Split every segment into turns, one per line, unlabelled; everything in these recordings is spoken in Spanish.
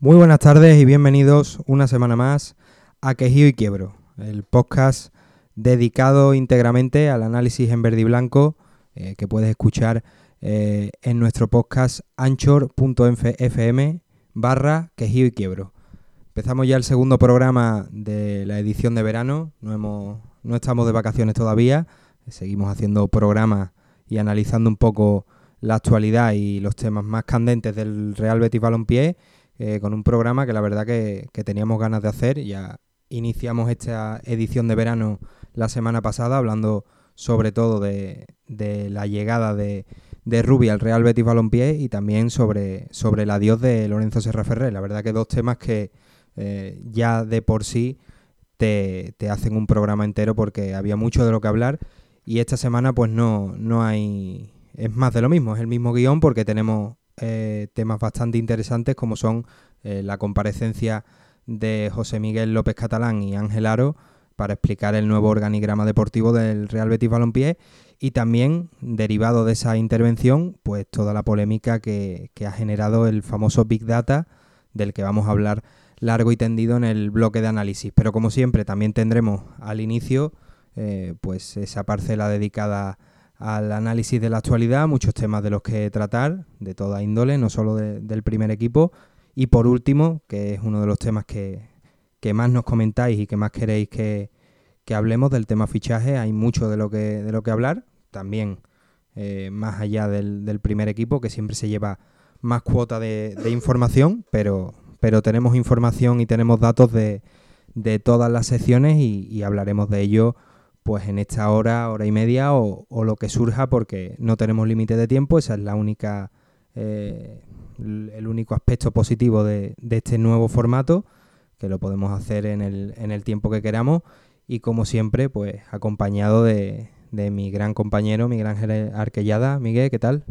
Muy buenas tardes y bienvenidos una semana más a Quejío y Quiebro, el podcast dedicado íntegramente al análisis en verde y blanco eh, que puedes escuchar eh, en nuestro podcast anchor.fm barra Quejío y Quiebro. Empezamos ya el segundo programa de la edición de verano, no, hemos, no estamos de vacaciones todavía, seguimos haciendo programas y analizando un poco la actualidad y los temas más candentes del Real Betis Balompié eh, con un programa que la verdad que, teníamos ganas de hacer. Ya iniciamos esta edición de verano la semana pasada hablando sobre todo de, la llegada de, de Rubi al Real Betis Balompié y también sobre, sobre el adiós de Lorenzo Serra Ferrer. La verdad que dos temas que eh, ya de por sí te, te, hacen un programa entero porque había mucho de lo que hablar y esta semana pues no, no hay... Es más de lo mismo, es el mismo guion porque tenemos eh, temas bastante interesantes como son eh, la comparecencia de José Miguel López Catalán y Ángel Aro para explicar el nuevo organigrama deportivo del Real Betis Balompié y también, derivado de esa intervención, pues toda la polémica que, ha generado el famoso Big Data, del que vamos a hablar largo y tendido en el bloque de análisis. Pero como siempre, también tendremos al inicio eh, pues esa parcela dedicada al análisis de la actualidad, muchos temas de los que tratar, de toda índole, no solo del primer equipo. Y por último, que es uno de los temas que, más nos comentáis y que más queréis que, hablemos del tema fichaje, hay mucho de lo que, de lo que hablar, también eh, más allá del, primer equipo, que siempre se lleva más cuota de, información, pero, pero tenemos información y tenemos datos de, de todas las secciones y hablaremos de ello pues en esta hora, hora y media o, lo que surja porque no tenemos límite de tiempo, esa es la única, eh, el único aspecto positivo de, este nuevo formato, que lo podemos hacer en el, en el tiempo que queramos y como siempre, pues acompañado de, mi gran compañero, mi gran Arquellada. Miguel, ¿qué tal?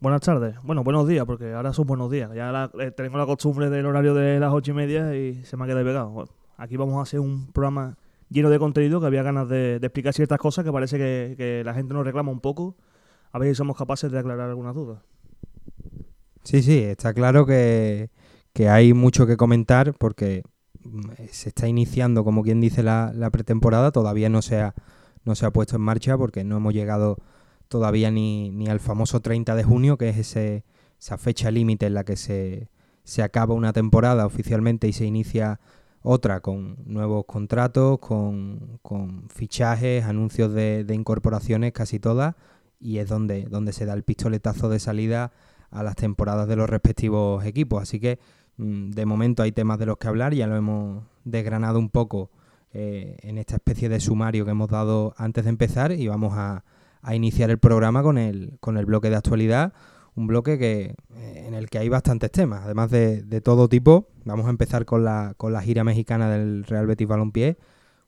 Buenas tardes. Bueno, buenos días, porque ahora son buenos días. Ya eh, tengo la costumbre del horario de las ocho y media y se me ha quedado pegado. aquí vamos a hacer un programa lleno de contenido que había ganas de, explicar ciertas cosas que parece que, la gente nos reclama un poco. A ver si somos capaces de aclarar algunas dudas.
Sí, sí, está claro que, hay mucho que comentar porque mm, se está iniciando, como quien dice, la, pretemporada. Todavía no se, ha, no se ha puesto en marcha porque no hemos llegado todavía ni, ni al famoso 30 de junio, que es ese, esa fecha límite en la que se, se acaba una temporada oficialmente y se inicia otra con nuevos contratos, con, fichajes, anuncios de, incorporaciones, casi todas, y es donde, donde se da el pistoletazo de salida a las temporadas de los respectivos equipos. Así que mm, de momento hay temas de los que hablar, ya lo hemos desgranado un poco eh, en esta especie de sumario que hemos dado antes de empezar y vamos a, a iniciar el programa con el, con el bloque de actualidad un bloque que, eh, en el que hay bastantes temas, además de, todo tipo. Vamos a empezar con la, con la gira mexicana del Real Betis Balompié,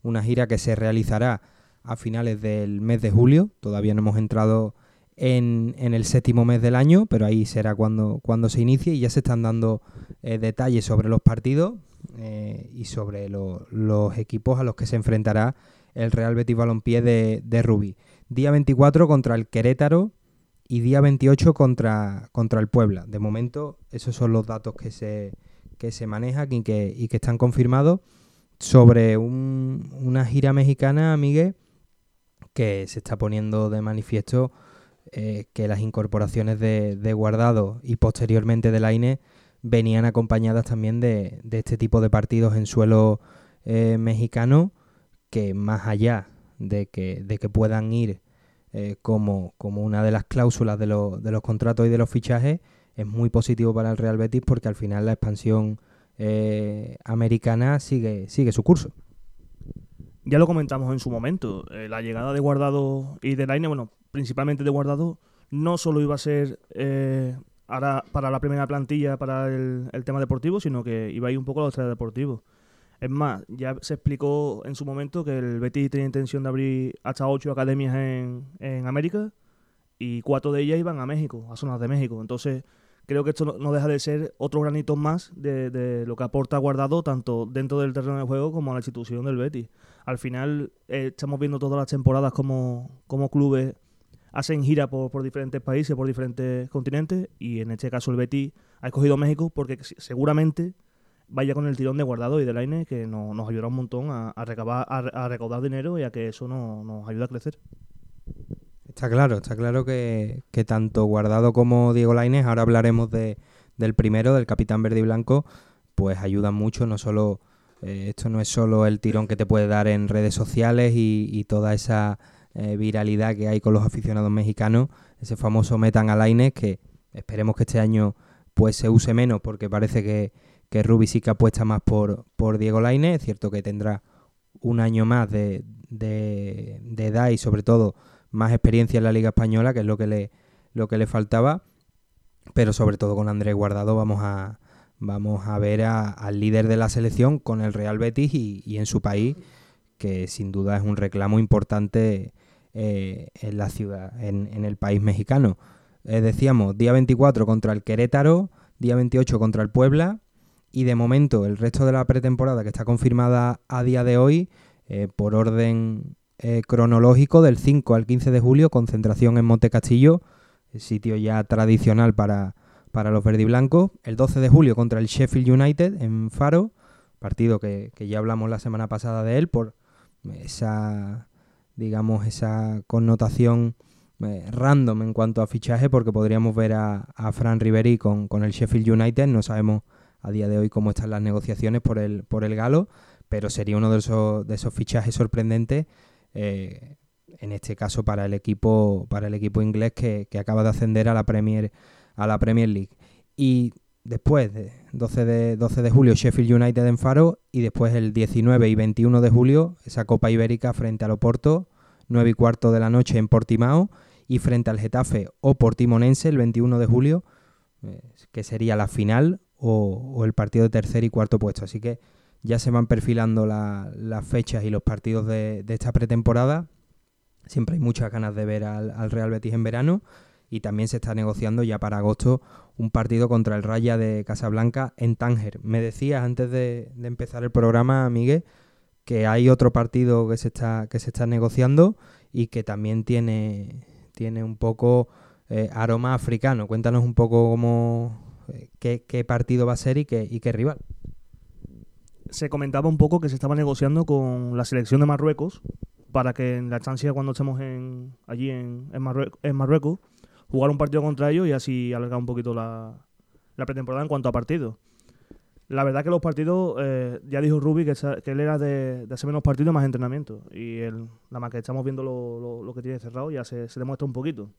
una gira que se realizará a finales del mes de julio. Todavía no hemos entrado en, el séptimo mes del año, pero ahí será cuando, cuando se inicie y ya se están dando eh, detalles sobre los partidos eh, y sobre los equipos a los que se enfrentará el Real Betis Balompié de, de Rubí. Día 24 contra el Querétaro y día 28 contra, contra el Puebla. De momento, esos son los datos que se, que se manejan y que, y que están confirmados sobre una gira mexicana, Miguel, que se está poniendo de manifiesto eh, que las incorporaciones de, de, Guardado y posteriormente de la INE venían acompañadas también de, de este tipo de partidos en suelo eh, mexicano que más allá de que, de que puedan ir eh, como, como una de las cláusulas de, de los contratos y de los fichajes, es muy positivo para el Real Betis porque al final la expansión eh, americana sigue, sigue su curso.
Ya lo comentamos en su momento, eh, la llegada de Guardado y de Laine, bueno, principalmente de Guardado, no solo iba a ser ahora para la primera plantilla para el, el, tema deportivo, sino que iba a ir un poco a los deportivos. Es más, ya se explicó en su momento que el Betis tenía intención de abrir hasta ocho academias en, en América y cuatro de ellas iban a México, a zonas de México. Entonces, creo que esto no deja de ser otro granito más de, de, lo que aporta Guardado tanto dentro del terreno de juego como a la institución del Betis. Al final, eh, estamos viendo todas las temporadas como, como clubes hacen gira por, por, diferentes países, por diferentes continentes, y en este caso el Betis ha escogido México porque seguramente vaya con el tirón de guardado y de Laine que nos ayudará un montón a, recabar, a, recaudar dinero y a que eso nos ayude a crecer.
Está claro, está claro que, tanto Guardado como Diego Lainez, ahora hablaremos de, del primero, del capitán verde y blanco, pues ayudan mucho, no solo, eh, esto no es solo el tirón que te puede dar en redes sociales y, toda esa eh, viralidad que hay con los aficionados mexicanos, ese famoso metan a Lainez que esperemos que este año pues se use menos porque parece que, que Rubi sí que apuesta más por, por Diego Lainez, es cierto que tendrá un año más de, de, edad y sobre todo más experiencia en la Liga Española, que es lo que le, lo que le faltaba. Pero sobre todo con Andrés Guardado vamos a, vamos a ver al líder de la selección con el Real Betis y, en su país, que sin duda es un reclamo importante eh, en la ciudad, en, el país mexicano. Eh, decíamos, día 24 contra el Querétaro, día 28 contra el Puebla y de momento el resto de la pretemporada que está confirmada a día de hoy, eh, por orden eh, cronológico del 5 al 15 de julio, concentración en Monte Castillo, el sitio ya tradicional para, para los verdiblancos. El 12 de julio contra el Sheffield United en Faro, partido que, ya hablamos la semana pasada de él por esa, digamos, esa connotación eh, random en cuanto a fichaje, porque podríamos ver a, a Fran Riveri con, con, el Sheffield United, no sabemos a día de hoy cómo están las negociaciones por el, por el galo, pero sería uno de esos, de esos fichajes sorprendentes eh, en este caso para el equipo, para el equipo inglés que, acaba de ascender a la Premier, a la Premier League. Y después, de 12 de, 12 de julio, Sheffield United en Faro, y después el 19 y 21 de julio, esa Copa Ibérica frente al Oporto, 9 y cuarto de la noche en Portimao, y frente al Getafe o Portimonense el 21 de julio, eh, que sería la final o, el partido de tercer y cuarto puesto. Así que ya se van perfilando las fechas y los partidos de, esta pretemporada. Siempre hay muchas ganas de ver al, Real Betis en verano y también se está negociando ya para agosto un partido contra el Raya de Casablanca en Tánger. Me decías antes de, empezar el programa, Miguel, que hay otro partido que se está, que se está negociando y que también tiene, tiene un poco eh, aroma africano. Cuéntanos un poco cómo, qué, qué, partido va a ser y qué, rival
se comentaba un poco que se estaba negociando con la selección de Marruecos para que en la estancia cuando estemos en, allí en, Marruecos, jugar un partido contra ellos y así alargar un poquito la, pretemporada en cuanto a partidos. La verdad que los partidos, eh, ya dijo Rubi que, él era de, hacer menos partidos más entrenamiento. Y el, nada más que estamos viendo lo, que tiene cerrado ya se, se, demuestra un poquito.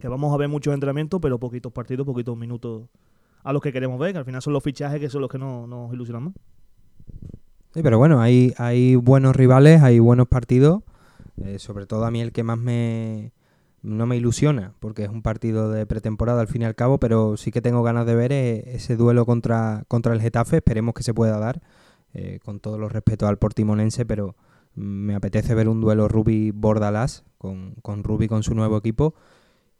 Que vamos a ver muchos entrenamientos, pero poquitos partidos, poquitos minutos a los que queremos ver, que al final son los fichajes que son los que nos ilusionan más.
Sí, pero bueno, hay, buenos rivales, hay buenos partidos. Eh, sobre todo a mí el que más me no me ilusiona, porque es un partido de pretemporada al fin y al cabo, pero sí que tengo ganas de ver eh, ese duelo contra, contra el Getafe. Esperemos que se pueda dar, eh, con todo los respeto al portimonense, pero me apetece ver un duelo Ruby-Bordalás, con, con Ruby con su nuevo equipo.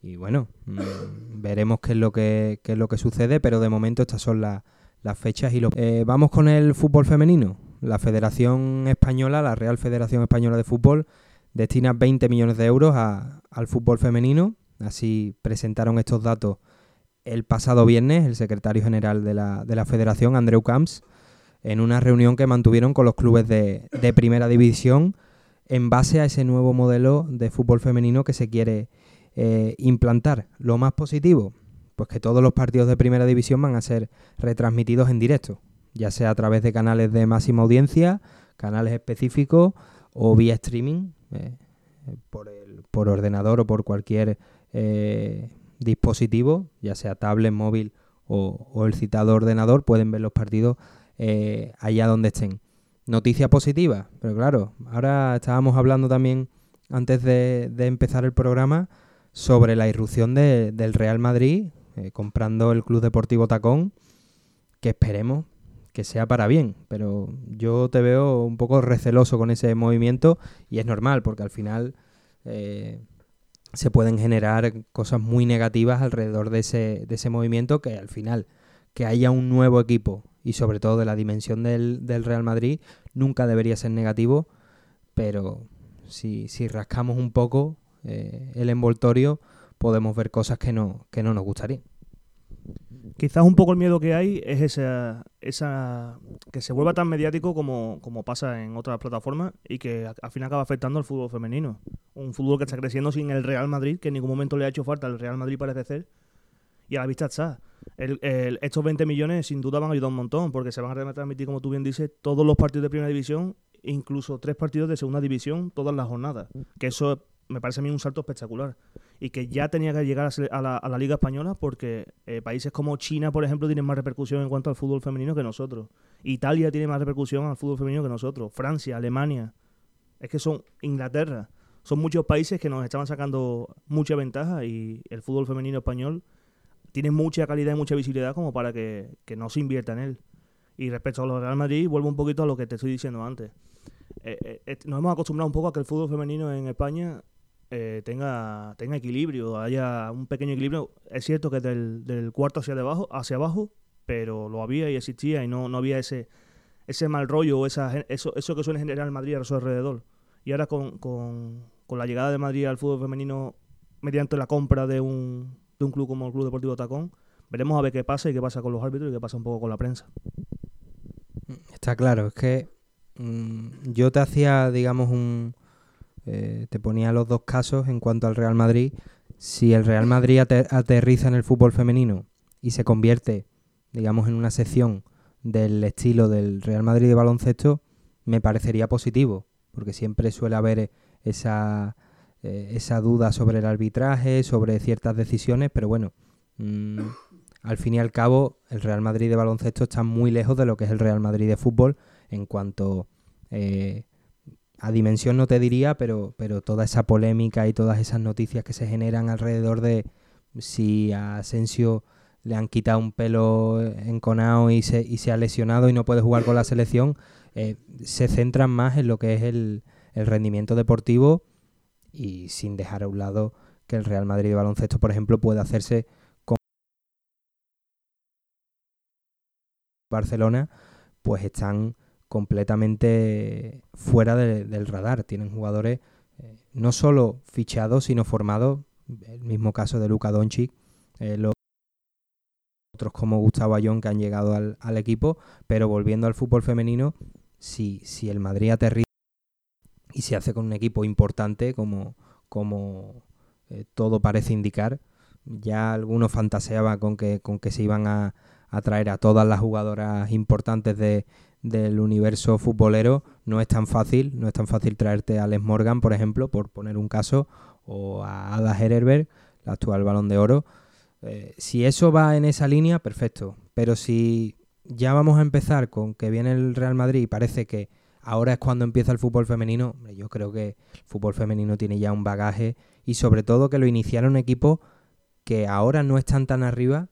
Y bueno, mm, veremos qué es lo que, qué es lo que sucede, pero de momento estas son las las fechas y los... Eh, vamos con el fútbol femenino. La Federación Española, la Real Federación Española de Fútbol, destina 20 millones de euros al fútbol femenino. Así presentaron estos datos el pasado viernes el secretario general de la, de la Federación, Andreu Camps, en una reunión que mantuvieron con los clubes de, de primera división en base a ese nuevo modelo de fútbol femenino que se quiere eh, implantar. Lo más positivo, pues que todos los partidos de primera división van a ser retransmitidos en directo, ya sea a través de canales de máxima audiencia, canales específicos o vía streaming eh, por, el, por ordenador o por cualquier eh, dispositivo, ya sea tablet, móvil o, el citado ordenador, pueden ver los partidos eh, allá donde estén. Noticia positiva, pero claro, ahora estábamos hablando también antes de, empezar el programa sobre la irrupción del Real Madrid eh, comprando el Club Deportivo Tacón, que esperemos que sea para bien, pero yo te veo un poco receloso con ese movimiento y es normal porque al final eh, se pueden generar cosas muy negativas alrededor de ese, de ese movimiento que al final que haya un nuevo equipo y sobre todo de la dimensión del, del Real Madrid nunca debería ser negativo, pero si, si rascamos un poco eh, el envoltorio, podemos ver cosas que no, que no nos gustaría.
Quizás un poco el miedo que hay es esa, esa que se vuelva tan mediático como, como pasa en otras plataformas y que al final acaba afectando al fútbol femenino. Un fútbol que está creciendo sin el Real Madrid, que en ningún momento le ha hecho falta al Real Madrid para crecer. Y a la vista está. estos 20 millones sin duda van a ayudar un montón, porque se van a retransmitir, como tú bien dices, todos los partidos de primera división, incluso tres partidos de segunda división, todas las jornadas. Que eso me parece a mí un salto espectacular. Y que ya tenía que llegar a, la, Liga Española porque eh, países como China, por ejemplo, tienen más repercusión en cuanto al fútbol femenino que nosotros. Italia tiene más repercusión al fútbol femenino que nosotros. Francia, Alemania. Es que son Inglaterra. Son muchos países que nos estaban sacando mucha ventaja y el fútbol femenino español tiene mucha calidad y mucha visibilidad como para que, no se invierta en él. Y respecto a los Real Madrid, vuelvo un poquito a lo que te estoy diciendo antes. Eh, eh, nos hemos acostumbrado un poco a que el fútbol femenino en España eh, tenga, tenga equilibrio, haya un pequeño equilibrio. Es cierto que del, del cuarto hacia abajo, hacia abajo, pero lo había y existía y no, no había ese, ese mal rollo o esa, eso, eso que suele generar Madrid a su alrededor. Y ahora con, con, con, la llegada de Madrid al fútbol femenino mediante la compra de un, de un club como el Club Deportivo Tacón, veremos a ver qué pasa y qué pasa con los árbitros y qué pasa un poco con la prensa.
Está claro, es que mm, yo te hacía, digamos, un, eh, te ponía los dos casos en cuanto al Real Madrid. Si el Real Madrid aterriza en el fútbol femenino y se convierte, digamos, en una sección del estilo del Real Madrid de baloncesto, me parecería positivo, porque siempre suele haber esa, eh, esa duda sobre el arbitraje, sobre ciertas decisiones, pero bueno, mm, al fin y al cabo, el Real Madrid de baloncesto está muy lejos de lo que es el Real Madrid de fútbol en cuanto eh, a dimensión no te diría, pero, pero toda esa polémica y todas esas noticias que se generan alrededor de si a Asensio le han quitado un pelo enconado y se, y se ha lesionado y no puede jugar con la selección, eh, se centran más en lo que es el, el rendimiento deportivo y sin dejar a un lado que el Real Madrid de baloncesto, por ejemplo, puede hacerse con Barcelona, pues están completamente fuera del radar. Tienen jugadores eh, no solo fichados, sino formados. El mismo caso de Luka Doncic, eh, los otros como Gustavo Ayón que han llegado al, equipo. Pero volviendo al fútbol femenino, si, si el Madrid aterriza y se hace con un equipo importante como, como eh, todo parece indicar, ya algunos fantaseaban con que, con que se iban a, a traer a todas las jugadoras importantes de, del universo futbolero no es tan fácil, no es tan fácil traerte a Les Morgan, por ejemplo, por poner un caso, o a Ada Hererberg, la actual balón de oro. Eh, si eso va en esa línea, perfecto. Pero si ya vamos a empezar con que viene el Real Madrid y parece que ahora es cuando empieza el fútbol femenino, yo creo que el fútbol femenino tiene ya un bagaje y sobre todo que lo iniciaron equipos que ahora no están tan arriba,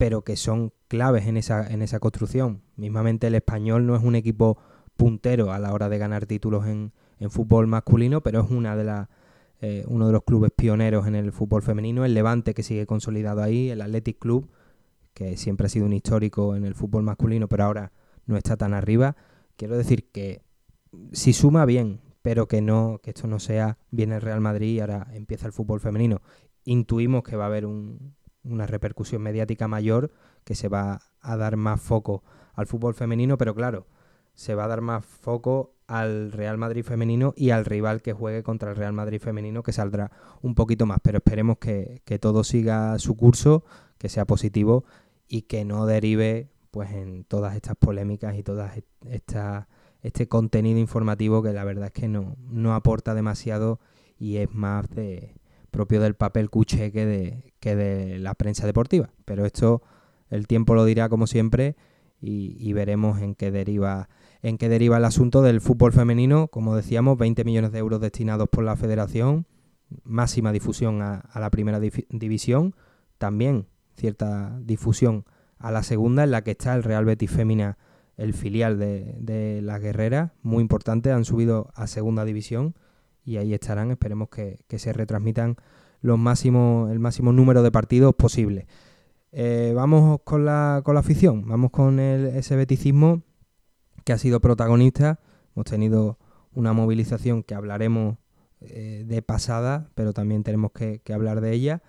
pero que son claves en esa, en esa construcción. Mismamente el español no es un equipo puntero a la hora de ganar títulos en, fútbol masculino, pero es una de las eh, uno de los clubes pioneros en el fútbol femenino, el Levante que sigue consolidado ahí, el Athletic Club, que siempre ha sido un histórico en el fútbol masculino, pero ahora no está tan arriba. Quiero decir que si suma bien, pero que no, que esto no sea viene el Real Madrid y ahora empieza el fútbol femenino. Intuimos que va a haber un, una repercusión mediática mayor, que se va a dar más foco al fútbol femenino, pero claro, se va a dar más foco al Real Madrid femenino y al rival que juegue contra el Real Madrid femenino, que saldrá un poquito más. Pero esperemos que, todo siga su curso, que sea positivo y que no derive pues en todas estas polémicas y todas esta, este contenido informativo que la verdad es que no, no aporta demasiado y es más de, propio del papel cuché que de, que de la prensa deportiva. Pero esto el tiempo lo dirá como siempre y, veremos en qué deriva en qué deriva el asunto del fútbol femenino. Como decíamos, 20 millones de euros destinados por la federación, máxima difusión a, la primera división, también cierta difusión a la segunda, en la que está el Real Betis Fémina, el filial de, de la Guerrera, muy importante, han subido a segunda división y ahí estarán. Esperemos que, se retransmitan los máximos, el máximo número de partidos posible. Eh, vamos con la, con la afición, vamos con el, ese beticismo que ha sido protagonista. Hemos tenido una movilización que hablaremos eh, de pasada, pero también tenemos que, hablar de ella.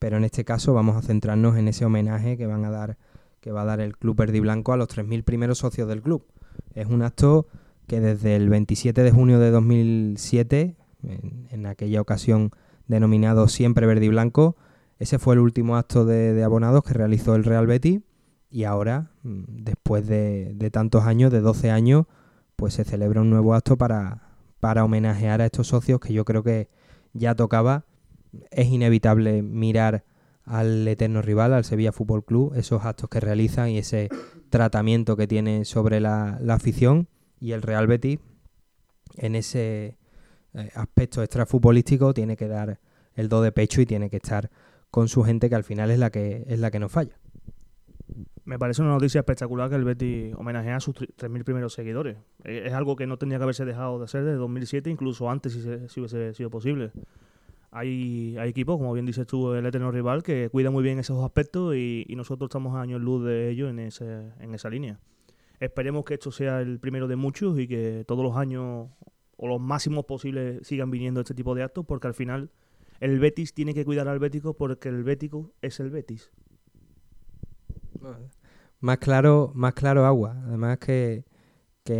Pero en este caso vamos a centrarnos en ese homenaje que van a dar, que va a dar el Club Verde y Blanco a los 3.000 primeros socios del club. Es un acto que desde el 27 de junio de 2007, en, aquella ocasión denominado Siempre Verde y Blanco, ese fue el último acto de, abonados que realizó el Real Betis. Y ahora, mm, después de, tantos años, de 12 años, pues se celebra un nuevo acto para, para homenajear a estos socios que yo creo que ya tocaba. Es inevitable mirar al eterno rival, al Sevilla Fútbol Club, esos actos que realizan y ese tratamiento que tiene sobre la, afición. Y el Real Betis en ese eh, aspecto extrafutbolístico tiene que dar el do de pecho y tiene que estar con su gente que al final es la que es la que nos falla.
Me parece una noticia espectacular que el Betis homenajea a sus 3.000 primeros seguidores. Eh, es algo que no tendría que haberse dejado de hacer desde 2007, incluso antes si, si hubiese sido posible. Hay, hay, equipos, como bien dices tú, el eterno rival, que cuida muy bien esos aspectos y, nosotros estamos a años luz de ellos en, ese, en esa línea. Esperemos que esto sea el primero de muchos y que todos los años o los máximos posibles sigan viniendo este tipo de actos, porque al final el Betis tiene que cuidar al Bético porque el Bético es el Betis
más claro, más claro agua. Además que,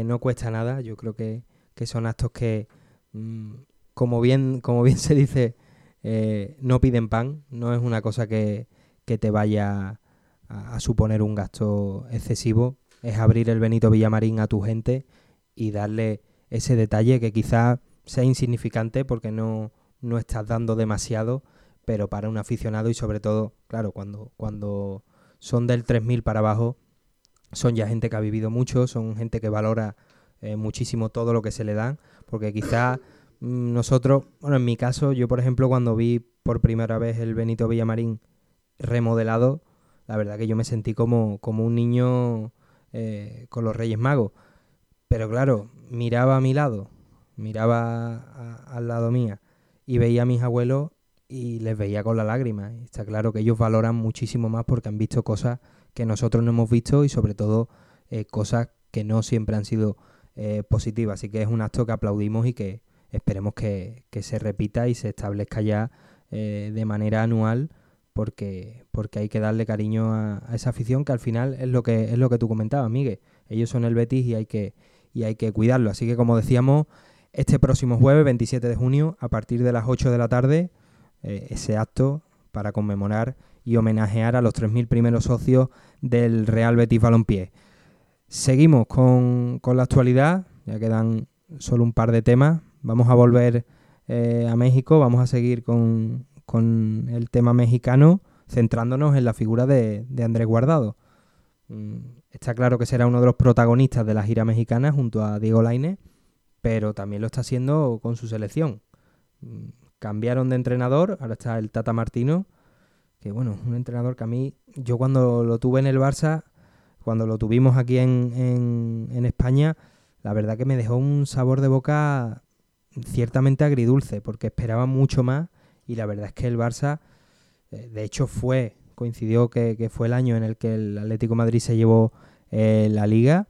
no cuesta nada. Yo creo que, son actos que, mm, como, bien, como bien se dice, eh, no piden pan. No es una cosa que, te vaya a, suponer un gasto excesivo. Es abrir el Benito Villamarín a tu gente y darle ese detalle que quizás sea insignificante porque no, no estás dando demasiado, pero para un aficionado y sobre todo, claro, cuando, cuando son del 3000 para abajo, son ya gente que ha vivido mucho, son gente que valora eh, muchísimo todo lo que se le dan, porque quizás mm, nosotros, bueno, en mi caso, yo por ejemplo cuando vi por primera vez el Benito Villamarín remodelado, la verdad que yo me sentí como, como un niño eh, con los Reyes Magos. Pero claro, miraba a mi lado, miraba al lado mía y veía a mis abuelos y les veía con la lágrima. está claro que ellos valoran muchísimo más porque han visto cosas que nosotros no hemos visto y sobre todo eh, cosas que no siempre han sido eh, positivas. Así que es un acto que aplaudimos y que esperemos que, se repita y se establezca ya eh, de manera anual porque, porque hay que darle cariño a, esa afición que al final es lo que es lo que tú comentabas, Miguel. Ellos son el Betis y hay que, y hay que cuidarlo. Así que como decíamos, este próximo jueves, 27 de junio, a partir de las 8 de la tarde, eh, ese acto para conmemorar y homenajear a los 3.000 primeros socios del Real Betis Balompié. Seguimos con, la actualidad, ya quedan solo un par de temas. Vamos a volver eh, a México, vamos a seguir con, el tema mexicano, centrándonos en la figura de, Andrés Guardado. Está claro que será uno de los protagonistas de la gira mexicana junto a Diego Laine, pero también lo está haciendo con su selección. Mm, cambiaron de entrenador, ahora está el Tata Martino, que bueno, un entrenador que a mí, yo cuando lo tuve en el Barça, cuando lo tuvimos aquí en, en, España, la verdad que me dejó un sabor de boca ciertamente agridulce, porque esperaba mucho más y la verdad es que el Barça, eh, de hecho fue, coincidió que, fue el año en el que el Atlético Madrid se llevó la liga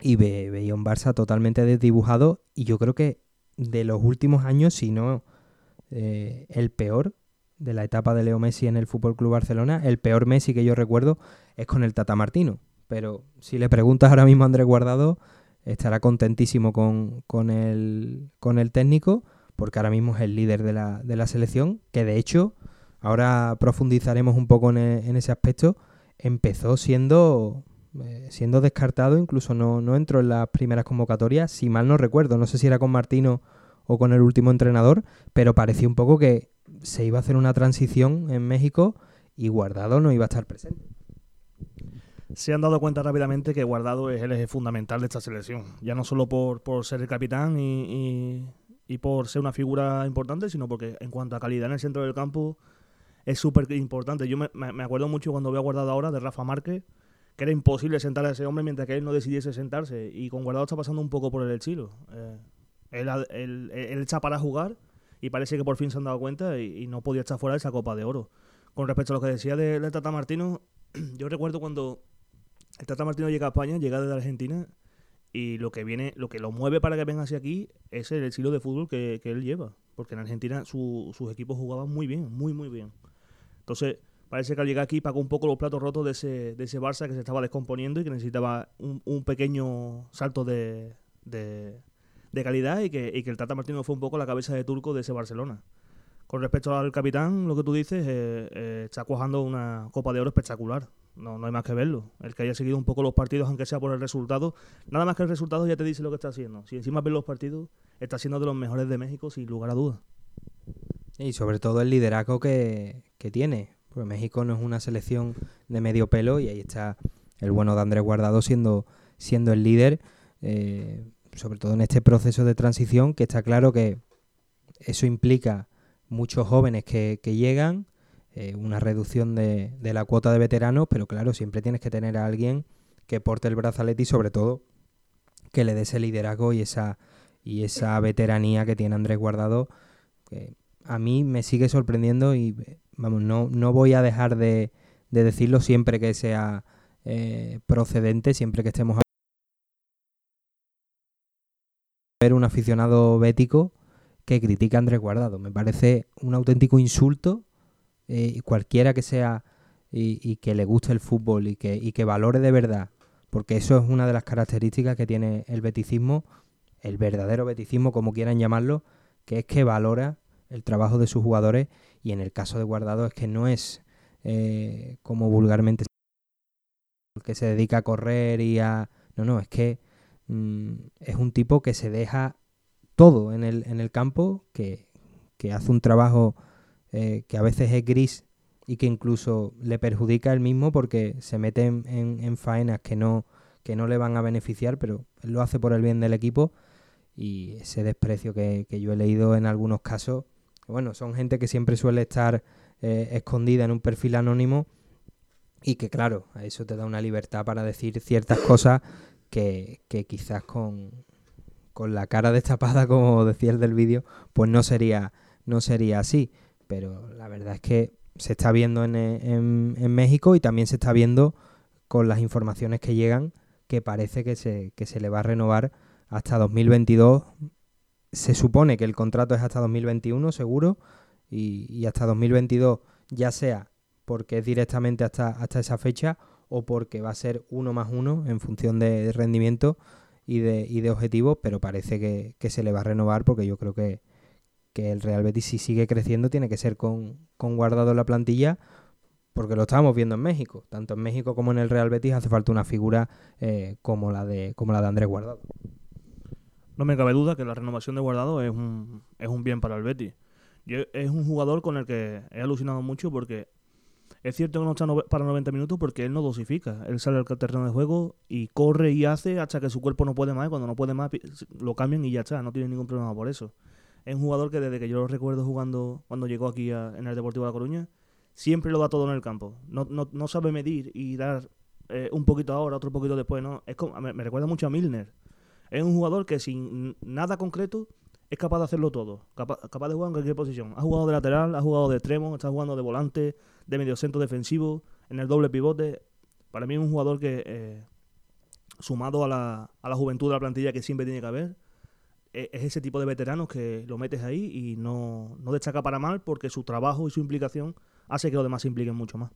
y veía un Barça totalmente desdibujado y yo creo que de los últimos años, si no eh, el peor de la etapa de Leo Messi en el Fútbol Club Barcelona, el peor Messi que yo recuerdo es con el Tata Martino. Pero si le preguntas ahora mismo a Andrés Guardado, estará contentísimo con, el, con el técnico, porque ahora mismo es el líder de la, de la selección, que de hecho, ahora profundizaremos un poco en, e, ese aspecto, empezó siendo, eh, siendo descartado, incluso no, no entró en las primeras convocatorias, si mal no recuerdo, no sé si era con Martino o con el último entrenador, pero parecía un poco que se iba a hacer una transición en México y Guardado no iba a estar presente.
Se han dado cuenta rápidamente que Guardado es el eje fundamental de esta selección, ya no solo por, ser el capitán y, por ser una figura importante, sino porque en cuanto a calidad en el centro del campo es súper importante. Yo me, acuerdo mucho cuando veo Guardado ahora de Rafa Márquez, que era imposible sentar a ese hombre mientras que él no decidiese sentarse. Y con Guardado está pasando un poco por el estilo. Eh, él, echa para jugar y parece que por fin se han dado cuenta y, no podía echar fuera esa Copa de Oro. Con respecto a lo que decía del Tata Martino, yo recuerdo cuando el Tata Martino llega a España, llega desde Argentina y lo que viene, lo que lo mueve para que venga hacia aquí es el estilo de fútbol que, él lleva. porque en Argentina sus equipos jugaban muy bien, muy, muy bien. Entonces, parece que al llegar aquí pagó un poco los platos rotos de ese, de ese Barça que se estaba descomponiendo y que necesitaba un, pequeño salto de, de, calidad y que, y que el Tata Martino fue un poco la cabeza de turco de ese Barcelona. Con respecto al capitán, lo que tú dices, eh, eh, está cuajando una Copa de Oro espectacular. No, no hay más que verlo. El que haya seguido un poco los partidos, aunque sea por el resultado, nada más que el resultado ya te dice lo que está haciendo. Si encima ves los partidos, está siendo de los mejores de México, sin lugar a dudas.
Y sobre todo el liderazgo que, que tiene. Porque México no es una selección de medio pelo y ahí está el bueno de Andrés Guardado siendo, siendo el líder, eh, sobre todo en este proceso de transición, que está claro que eso implica muchos jóvenes que, llegan, eh, una reducción de, de, la cuota de veteranos, pero claro, siempre tienes que tener a alguien que porte el brazalete y sobre todo que le dé ese liderazgo y esa, y esa veteranía que tiene Andrés Guardado, que a mí me sigue sorprendiendo y vamos, no, no voy a dejar de, decirlo siempre que sea eh, procedente, siempre que estemos ver un aficionado bético que critica a Andrés Guardado. Me parece un auténtico insulto eh, cualquiera que sea y, que le guste el fútbol y que, y que valore de verdad, porque eso es una de las características que tiene el beticismo, el verdadero beticismo, como quieran llamarlo, que es que valora el trabajo de sus jugadores y en el caso de Guardado es que no es eh, como vulgarmente que se dedica a correr y a... No, no, es que mm, es un tipo que se deja todo en el, en el campo, que, hace un trabajo eh, que a veces es gris y que incluso le perjudica él mismo porque se mete en, en, faenas que no, que no le van a beneficiar, pero lo hace por el bien del equipo y ese desprecio que, que yo he leído en algunos casos bueno, son gente que siempre suele estar eh, escondida en un perfil anónimo y que claro, a eso te da una libertad para decir ciertas cosas que, quizás con, la cara destapada, como decía el del vídeo, pues no sería, no sería así. Pero la verdad es que se está viendo en, en, en, México y también se está viendo con las informaciones que llegan que parece que se, que se le va a renovar hasta 2022 se supone que el contrato es hasta 2021 seguro y, hasta 2022 ya sea porque es directamente hasta, hasta esa fecha o porque va a ser uno más uno en función de rendimiento y de, y de objetivos, pero parece que, se le va a renovar porque yo creo que, el Real Betis si sigue creciendo tiene que ser con, guardado en la plantilla porque lo estamos viendo en México. Tanto en México como en el Real Betis hace falta una figura eh, como, la de, como la de Andrés Guardado.
No me cabe duda que la renovación de Guardado es un, es un bien para el Betis. es un jugador con el que he alucinado mucho porque es cierto que no está para 90 minutos porque él no dosifica. Él sale al terreno de juego y corre y hace hasta que su cuerpo no puede más. Y cuando no puede más, lo cambian y ya está. No tiene ningún problema por eso. Es un jugador que desde que yo lo recuerdo jugando cuando llegó aquí en el Deportivo de La Coruña, siempre lo da todo en el campo. No, no, no sabe medir y dar eh, un poquito ahora, otro poquito después. no es como, me recuerda mucho a Milner es un jugador que sin nada concreto es capaz de hacerlo todo. Capaz, de jugar en cualquier posición. Ha jugado de lateral, ha jugado de extremo, está jugando de volante, de medio centro defensivo, en el doble pivote. Para mí es un jugador que, eh, sumado a la, a la juventud de la plantilla que siempre tiene que haber, e, es ese tipo de veteranos que lo metes ahí y no, no destaca para mal porque su trabajo y su implicación hace que los demás se impliquen mucho más.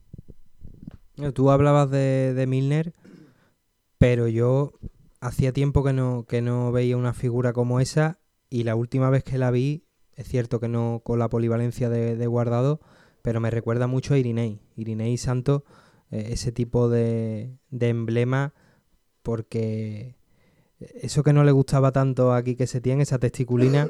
Tú hablabas de, de Milner, pero yo hacía tiempo que no, que no veía una figura como esa y la última vez que la vi, es cierto que no con la polivalencia de, guardado, pero me recuerda mucho a Irinei. Irinei Santo, eh, ese tipo de, de emblema, porque eso que no le gustaba tanto aquí que se tiene, esa testiculina,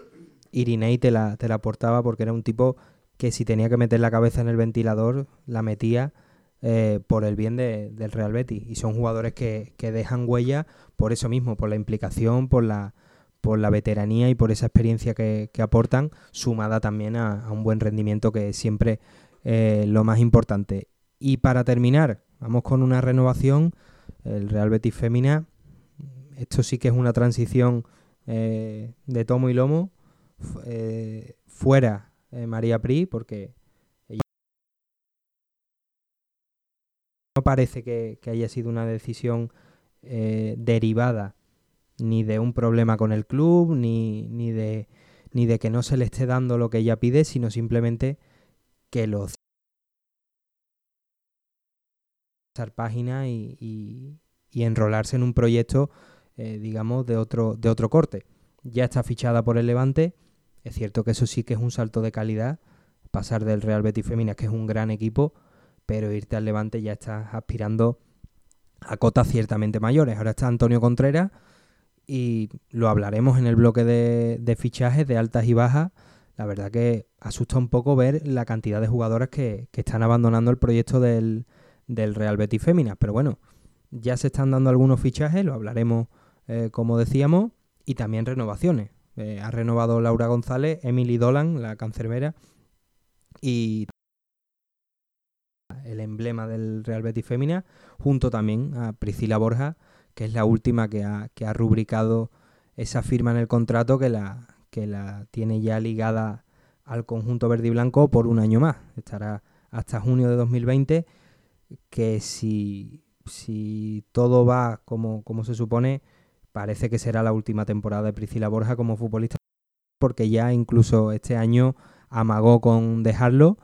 Irinei te la, te la aportaba porque era un tipo que si tenía que meter la cabeza en el ventilador, la metía eh, por el bien del Real Betis. Y son jugadores que, dejan huella por eso mismo, por la implicación, por la, por la veteranía y por esa experiencia que, aportan, sumada también a, un buen rendimiento que es siempre eh, lo más importante. Y para terminar, vamos con una renovación, el Real Betis Fémina. Esto sí que es una transición eh, de tomo y lomo. fuera María Pri, porque no parece que, haya sido una decisión eh, derivada ni de un problema con el club, ni, ni, de, ni de que no se le esté dando lo que ella pide, sino simplemente que lo página y, y, y, enrolarse en un proyecto, eh, digamos, de otro, de otro corte. Ya está fichada por el Levante. Es cierto que eso sí que es un salto de calidad. Pasar del Real Betis Femina, que es un gran equipo, pero irte al Levante ya estás aspirando a cotas ciertamente mayores. Ahora está Antonio Contreras y lo hablaremos en el bloque de, fichajes de altas y bajas. La verdad que asusta un poco ver la cantidad de jugadoras que, están abandonando el proyecto del, Real Betis Féminas. Pero bueno, ya se están dando algunos fichajes, lo hablaremos eh, como decíamos, y también renovaciones. Eh, ha renovado Laura González, Emily Dolan, la cancerbera, y el emblema del Real Betis Fémina, junto también a Priscila Borja, que es la última que ha, que ha rubricado esa firma en el contrato que la, que la tiene ya ligada al conjunto verde y blanco por un año más. Estará hasta junio de 2020, que si, si todo va como, como se supone, parece que será la última temporada de Priscila Borja como futbolista, porque ya incluso este año amagó con dejarlo,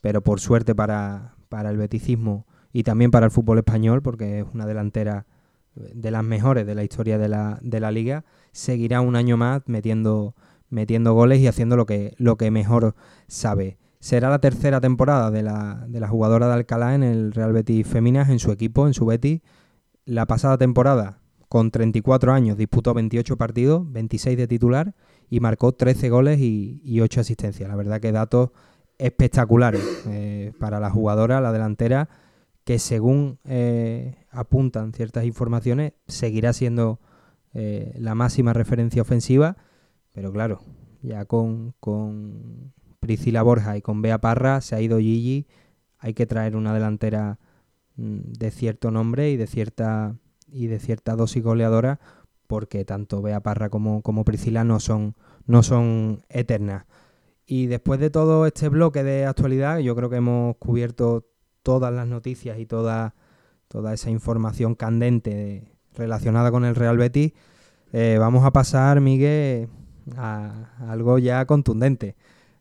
pero por suerte para, para el beticismo y también para el fútbol español, porque es una delantera de las mejores de la historia de la, de la liga, seguirá un año más metiendo, metiendo goles y haciendo lo que, lo que mejor sabe. Será la tercera temporada de la, de la jugadora de Alcalá en el Real Betis Feminas, en su equipo, en su Betis. La pasada temporada, con 34 años, disputó 28 partidos, 26 de titular y marcó 13 goles y, y 8 asistencias. La verdad que datos espectaculares eh, para la jugadora, la delantera, que según eh, apuntan ciertas informaciones, seguirá siendo eh, la máxima referencia ofensiva, pero claro, ya con, con Priscila Borja y con Bea Parra se ha ido Gigi, hay que traer una delantera mm, de cierto nombre y de cierta y de cierta dosis goleadora porque tanto Bea Parra como, como Priscila no son, no son eternas. Y después de todo este bloque de actualidad, yo creo que hemos cubierto todas las noticias y toda, toda esa información candente relacionada con el Real Betis. Eh, vamos a pasar, Miguel, a, algo ya contundente.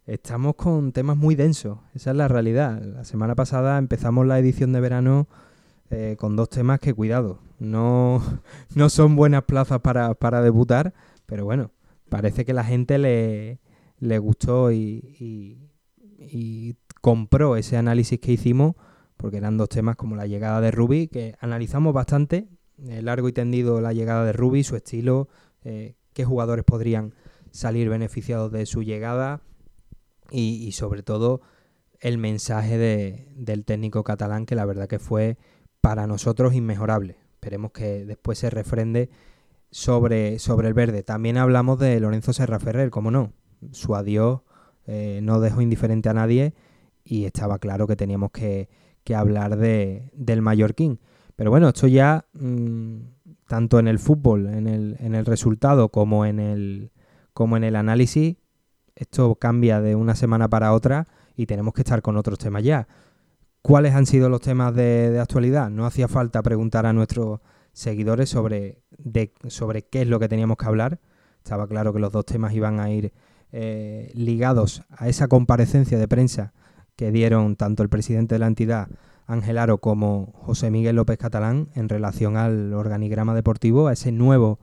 Estamos con temas muy densos, esa es la realidad. La semana pasada empezamos la edición de verano eh, con dos temas que, cuidado, no, no son buenas plazas para, para debutar, pero bueno, parece que la gente le, le gustó y, compró ese análisis que hicimos, porque eran dos temas como la llegada de Ruby, que analizamos bastante, eh, largo y tendido la llegada de Ruby, su estilo, eh, qué jugadores podrían salir beneficiados de su llegada y, sobre todo el mensaje de, del técnico catalán, que la verdad que fue para nosotros inmejorable. Esperemos que después se refrende sobre, sobre el verde. También hablamos de Lorenzo Serra Ferrer, como no, su adiós eh, no dejó indiferente a nadie y estaba claro que teníamos que, hablar de, del Mallorquín. Pero bueno, esto ya, mm, tanto en el fútbol, en el, en el resultado, como en el, como en el análisis, esto cambia de una semana para otra y tenemos que estar con otros temas ya. ¿Cuáles han sido los temas de, de actualidad? No hacía falta preguntar a nuestros seguidores sobre, de, sobre qué es lo que teníamos que hablar. Estaba claro que los dos temas iban a ir eh, ligados a esa comparecencia de prensa que dieron tanto el presidente de la entidad, Ángel Aro, como José Miguel López Catalán en relación al organigrama deportivo, a ese nuevo,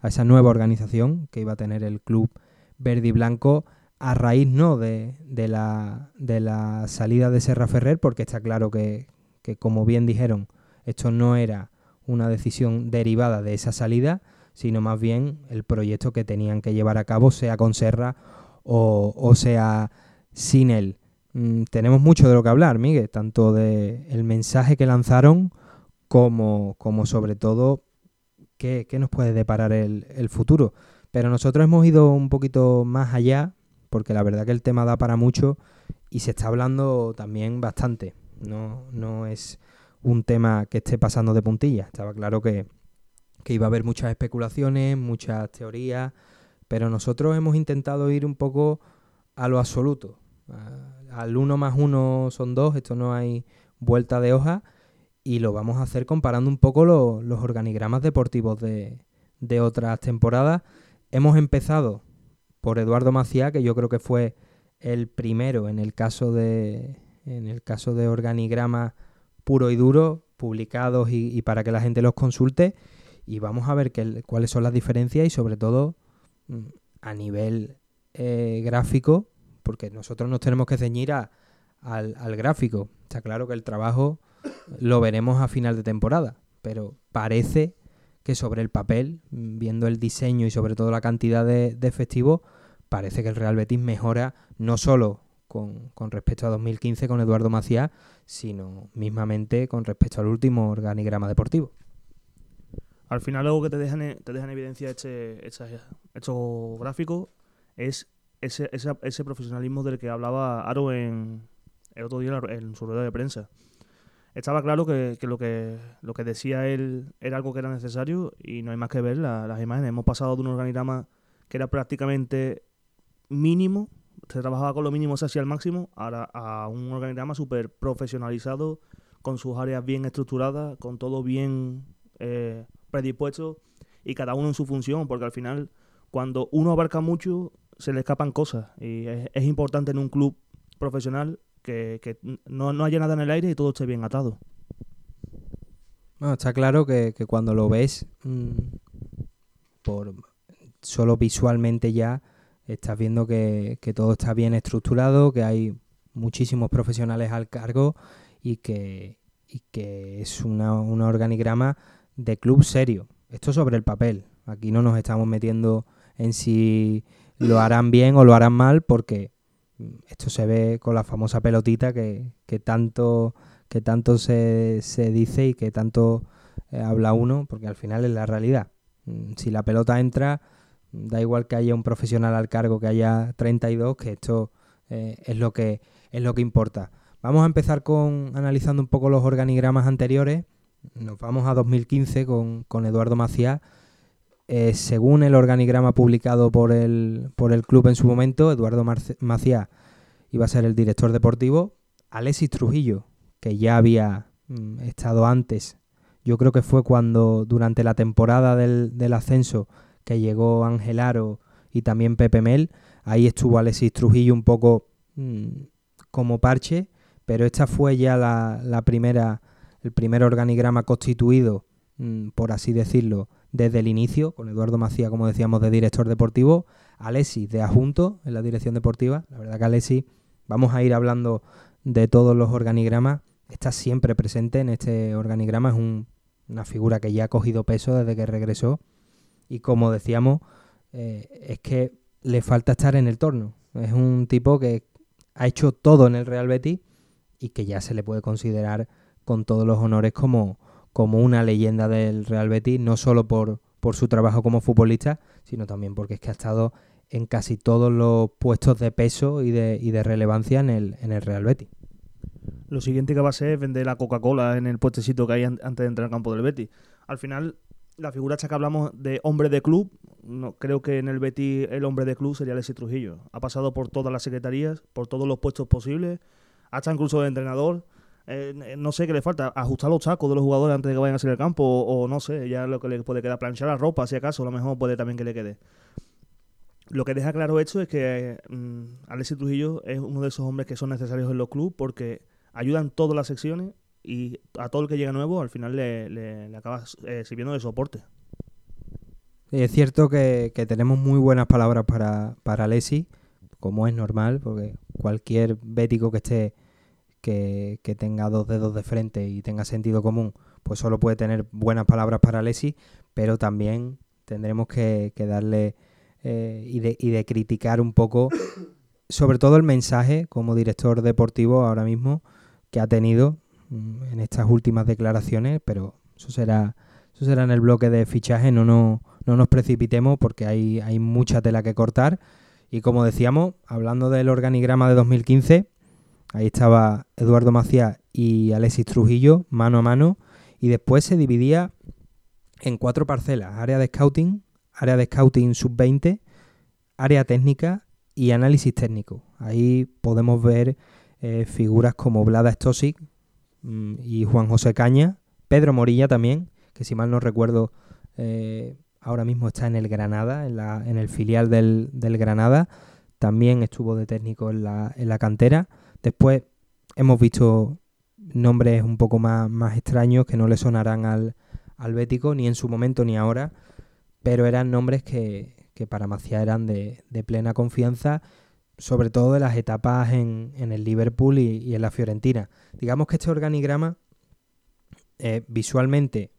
a esa nueva organización que iba a tener el club verde y blanco a raíz no de, de, la, de la salida de Serra Ferrer, porque está claro que, que, como bien dijeron, esto no era una decisión derivada de esa salida, sino más bien el proyecto que tenían que llevar a cabo, sea con Serra o, sea sin él. Mm, tenemos mucho de lo que hablar, Miguel, tanto de el mensaje que lanzaron como, como sobre todo qué, nos puede deparar el, el, futuro. Pero nosotros hemos ido un poquito más allá, porque la verdad que el tema da para mucho y se está hablando también bastante. No, no es un tema que esté pasando de puntilla. Estaba claro que, que iba a haber muchas especulaciones, muchas teorías, pero nosotros hemos intentado ir un poco a lo absoluto. al uno más uno son dos, esto no hay vuelta de hoja, y lo vamos a hacer comparando un poco los organigramas deportivos de, de otras temporadas. Hemos empezado por Eduardo Maciá, que yo creo que fue el primero en el caso de, en el caso de organigrama puro y duro, publicados y, para que la gente los consulte. Y vamos a ver cuáles son las diferencias y sobre todo a nivel eh, gráfico, porque nosotros nos tenemos que ceñir al, al gráfico. Está claro que el trabajo lo veremos a final de temporada, pero parece que sobre el papel, viendo el diseño y sobre todo la cantidad de, efectivos, parece que el Real Betis mejora no solo con, respecto a 2015 con Eduardo Macías, sino mismamente con respecto al último organigrama deportivo.
Al final algo que te dejan en, te dejan en evidencia este, este, gráfico es ese, ese, profesionalismo del que hablaba Aro en, el otro día en su rueda de prensa estaba claro que, lo que lo que decía él era algo que era necesario y no hay más que ver las imágenes. Hemos pasado de un organigrama que era prácticamente mínimo, se trabajaba con lo mínimo, se hacía al máximo, ahora a un organigrama súper profesionalizado, con sus áreas bien estructuradas, con todo bien eh, predispuesto y cada uno en su función, porque al final cuando uno abarca mucho se le escapan cosas y es importante en un club profesional que, no, haya nada en el aire y todo esté bien atado.
Está claro que, cuando lo ves, mm, por solo visualmente ya, estás viendo que, todo está bien estructurado, que hay muchísimos profesionales al cargo y que, que es una, un organigrama de club serio. Esto sobre el papel. Aquí no nos estamos metiendo en si lo harán bien o lo harán mal, porque esto se ve con la famosa pelotita que, tanto, que tanto se, dice y que tanto eh, habla uno, porque al final es la realidad. Mm, si la pelota entra, da igual que haya un profesional al cargo, que haya 32, que esto eh, es, lo que, es lo que importa. Vamos a empezar con analizando un poco los organigramas anteriores. Nos vamos a 2015 con, con Eduardo Macías eh, según el organigrama publicado por el, por el club en su momento, Eduardo Macías iba a ser el director deportivo. Alexis Trujillo, que ya había mm, estado antes, yo creo que fue cuando durante la temporada del, ascenso que llegó Ángel Aro y también Pepe Mel, ahí estuvo Alexis Trujillo un poco mm, como parche, pero esta fue ya la, la primera, el primer organigrama constituido, mm, por así decirlo, desde el inicio, con Eduardo Macía, como decíamos, de director deportivo, Alessi de adjunto en la dirección deportiva. La verdad que Alessi, vamos a ir hablando de todos los organigramas, está siempre presente en este organigrama, es una figura que ya ha cogido peso desde que regresó y como decíamos, eh, es que le falta estar en el torno. Es un tipo que ha hecho todo en el Real Betis y que ya se le puede considerar con todos los honores como, como una leyenda del Real Betis, no solo por, por su trabajo como futbolista, sino también porque es que ha estado en casi todos los puestos de peso y de, y de relevancia en el, en el Real Betis.
Lo siguiente que va a ser es vender la Coca-Cola en el puestecito que hay antes de entrar al campo del Betis. Al final, la figura esta que hablamos de hombre de club, no, creo que en el Betis el hombre de club sería Alexis Trujillo. Ha pasado por todas las secretarías, por todos los puestos posibles, hasta incluso de entrenador. Eh, no sé qué le falta, ajustar los sacos de los jugadores antes de que vayan a salir al campo, o, no sé, ya lo que le puede quedar, planchar la ropa, si acaso, a lo mejor puede también que le quede. Lo que deja claro esto es que mm, Alexis Trujillo es uno de esos hombres que son necesarios en los clubes porque ayudan todas las secciones y a todo el que llega nuevo al final le, acaba eh, sirviendo de soporte.
Es cierto que, tenemos muy buenas palabras para, para Alexis, como es normal, porque cualquier bético que esté que, tenga dos dedos de frente y tenga sentido común, pues solo puede tener buenas palabras para Alessi, pero también tendremos que, darle eh, y, de, y de criticar un poco, sobre todo el mensaje como director deportivo ahora mismo que ha tenido mm, en estas últimas declaraciones, pero eso será, eso será en el bloque de fichaje, no, no, no nos precipitemos porque hay, hay mucha tela que cortar. Y como decíamos, hablando del organigrama de 2015, Ahí estaba Eduardo Macías y Alexis Trujillo, mano a mano. Y después se dividía en cuatro parcelas. Área de scouting, área de scouting sub-20, área técnica y análisis técnico. Ahí podemos ver eh, figuras como Vlada Stosic mm, y Juan José Caña, Pedro Morilla también, que si mal no recuerdo eh, ahora mismo está en el Granada, en, la, en el filial del, del, Granada. También estuvo de técnico en la, en la cantera. Después hemos visto nombres un poco más, más extraños que no le sonarán al, al Bético, ni en su momento ni ahora, pero eran nombres que, que para Maciá eran de, de, plena confianza, sobre todo de las etapas en, en el Liverpool y, y, en la Fiorentina. Digamos que este organigrama eh, visualmente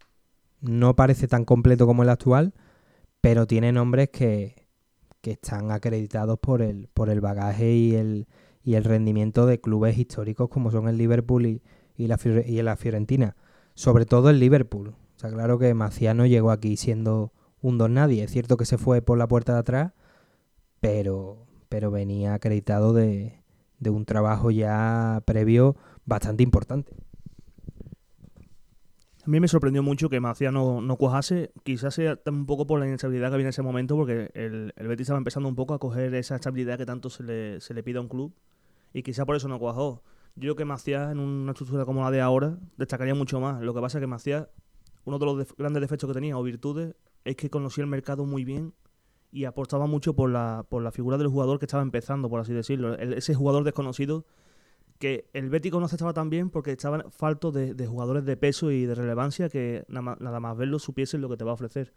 no parece tan completo como el actual, pero tiene nombres que, que están acreditados por el, por el bagaje y el, y el rendimiento de clubes históricos como son el Liverpool y, y, la, y la Fiorentina. Sobre todo el Liverpool. Está claro que Maciá no llegó aquí siendo un don nadie. Es cierto que se fue por la puerta de atrás, pero, pero venía acreditado de, de un trabajo ya previo bastante importante.
A mí me sorprendió mucho que Maciá no, no cuajase, quizás sea un poco por la inestabilidad que había en ese momento, porque el, el Betis estaba empezando un poco a coger esa estabilidad que tanto se le, se le pide a un club, y quizá por eso no cuajó. Yo creo que Maciá, en una estructura como la de ahora, destacaría mucho más. Lo que pasa es que Maciá, uno de los grandes defectos que tenía, o virtudes, es que conocía el mercado muy bien y apostaba mucho por la, por la figura del jugador que estaba empezando, por así decirlo. Ese jugador desconocido que el Bético no estaba tan bien porque estaban falto de, jugadores de peso y de relevancia que nada más, nada más verlo supiesen lo que te va a ofrecer.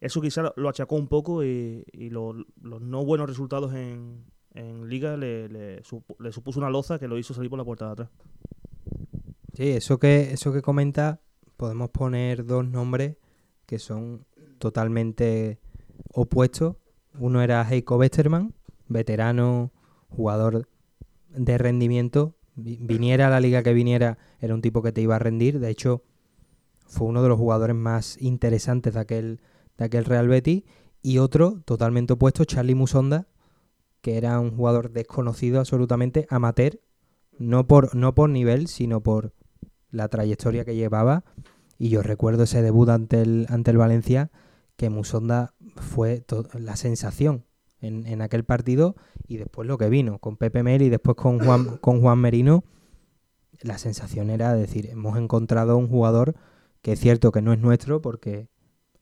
Eso quizá lo achacó un poco y, y lo, los no buenos resultados en, en Liga le, le, le, supuso una loza que lo hizo salir por la puerta de atrás.
Sí, eso que, eso que comenta, podemos poner dos nombres que son totalmente opuestos. Uno era Heiko Westermann, veterano, jugador de rendimiento. Viniera a la liga que viniera, era un tipo que te iba a rendir. De hecho, fue uno de los jugadores más interesantes de aquel, de aquel Real Betis. Y otro, totalmente opuesto, Charlie Musonda, que era un jugador desconocido absolutamente, amateur, no por, no por nivel, sino por la trayectoria que llevaba. Y yo recuerdo ese debut ante el, ante el Valencia, que Musonda fue la sensación en, en, aquel partido y después lo que vino con Pepe Mel y después con Juan, con Juan Merino. La sensación era decir, hemos encontrado un jugador que es cierto que no es nuestro porque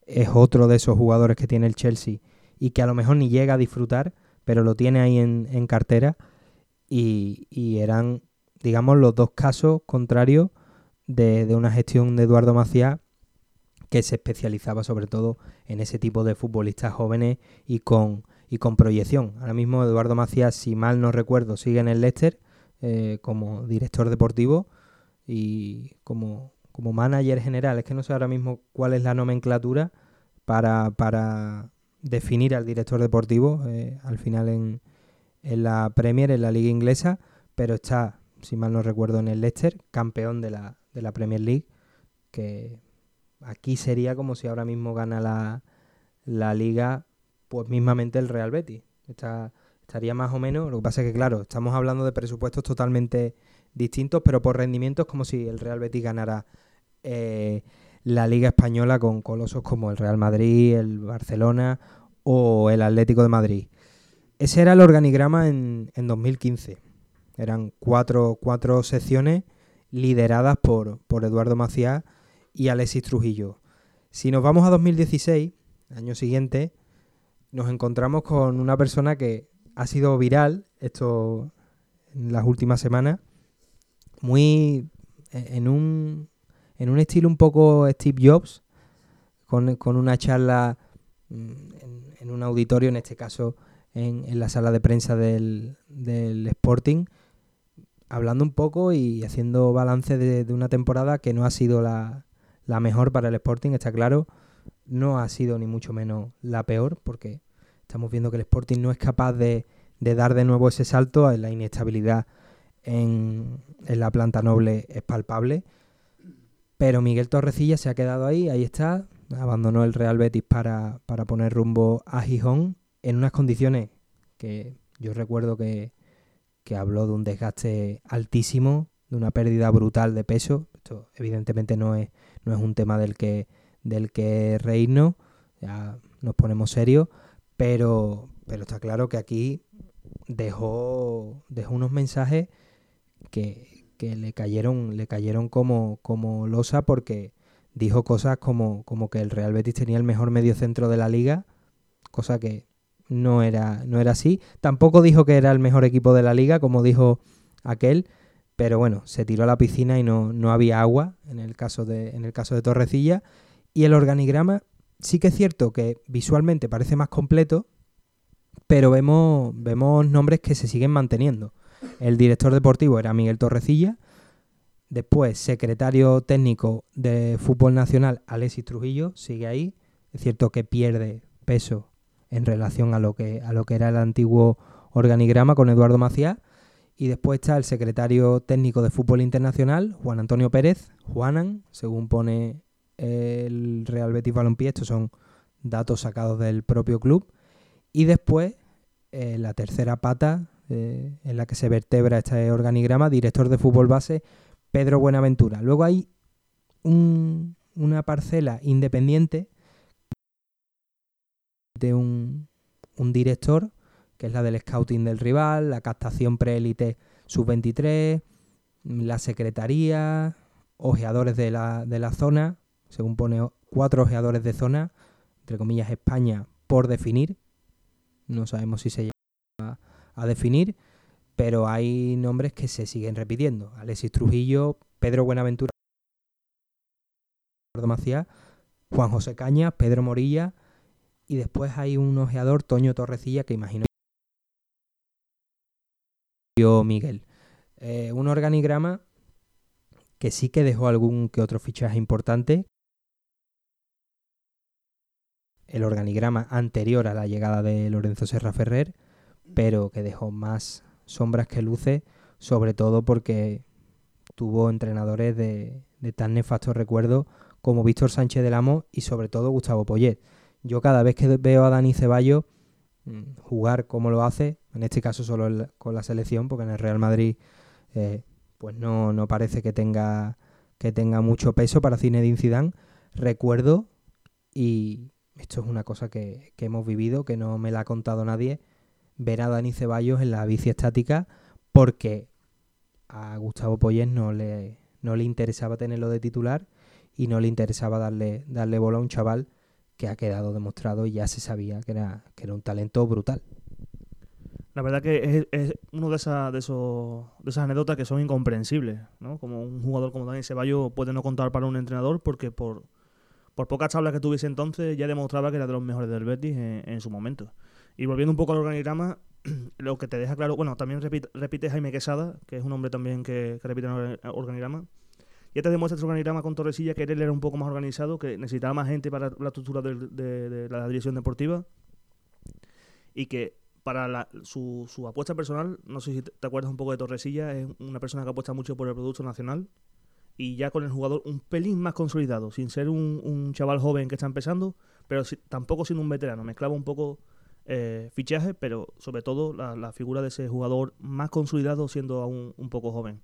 es otro de esos jugadores que tiene el Chelsea y que a lo mejor ni llega a disfrutar, pero lo tiene ahí en, en cartera y, y, eran, digamos, los dos casos contrarios de, de una gestión de Eduardo Macías que se especializaba sobre todo en ese tipo de futbolistas jóvenes y con, y con proyección. Ahora mismo Eduardo Macías, si mal no recuerdo, sigue en el Leicester eh, como director deportivo y como, como manager general. Es que no sé ahora mismo cuál es la nomenclatura para, para definir al director deportivo eh, al final en, en la Premier, en la liga inglesa, pero está, si mal no recuerdo, en el Leicester, campeón de la, de la Premier League, que aquí sería como si ahora mismo gana la, la liga, pues mismamente el Real Betis. Está, estaría más o menos, lo que pasa es que claro, estamos hablando de presupuestos totalmente distintos, pero por rendimiento es como si el Real Betis ganara eh, la liga española con colosos como el Real Madrid, el Barcelona o el Atlético de Madrid. Ese era el organigrama en, en 2015. Eran cuatro, cuatro secciones lideradas por, por Eduardo Macías y Alexis Trujillo. Si nos vamos a 2016, año siguiente, nos encontramos con una persona que ha sido viral esto en las últimas semanas, muy en un, en un estilo un poco Steve Jobs, con, una charla en, en, un auditorio, en este caso en, en la sala de prensa del, Sporting, hablando un poco y haciendo balance de, una temporada que no ha sido la, mejor para el Sporting, está claro. No ha sido ni mucho menos la peor, porque estamos viendo que el Sporting no es capaz de, dar de nuevo ese salto. La inestabilidad en, en, la planta noble es palpable. Pero Miguel Torrecilla se ha quedado ahí, ahí está. Abandonó el Real Betis para, para poner rumbo a Gijón en unas condiciones que yo recuerdo que, que habló de un desgaste altísimo, de una pérdida brutal de peso. Esto evidentemente no es no es un tema del que, del que reírnos, ya nos ponemos serios, pero, pero está claro que aquí dejó, dejó unos mensajes que, que le cayeron, le cayeron como, como losa porque dijo cosas como, como que el Real Betis tenía el mejor medio centro de la liga, cosa que no era, no era así. Tampoco dijo que era el mejor equipo de la liga, como dijo aquel, pero bueno, se tiró a la piscina y no, no había agua en el, caso de, en el caso de Torrecilla. Y el organigrama sí que es cierto que visualmente parece más completo, pero vemos, vemos nombres que se siguen manteniendo. El director deportivo era Miguel Torrecilla, después secretario técnico de fútbol nacional Alexis Trujillo, sigue ahí. Es cierto que pierde peso en relación a lo que, a lo que era el antiguo organigrama con Eduardo Macías. Y después está el secretario técnico de fútbol internacional, Juan Antonio Pérez, Juanan, según pone el Real Betis Balompié, estos son datos sacados del propio club. Y después, eh, la tercera pata eh, en la que se vertebra este organigrama, director de fútbol base, Pedro Buenaventura. Luego hay una parcela independiente de un, un director que es la del scouting del rival, la captación preélite sub-23, la secretaría, ojeadores de la, de la zona, según pone cuatro ojeadores de zona, entre comillas España, por definir. No sabemos si se llama a definir, pero hay nombres que se siguen repitiendo. Alexis Trujillo, Pedro Buenaventura, Macías, Juan José Caña, Pedro Morilla, y después hay un ojeador, Toño Torrecilla, que imagino Miguel. Eh, un organigrama que sí que dejó algún que otro fichaje importante. El organigrama anterior a la llegada de Lorenzo Serra Ferrer, pero que dejó más sombras que luces, sobre todo porque tuvo entrenadores de, tan nefasto recuerdo como Víctor Sánchez del Amo y sobre todo Gustavo Poyet. Yo cada vez que veo a Dani Ceballos mm, jugar como lo hace, en este caso solo con la selección, porque en el Real Madrid eh, pues no, no, parece que tenga, que tenga mucho peso para Zinedine Zidane. Recuerdo, y esto es una cosa que, hemos vivido, que no me la ha contado nadie, ver a Dani Ceballos en la bici estática porque a Gustavo Poyes no le, no le interesaba tenerlo de titular y no le interesaba darle, darle bola a un chaval que ha quedado demostrado y ya se sabía que era, que era un talento brutal.
La verdad que es, es uno de, esas de, esos, de esas anécdotas que son incomprensibles, ¿no? Como un jugador como Dani Ceballos puede no contar para un entrenador porque por, por pocas tablas que tuviese entonces ya demostraba que era de los mejores del Betis en, su momento. Y volviendo un poco al organigrama, lo que te deja claro, bueno, también repite, repite Jaime Quesada, que es un hombre también que, que repite el organigrama, ya te demuestra este organigrama con Torresilla que él era un poco más organizado, que necesitaba más gente para la estructura de, la dirección deportiva y que para su, su, apuesta personal, no sé si te acuerdas un poco de Torresilla, es una persona que apuesta mucho por el producto nacional y ya con el jugador un pelín más consolidado, sin ser un chaval joven que está empezando, pero tampoco siendo un veterano. Mezclaba un poco eh, fichaje, pero sobre todo la, figura de ese jugador más consolidado siendo aún un poco joven.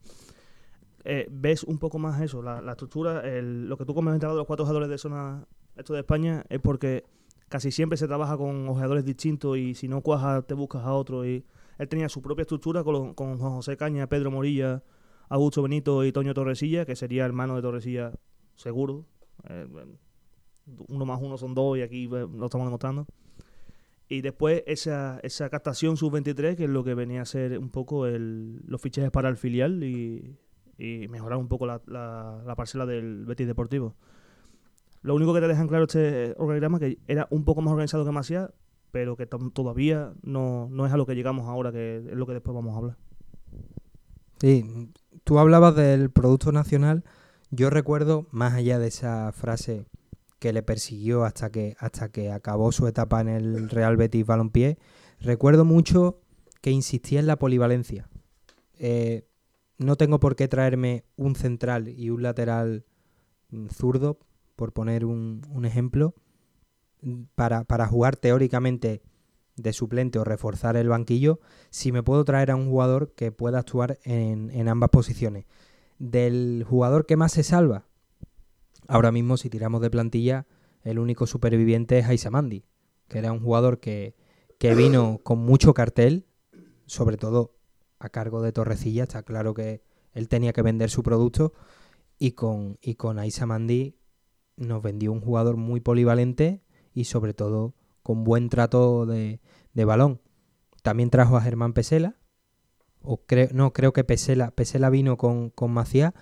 Eh, ves un poco más eso, la, estructura, el, lo que tú comentabas de los cuatro jugadores de zona esto de España es porque casi siempre se trabaja con ojeadores distintos y si no cuaja te buscas a otro y él tenía su propia estructura con, con Juan José Caña, Pedro Morilla, Augusto Benito y Toño Torresilla, que sería hermano de Torresilla seguro. Eh, uno más uno son dos y aquí eh, lo estamos demostrando. Y después esa, esa captación sub-23, que es lo que venía a ser un poco el, los fichajes para el filial y y mejorar un poco la, la, parcela del Betis Deportivo. Lo único que te dejan claro este organigrama que era un poco más organizado que Masia, pero que todavía no, no es a lo que llegamos ahora, que es lo que después vamos a hablar.
Sí, tú hablabas del producto nacional. Yo recuerdo, más allá de esa frase que le persiguió hasta que, hasta que acabó su etapa en el Real Betis Balompié, recuerdo mucho que insistía en la polivalencia. Eh, no tengo por qué traerme un central y un lateral mm, zurdo, por poner un, ejemplo, mm, para, para, jugar teóricamente de suplente o reforzar el banquillo, si me puedo traer a un jugador que pueda actuar en, en ambas posiciones. Del jugador que más se salva, ahora mismo si tiramos de plantilla, el único superviviente es Aisamandi, que era un jugador que, que vino con mucho cartel, sobre todo a cargo de Torrecilla, está claro que él tenía que vender su producto y con, y con Aisa Mandi nos vendió un jugador muy polivalente y sobre todo con buen trato de, balón. También trajo a Germán Pesela, o creo, no, creo que Pesela, Pesela vino con, con Macías,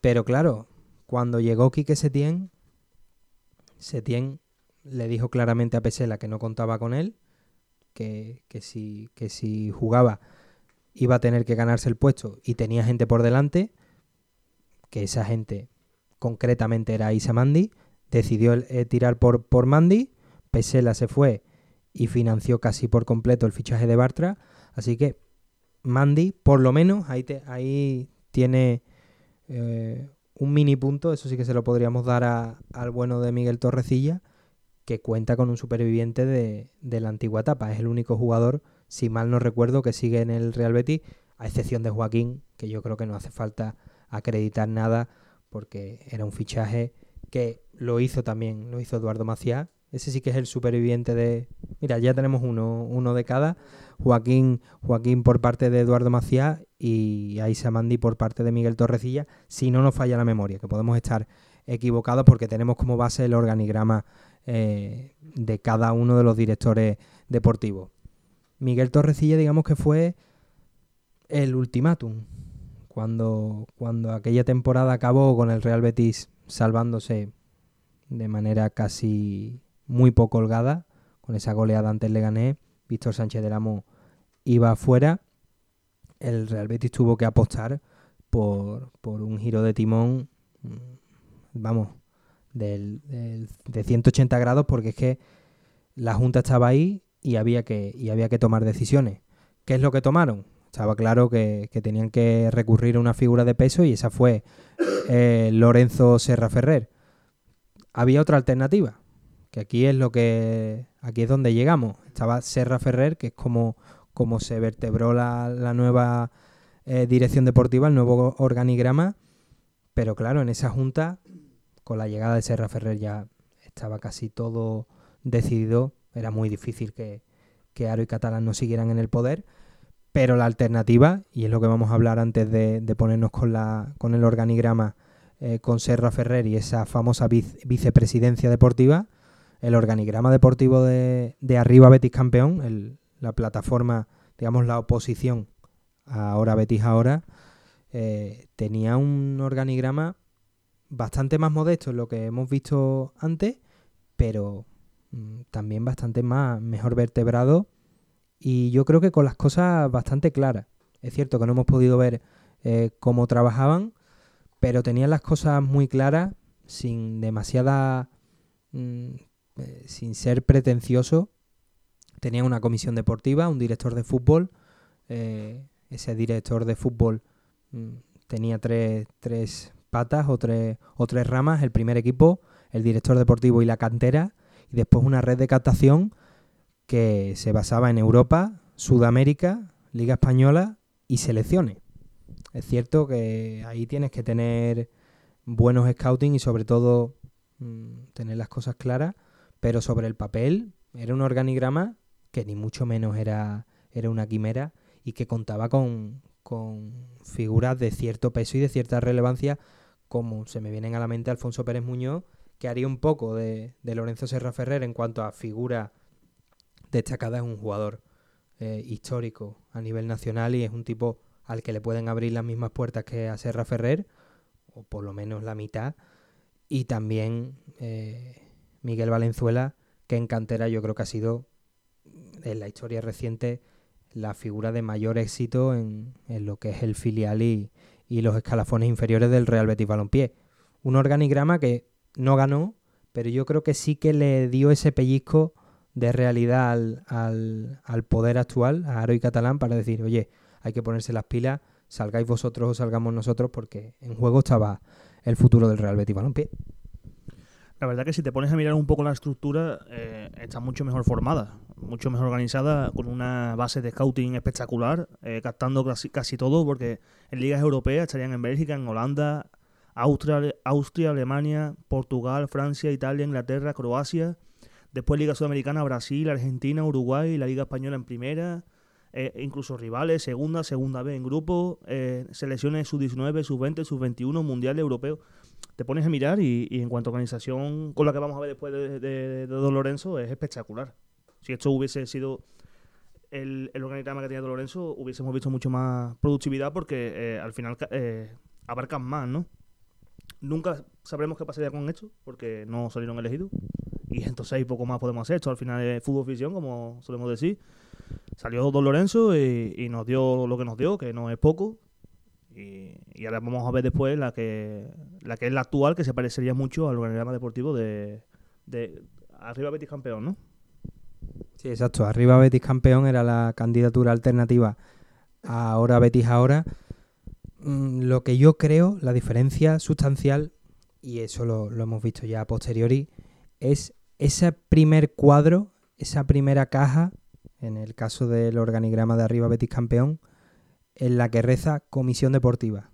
pero claro, cuando llegó Quique Setién, Setién le dijo claramente a Pesela que no contaba con él, que, que, si, que si jugaba iba a tener que ganarse el puesto y tenía gente por delante, que esa gente concretamente era Isa Mandi, decidió eh, tirar por, por Mandy, Pesela se fue y financió casi por completo el fichaje de Bartra, así que Mandy, por lo menos, ahí, ahí tiene eh, un mini punto, eso sí que se lo podríamos dar al bueno de Miguel Torrecilla, que cuenta con un superviviente de, de, la antigua etapa. Es el único jugador, si mal no recuerdo, que sigue en el Real Betis, a excepción de Joaquín, que yo creo que no hace falta acreditar nada, porque era un fichaje que lo hizo también, lo hizo Eduardo Maciá. Ese sí que es el superviviente de... Mira, ya tenemos uno, uno de cada. Joaquín, Joaquín por parte de Eduardo Maciá y Aisa Mandi por parte de Miguel Torrecilla, si no nos falla la memoria, que podemos estar equivocados porque tenemos como base el organigrama eh, de cada uno de los directores deportivos. Miguel Torrecilla, digamos que fue el ultimátum. Cuando, cuando aquella temporada acabó con el Real Betis salvándose de manera casi muy poco holgada, con esa goleada antes le gané, Víctor Sánchez del Amo iba afuera, el Real Betis tuvo que apostar por, por un giro de timón, mm, vamos, de 180 grados, porque es que la Junta estaba ahí y había que, y había que tomar decisiones. ¿Qué es lo que tomaron? Estaba claro que, tenían que recurrir a una figura de peso y esa fue eh, Lorenzo Serra Ferrer. Había otra alternativa, que aquí es lo que aquí es donde llegamos. Estaba Serra Ferrer, que es como, como se vertebró la, la nueva eh, dirección deportiva, el nuevo organigrama, pero claro, en esa junta con la llegada de Serra Ferrer ya estaba casi todo decidido. Era muy difícil que, que Aro y Catalán no siguieran en el poder. Pero la alternativa, y es lo que vamos a hablar antes de, ponernos con, la, con el organigrama eh, con Serra Ferrer y esa famosa vicepresidencia deportiva, el organigrama deportivo de, de Arriba Betis Campeón, la plataforma, digamos la oposición ahora Betis ahora, eh, tenía un organigrama bastante más modesto en lo que hemos visto antes, pero mm, también bastante más mejor vertebrado y yo creo que con las cosas bastante claras. Es cierto que no hemos podido ver eh, cómo trabajaban, pero tenían las cosas muy claras, sin demasiada... Mm, eh, sin ser pretencioso. Tenían una comisión deportiva, un director de fútbol. Eh, ese director de fútbol mm, tenía tres, tres patas o tres, o tres ramas, el primer equipo, el director deportivo y la cantera, y después una red de captación que se basaba en Europa, Sudamérica, Liga Española y selecciones. Es cierto que ahí tienes que tener buenos scouting y sobre todo mm, tener las cosas claras, pero sobre el papel era un organigrama que ni mucho menos era, era una quimera y que contaba con, con figuras de cierto peso y de cierta relevancia como se me vienen a la mente Alfonso Pérez Muñoz, que haría un poco de, Lorenzo Serra Ferrer en cuanto a figura destacada, es un jugador eh, histórico a nivel nacional y es un tipo al que le pueden abrir las mismas puertas que a Serra Ferrer, o por lo menos la mitad, y también eh, Miguel Valenzuela, que en cantera yo creo que ha sido en la historia reciente la figura de mayor éxito en, en lo que es el filial y, y los escalafones inferiores del Real Betis Balompié. Un organigrama que no ganó, pero yo creo que sí que le dio ese pellizco de realidad al, al, poder actual, a Aro y Catalán, para decir, oye, hay que ponerse las pilas, salgáis vosotros o salgamos nosotros, porque en juego estaba el futuro del Real Betis Balompié.
La verdad que si te pones a mirar un poco la estructura, eh, está mucho mejor formada, mucho mejor organizada, con una base de scouting espectacular, eh, captando casi, casi todo, porque en ligas europeas estarían en Bélgica, en Holanda, Austria, Austria, Alemania, Portugal, Francia, Italia, Inglaterra, Croacia. Después Liga Sudamericana, Brasil, Argentina, Uruguay, la Liga Española en primera, eh, incluso rivales, segunda, segunda B en grupo, selecciones sub-19, sub-20, sub-21, Mundial Europeo te pones a mirar y, en cuanto a organización, con la que vamos a ver después de, Don Lorenzo, es espectacular. Si esto hubiese sido el, el organigrama que tenía Don Lorenzo, hubiésemos visto mucho más productividad porque eh, al final eh, abarcan más, ¿no? Nunca sabremos qué pasaría con esto porque no salieron elegidos. Y entonces hay poco más podemos hacer. Esto al final es fútbol ficción, como solemos decir. Salió Don Lorenzo y, nos dio lo que nos dio, que no es poco. Y, ahora vamos a ver después la que la que es la actual, que se parecería mucho al organigrama deportivo de, de Arriba Betis Campeón, ¿no?
Sí, exacto. Arriba Betis Campeón era la candidatura alternativa a ahora Betis ahora. Mm, lo que yo creo, la diferencia sustancial, y eso lo, lo hemos visto ya a posteriori, es ese primer cuadro, esa primera caja, en el caso del organigrama de arriba Betis campeón, en la que reza comisión deportiva.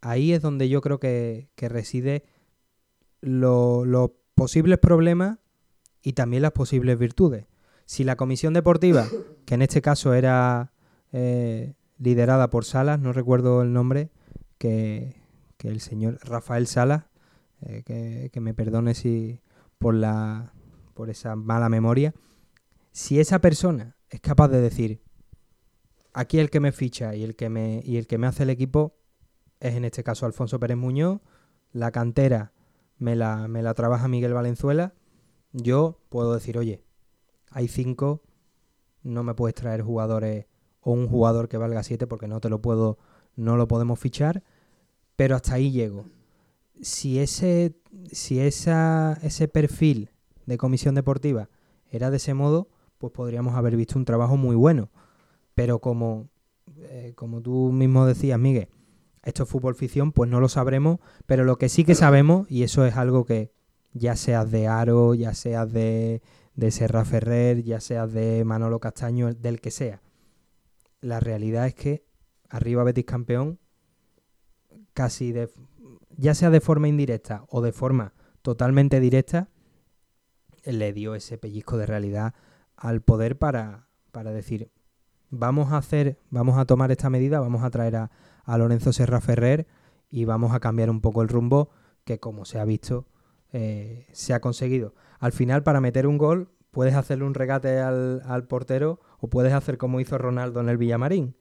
Ahí es donde yo creo que, reside los posibles problemas y también las posibles virtudes. Si la comisión deportiva, que en este caso era eh, liderada por Salas, no recuerdo el nombre, que, el señor Rafael Salas, eh, que, que, me perdone si por la por esa mala memoria, si esa persona es capaz de decir, aquí el que me ficha y el que me, y el que me hace el equipo es en este caso Alfonso Pérez Muñoz, la cantera me la, me la trabaja Miguel Valenzuela, yo puedo decir, oye, hay cinco, no me puedes traer jugadores o un jugador que valga siete porque no te lo puedo, no lo podemos fichar, pero hasta ahí llego. Si ese, si ese perfil de comisión deportiva era de ese modo, pues podríamos haber visto un trabajo muy bueno. Pero como, eh, como tú mismo decías, Miguel, esto es fútbol ficción, pues no lo sabremos, pero lo que sí que sabemos, y eso es algo que ya seas de Aro, ya seas de, de Serra Ferrer, ya seas de Manolo Castaño, del que sea, la realidad es que arriba Betis campeón, casi de, ya sea de forma indirecta o de forma totalmente directa, le dio ese pellizco de realidad al poder para, para decir, vamos a hacer, vamos a tomar esta medida, vamos a traer a, Lorenzo Serra Ferrer y vamos a cambiar un poco el rumbo que como se ha visto eh, se ha conseguido. Al final para meter un gol puedes hacerle un regate al, al, portero o puedes hacer como hizo Ronaldo en el Villamarín.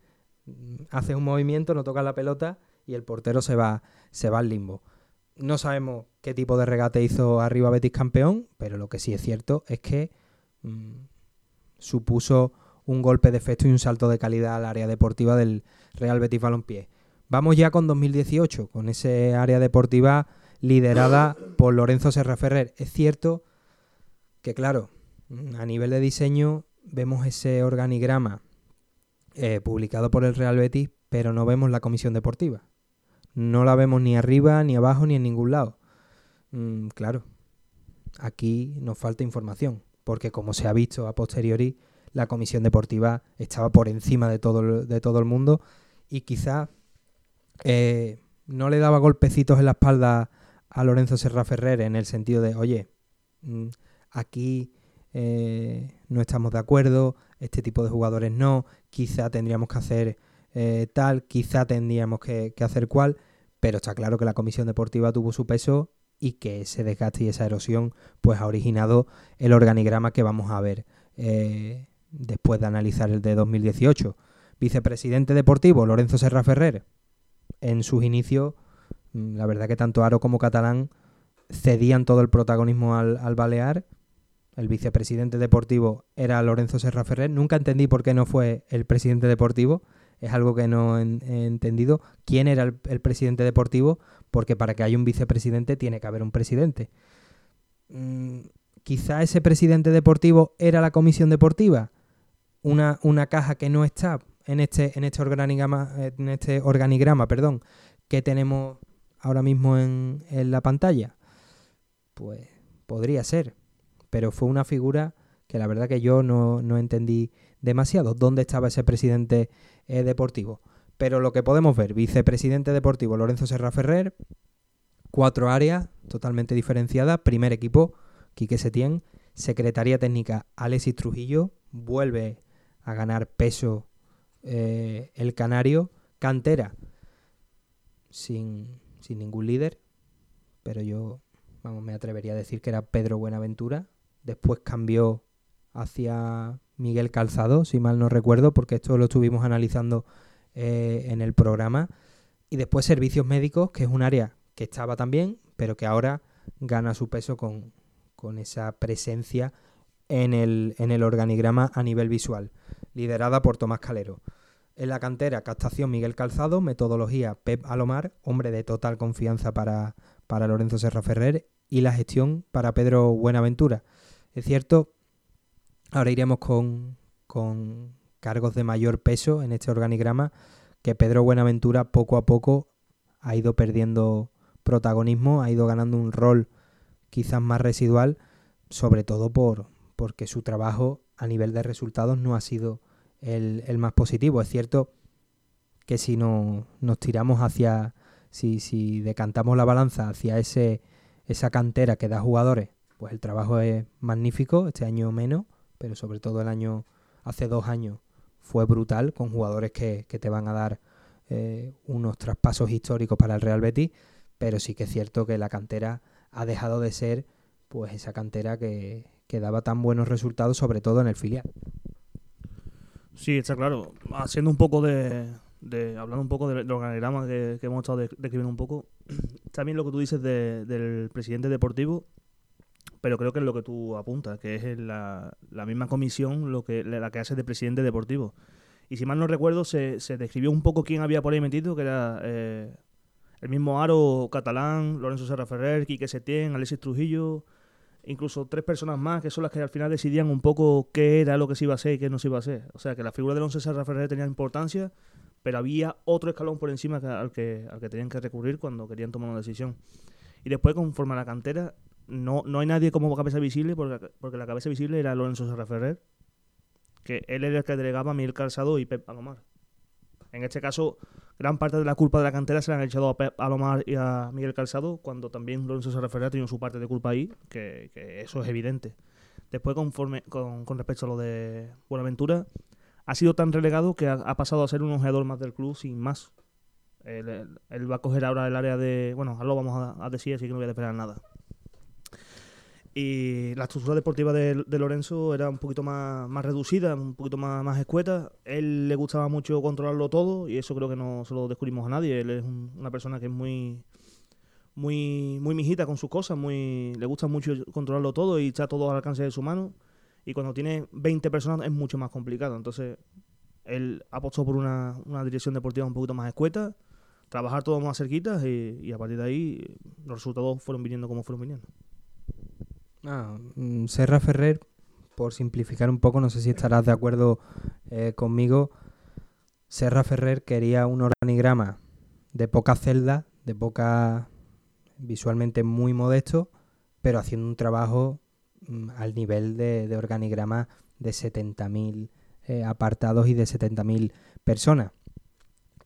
Haces un movimiento, no tocas la pelota y el portero se va, se va al limbo. No sabemos qué tipo de regate hizo arriba Betis campeón, pero lo que sí es cierto es que mm, supuso un golpe de efecto y un salto de calidad al área deportiva del Real Betis Balompié. Vamos ya con 2018, con ese área deportiva liderada por Lorenzo Serra Ferrer. Es cierto que, claro, a nivel de diseño vemos ese organigrama eh, publicado por el Real Betis, pero no vemos la comisión deportiva. No la vemos ni arriba, ni abajo, ni en ningún lado. Mm, claro, aquí nos falta información, porque como se ha visto a posteriori, la comisión deportiva estaba por encima de todo, de todo el mundo y quizá eh, no le daba golpecitos en la espalda a Lorenzo Serra Ferrer en el sentido de, oye, mm, aquí eh, no estamos de acuerdo, este tipo de jugadores no, quizá tendríamos que hacer eh, tal, quizá tendríamos que, hacer cual, pero está claro que la comisión deportiva tuvo su peso y que ese desgaste y esa erosión pues ha originado el organigrama que vamos a ver después de analizar el de 2018. Vicepresidente deportivo Lorenzo Serra Ferrer. En sus inicios, mm, la verdad que tanto Aro como Catalán cedían todo el protagonismo al, al Balear. El vicepresidente deportivo era Lorenzo Serra Ferrer. Nunca entendí por qué no fue el presidente deportivo es algo que no he, entendido. ¿Quién era el, presidente deportivo? Porque para que haya un vicepresidente tiene que haber un presidente. Mm, quizá ese presidente deportivo era la comisión deportiva. Una, una caja que no está en este, en este organigrama, en este organigrama, perdón, que tenemos ahora mismo en, la pantalla. Pues podría ser. Pero fue una figura que la verdad que yo no, no entendí demasiado. ¿Dónde estaba ese presidente eh, deportivo? Pero lo que podemos ver, vicepresidente deportivo Lorenzo Serra Ferrer, cuatro áreas totalmente diferenciadas. Primer equipo, Quique Setién. Secretaría técnica, Alexis Trujillo. Vuelve a ganar peso eh, el canario. Cantera, sin, sin ningún líder. pero yo vamos, me atrevería a decir que era Pedro Buenaventura. Después cambió hacia Miguel Calzado, si mal no recuerdo, porque esto lo estuvimos analizando eh, en el programa. Y después servicios médicos, que es un área que estaba también, pero que ahora gana su peso con, con esa presencia en el, en el organigrama a nivel visual, liderada por Tomás Calero. En la cantera, captación Miguel Calzado, metodología Pep Alomar, hombre de total confianza para, para Lorenzo Serra Ferrer, y la gestión para Pedro Buenaventura. Es cierto, ahora iremos con, con cargos de mayor peso en este organigrama, que Pedro Buenaventura poco a poco ha ido perdiendo protagonismo, ha ido ganando un rol quizás más residual, sobre todo por, porque su trabajo a nivel de resultados no ha sido el, más positivo. Es cierto que si no, nos tiramos hacia, si, si decantamos la balanza hacia ese, esa cantera que da jugadores, pues el trabajo es magnífico, este año menos, pero sobre todo el año, hace dos años, fue brutal, con jugadores que, que te van a dar eh, unos traspasos históricos para el Real Betis, pero sí que es cierto que la cantera ha dejado de ser pues esa cantera que, que daba tan buenos resultados, sobre todo en el filial.
Sí, está claro. Haciendo un poco de, de hablando un poco del organigrama que, que, hemos estado describiendo un poco, también lo que tú dices de, del presidente deportivo, pero creo que es lo que tú apuntas, que es la, la misma comisión lo que la que hace de presidente deportivo. Y si mal no recuerdo, se, se describió un poco quién había por ahí metido, que era eh, el mismo Aro catalán, Lorenzo Serra Ferrer, Quique Setién, Alexis Trujillo, incluso tres personas más que son las que al final decidían un poco qué era lo que se iba a hacer y qué no se iba a hacer. O sea, que la figura de Lorenzo Serra Ferrer tenía importancia, pero había otro escalón por encima al que, al que tenían que recurrir cuando querían tomar una decisión. Y después, conforme a la cantera, no, no hay nadie como cabeza visible, porque, porque la cabeza visible era Lorenzo Serra Ferrer, que él era el que delegaba a Miguel Calzado y Pep Palomar. En este caso, gran parte de la culpa de la cantera se la han echado a Pep Palomar y a Miguel Calzado, cuando también Lorenzo Serra Ferrer ha tenido su parte de culpa ahí, que, eso es evidente. Después, conforme con, respecto a lo de Buenaventura, ha sido tan relegado que ha, pasado a ser un ojeador más del club sin más. Él, va a coger ahora el área de... Bueno, ahora lo vamos a decir, así que no voy a esperar nada. Y la estructura deportiva de, Lorenzo era un poquito más, más reducida, un poquito más, más escueta. Él le gustaba mucho controlarlo todo y eso creo que no se lo descubrimos a nadie. Él es un, una persona que es muy, muy, muy mijita con sus cosas, muy, le gusta mucho controlarlo todo y echar todo al alcance de su mano. Y cuando tiene 20 personas es mucho más complicado. Entonces, él apostó por una, una dirección deportiva un poquito más escueta, trabajar todo más cerquita y, y a partir de ahí los resultados fueron viniendo como fueron viniendo.
Ah, Serra Ferrer, por simplificar un poco, no sé si estarás de acuerdo eh, conmigo, Serra Ferrer quería un organigrama de poca celda, de poca visualmente muy modesto, pero haciendo un trabajo mm, al nivel de, de, organigrama de 70.000 eh, apartados y de 70.000 personas.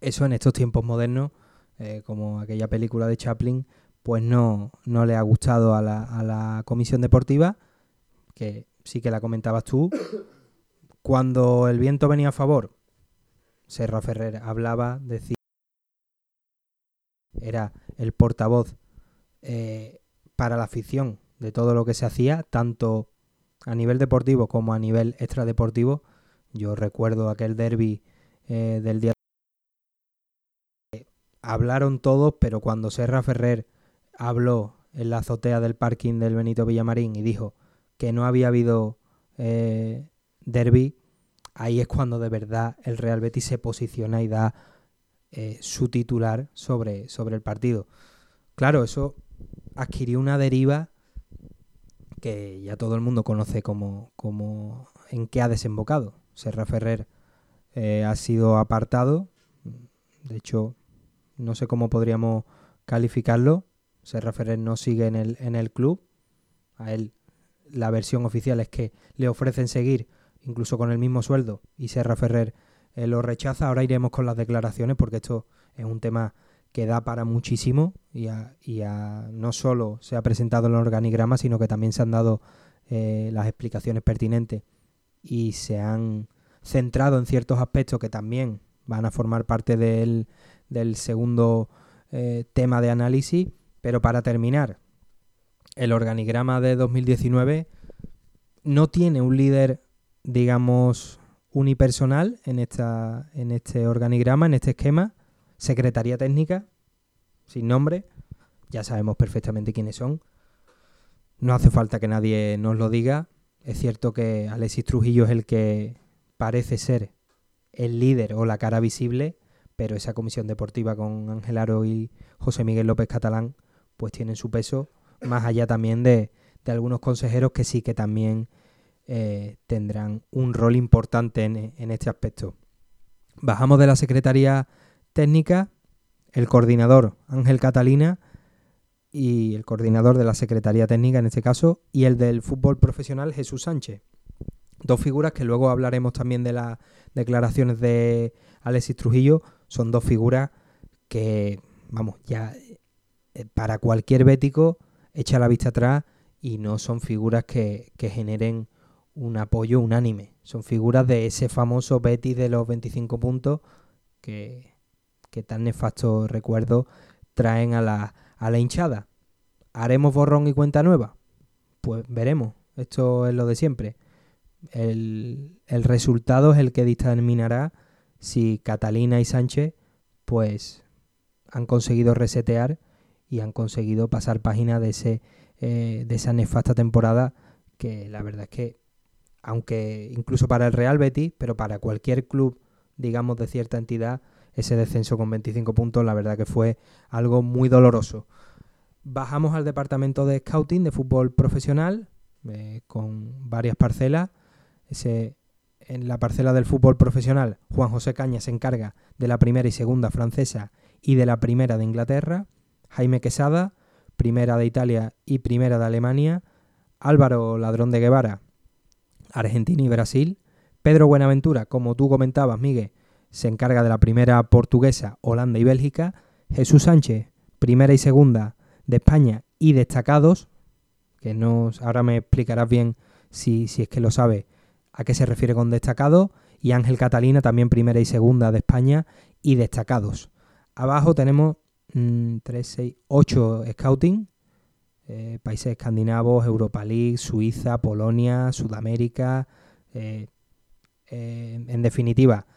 Eso en estos tiempos modernos, eh, como aquella película de Chaplin, pues no, no le ha gustado a la, comisión deportiva, que sí que la comentabas tú. Cuando el viento venía a favor, Serra Ferrer hablaba, decía, era el portavoz eh, para la afición de todo lo que se hacía, tanto a nivel deportivo como a nivel extradeportivo. Yo recuerdo aquel derby eh, del día. Hablaron todos, pero cuando Serra Ferrer habló en la azotea del parking del Benito Villamarín y dijo que no había habido eh, derby, ahí es cuando de verdad el Real Betis se posiciona y da eh, su titular sobre, sobre el partido. Claro, eso adquirió una deriva que ya todo el mundo conoce como, como en qué ha desembocado. Serra Ferrer eh, ha sido apartado, de hecho, no sé cómo podríamos calificarlo, Serra Ferrer no sigue en el, en el club. A él la versión oficial es que le ofrecen seguir incluso con el mismo sueldo y Serra Ferrer eh, lo rechaza. Ahora iremos con las declaraciones porque esto es un tema que da para muchísimo y, a, y a, no solo se ha presentado el organigrama, sino que también se han dado eh, las explicaciones pertinentes y se han centrado en ciertos aspectos que también van a formar parte del, del segundo eh, tema de análisis Pero para terminar, el organigrama de 2019 no tiene un líder, digamos, unipersonal en, esta, en este organigrama, en este esquema. Secretaría técnica, sin nombre, ya sabemos perfectamente quiénes son. No hace falta que nadie nos lo diga. Es cierto que Alexis Trujillo es el que parece ser el líder o la cara visible, pero esa comisión deportiva con Ángel Aro y José Miguel López Catalán, pues tienen su peso, más allá también de, algunos consejeros que sí que también eh, tendrán un rol importante en, en este aspecto. Bajamos de la Secretaría Técnica, el coordinador Ángel Catalina y el coordinador de la Secretaría Técnica en este caso, y el del fútbol profesional Jesús Sánchez. Dos figuras que luego hablaremos también de las declaraciones de Alexis Trujillo. Son dos figuras que, vamos, ya para cualquier bético echa la vista atrás y no son figuras que, generen un apoyo unánime. Son figuras de ese famoso Betis de los 25 puntos que, tan nefasto recuerdo traen a la, a la hinchada. ¿Haremos borrón y cuenta nueva? Pues veremos. Esto es lo de siempre el, resultado es el que determinará si Catalina y Sánchez pues han conseguido resetear y han conseguido pasar página de ese eh, de esa nefasta temporada que la verdad es que aunque incluso para el Real Betis pero para cualquier club digamos de cierta entidad ese descenso con 25 puntos la verdad que fue algo muy doloroso. Bajamos al departamento de scouting de fútbol profesional eh, con varias parcelas. En la parcela del fútbol profesional, Juan José Caña se encarga de la primera y segunda francesa y de la primera de Inglaterra, Jaime Quesada, primera de Italia y primera de Alemania, Álvaro Ladrón de Guevara, Argentina y Brasil, Pedro Buenaventura, como tú comentabas, Miguel, se encarga de la primera portuguesa, Holanda y Bélgica, Jesús Sánchez, primera y segunda de España y destacados, que nos, ahora me explicarás bien si, si es que lo sabe, a qué se refiere con destacado, y Ángel Catalina también primera y segunda de España y destacados. Abajo tenemos 3, 6, 8 scouting, eh, países escandinavos, Europa League, Suiza, Polonia, Sudamérica, eh, eh, en definitiva,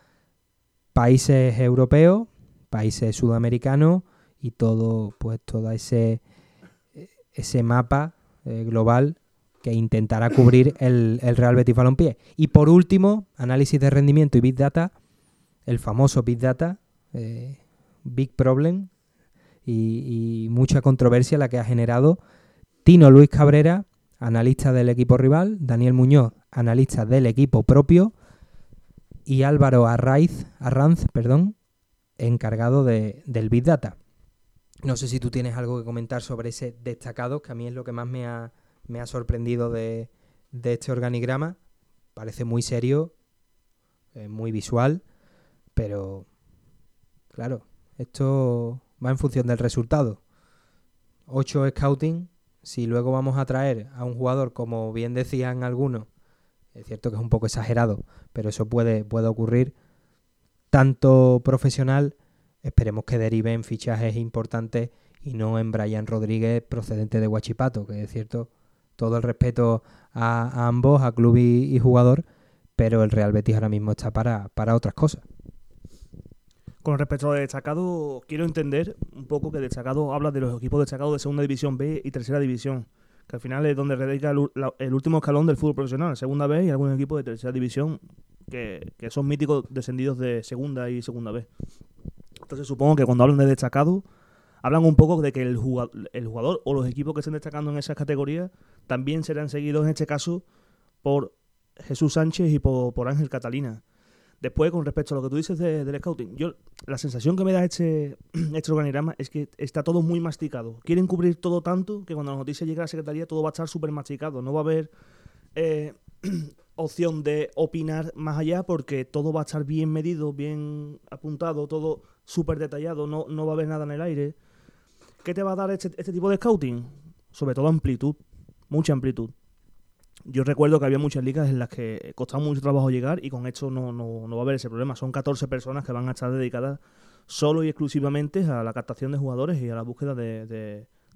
países europeos, países sudamericanos y todo, pues todo ese, ese mapa global que intentará cubrir el, Real Betis Balompié. Y por último, análisis de rendimiento y Big Data, el famoso Big Data, Big Problem, y, mucha controversia la que ha generado Tino Luis Cabrera, analista del equipo rival, Daniel Muñoz, analista del equipo propio, y Álvaro Arranz, perdón, encargado de, del Big Data. No sé si tú tienes algo que comentar sobre ese destacado, que a mí es lo que más me ha, me ha sorprendido de, este organigrama. Parece muy serio, eh, muy visual, pero claro, esto va en función del resultado. 8 scouting, si luego vamos a traer a un jugador, como bien decían algunos, es cierto que es un poco exagerado, pero eso puede, puede ocurrir, tanto profesional, esperemos que derive en fichajes importantes y no en Brian Rodríguez procedente de Huachipato, que es cierto todo el respeto a, ambos, a club y, jugador, pero el Real Betis ahora mismo está para, para otras cosas.
Con respecto a destacado, quiero entender un poco que destacado habla de los equipos destacados de segunda división B y tercera división, que al final es donde radica el, último escalón del fútbol profesional, segunda B y algunos equipos de tercera división que, son míticos descendidos de segunda y segunda B. Entonces supongo que cuando hablan de destacado hablan un poco de que el jugador, el jugador o los equipos que estén destacando en esas categorías también serán seguidos en este caso por Jesús Sánchez y por, Ángel Catalina. Después, con respecto a lo que tú dices del scouting, yo la sensación que me da este, este organigrama es que está todo muy masticado. Quieren cubrir todo tanto que cuando la noticia llegue a la Secretaría todo va a estar súper masticado. No va a haber eh, opción de opinar más allá porque todo va a estar bien medido, bien apuntado, todo súper detallado, no, no va a haber nada en el aire. ¿Qué te va a dar este, este tipo de scouting? Sobre todo amplitud, mucha amplitud. Yo recuerdo que había muchas ligas en las que costaba mucho trabajo llegar y con esto no, no, no va a haber ese problema. Son 14 personas que van a estar dedicadas solo y exclusivamente a la captación de jugadores y a la búsqueda de,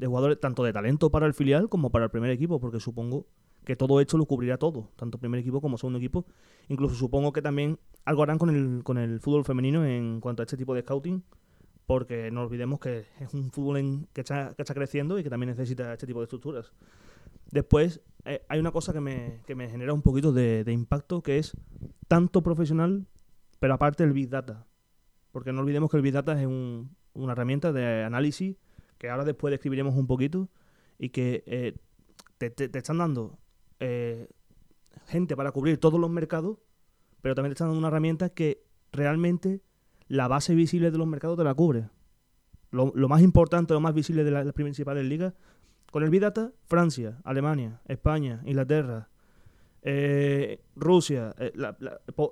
de jugadores tanto de talento para el filial como para el primer equipo, porque supongo que todo esto lo cubrirá todo, tanto primer equipo como segundo equipo. Incluso supongo que también algo harán con el, con el fútbol femenino en cuanto a este tipo de scouting, porque no olvidemos que es un fútbol en, que, está, que está creciendo y que también necesita este tipo de estructuras. Después, eh, hay una cosa que me, que me, genera un poquito de, impacto, que es tanto profesional, pero aparte el Big Data. Porque no olvidemos que el Big Data es un, una herramienta de análisis que ahora después describiremos un poquito y que eh, te, te, están dando eh, gente para cubrir todos los mercados, pero también te están dando una herramienta que realmente la base visible de los mercados te la cubre. Lo, lo más importante, lo más visible de las principales ligas, con el Big Data, Francia, Alemania, España, Inglaterra, eh, Rusia, eh,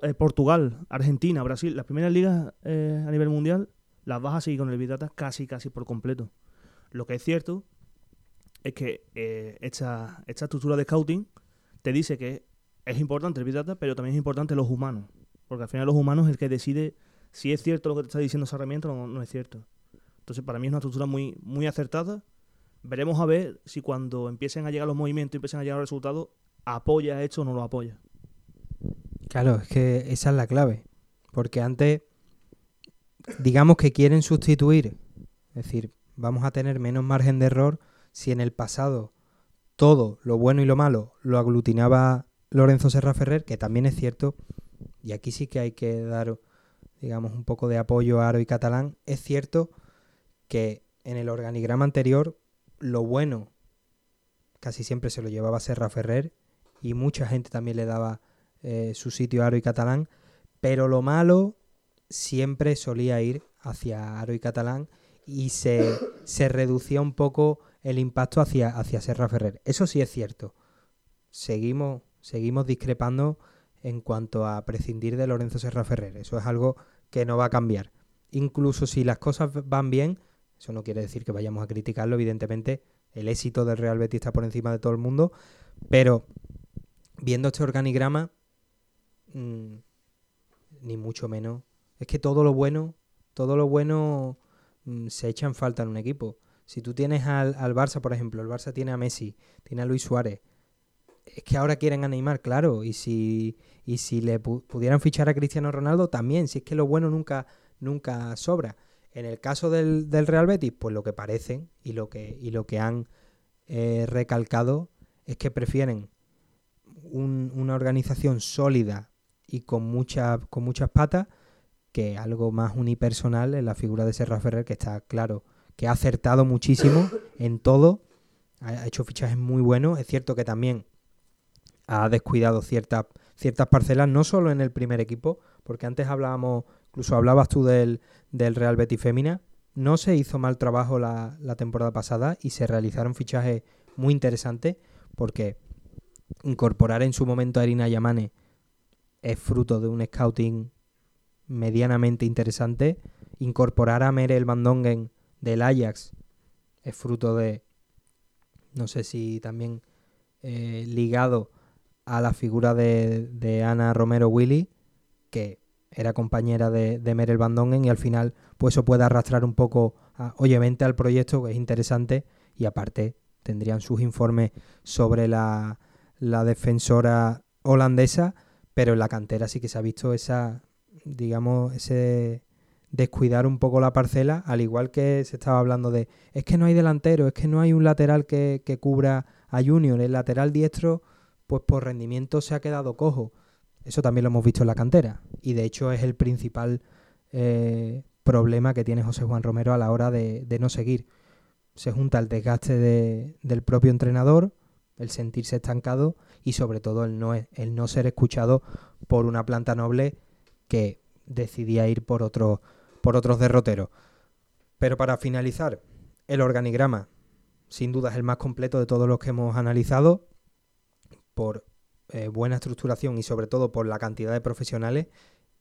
eh, Portugal, Argentina, Brasil, las primeras ligas a nivel mundial las vas a seguir con el Big Data casi, casi por completo. Lo que es cierto es que esta, esta estructura de scouting te dice que es importante el Big Data, pero también es importante los humanos. Porque al final los humanos es el que decide si es cierto lo que te está diciendo esa herramienta o no, no es cierto. Entonces, para mí es una estructura muy, muy acertada. Veremos a ver si cuando empiecen a llegar los movimientos empiecen a llegar los resultados, apoya esto o no lo apoya.
Claro, es que esa es la clave. Porque antes, digamos que quieren sustituir, es decir, vamos a tener menos margen de error si en el pasado todo lo bueno y lo malo lo aglutinaba Lorenzo Serra Ferrer, que también es cierto, y aquí sí que hay que dar, digamos, un poco de apoyo a Aro y Catalán, es cierto que en el organigrama anterior lo bueno casi siempre se lo llevaba Serra Ferrer y mucha gente también le daba eh, su sitio a Aro y Catalán, pero lo malo siempre solía ir hacia Aro y Catalán y se, se reducía un poco el impacto hacia, hacia Serra Ferrer. Eso sí es cierto. Seguimos, seguimos discrepando en cuanto a prescindir de Lorenzo Serra Ferrer. Eso es algo que no va a cambiar. Incluso si las cosas van bien, eso no quiere decir que vayamos a criticarlo, evidentemente el éxito del Real Betis está por encima de todo el mundo, pero viendo este organigrama, mmm, ni mucho menos. Es que todo lo bueno, todo lo bueno mmm, se echa en falta en un equipo. Si tú tienes al, al, Barça, por ejemplo, el Barça tiene a Messi, tiene a Luis Suárez, es que ahora quieren a Neymar, claro, y si, y si le pu pudieran fichar a Cristiano Ronaldo, también, si es que lo bueno nunca, nunca sobra. En el caso del, del Real Betis, pues lo que parecen y lo que, y lo que han eh, recalcado es que prefieren un, una organización sólida y con, mucha, con muchas patas que algo más unipersonal en la figura de Serra Ferrer, que está claro que ha acertado muchísimo en todo, ha hecho fichajes muy buenos. Es cierto que también ha descuidado ciertas, ciertas parcelas, no solo en el primer equipo, porque antes hablábamos, incluso hablabas tú del, del Real Betis Fémina, no se hizo mal trabajo la, la, temporada pasada y se realizaron fichajes muy interesantes, porque incorporar en su momento a Irina Yamane es fruto de un scouting medianamente interesante. Incorporar a Mere el Mandongen del Ajax es fruto de, no sé si también eh, ligado a la figura de, de, Ana Romero Willy, que era compañera de, de Merel Bandongen y al final pues eso puede arrastrar un poco, a, obviamente, al proyecto, que es interesante, y aparte tendrían sus informes sobre la, la defensora holandesa, pero en la cantera sí que se ha visto esa, digamos, ese descuidar un poco la parcela, al igual que se estaba hablando de, es que no hay delantero, es que no hay un lateral que, que cubra a Junior, el lateral diestro, pues por rendimiento se ha quedado cojo. Eso también lo hemos visto en la cantera y de hecho es el principal eh, problema que tiene José Juan Romero a la hora de, no seguir. Se junta el desgaste de, del propio entrenador, el sentirse estancado y sobre todo el no, el no ser escuchado por una planta noble que decidía ir por, por otros derroteros. Pero para finalizar, el organigrama sin duda es el más completo de todos los que hemos analizado por eh, buena estructuración y sobre todo por la cantidad de profesionales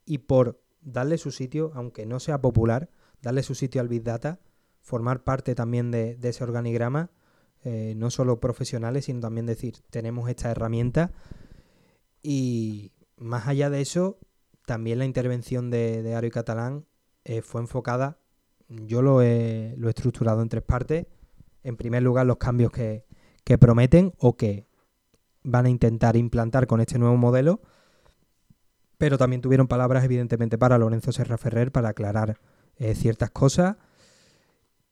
y por darle su sitio, aunque no sea popular, darle su sitio al Big Data, formar parte también de, ese organigrama, eh, no solo profesionales, sino también decir, tenemos esta herramienta. Y más allá de eso, también la intervención de, de y Catalán eh, fue enfocada, yo lo he, lo he estructurado en tres partes, en primer lugar, los cambios que, que prometen o que van a intentar implantar con este nuevo modelo, pero también tuvieron palabras, evidentemente, para Lorenzo Serra Ferrer para aclarar eh, ciertas cosas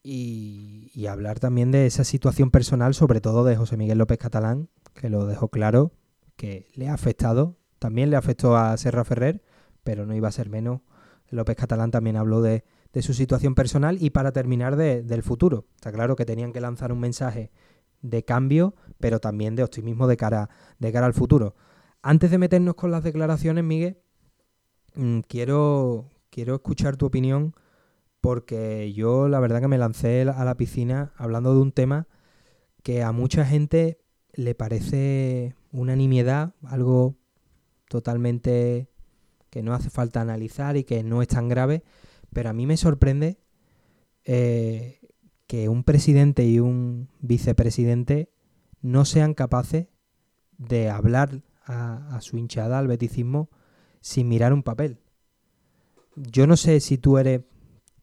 y, hablar también de esa situación personal, sobre todo de José Miguel López Catalán, que lo dejó claro, que le ha afectado, también le afectó a Serra Ferrer, pero no iba a ser menos. López Catalán también habló de, de su situación personal y para terminar de, del futuro. Está claro que tenían que lanzar un mensaje de cambio, pero también de optimismo de cara, de cara al futuro. Antes de meternos con las declaraciones, Miguel, mmm, quiero, quiero escuchar tu opinión porque yo la verdad que me lancé a la piscina hablando de un tema que a mucha gente le parece una nimiedad, algo totalmente que no hace falta analizar y que no es tan grave, pero a mí me sorprende eh, que un presidente y un vicepresidente no sean capaces de hablar a, su hinchada, al beticismo, sin mirar un papel. Yo no sé si tú eres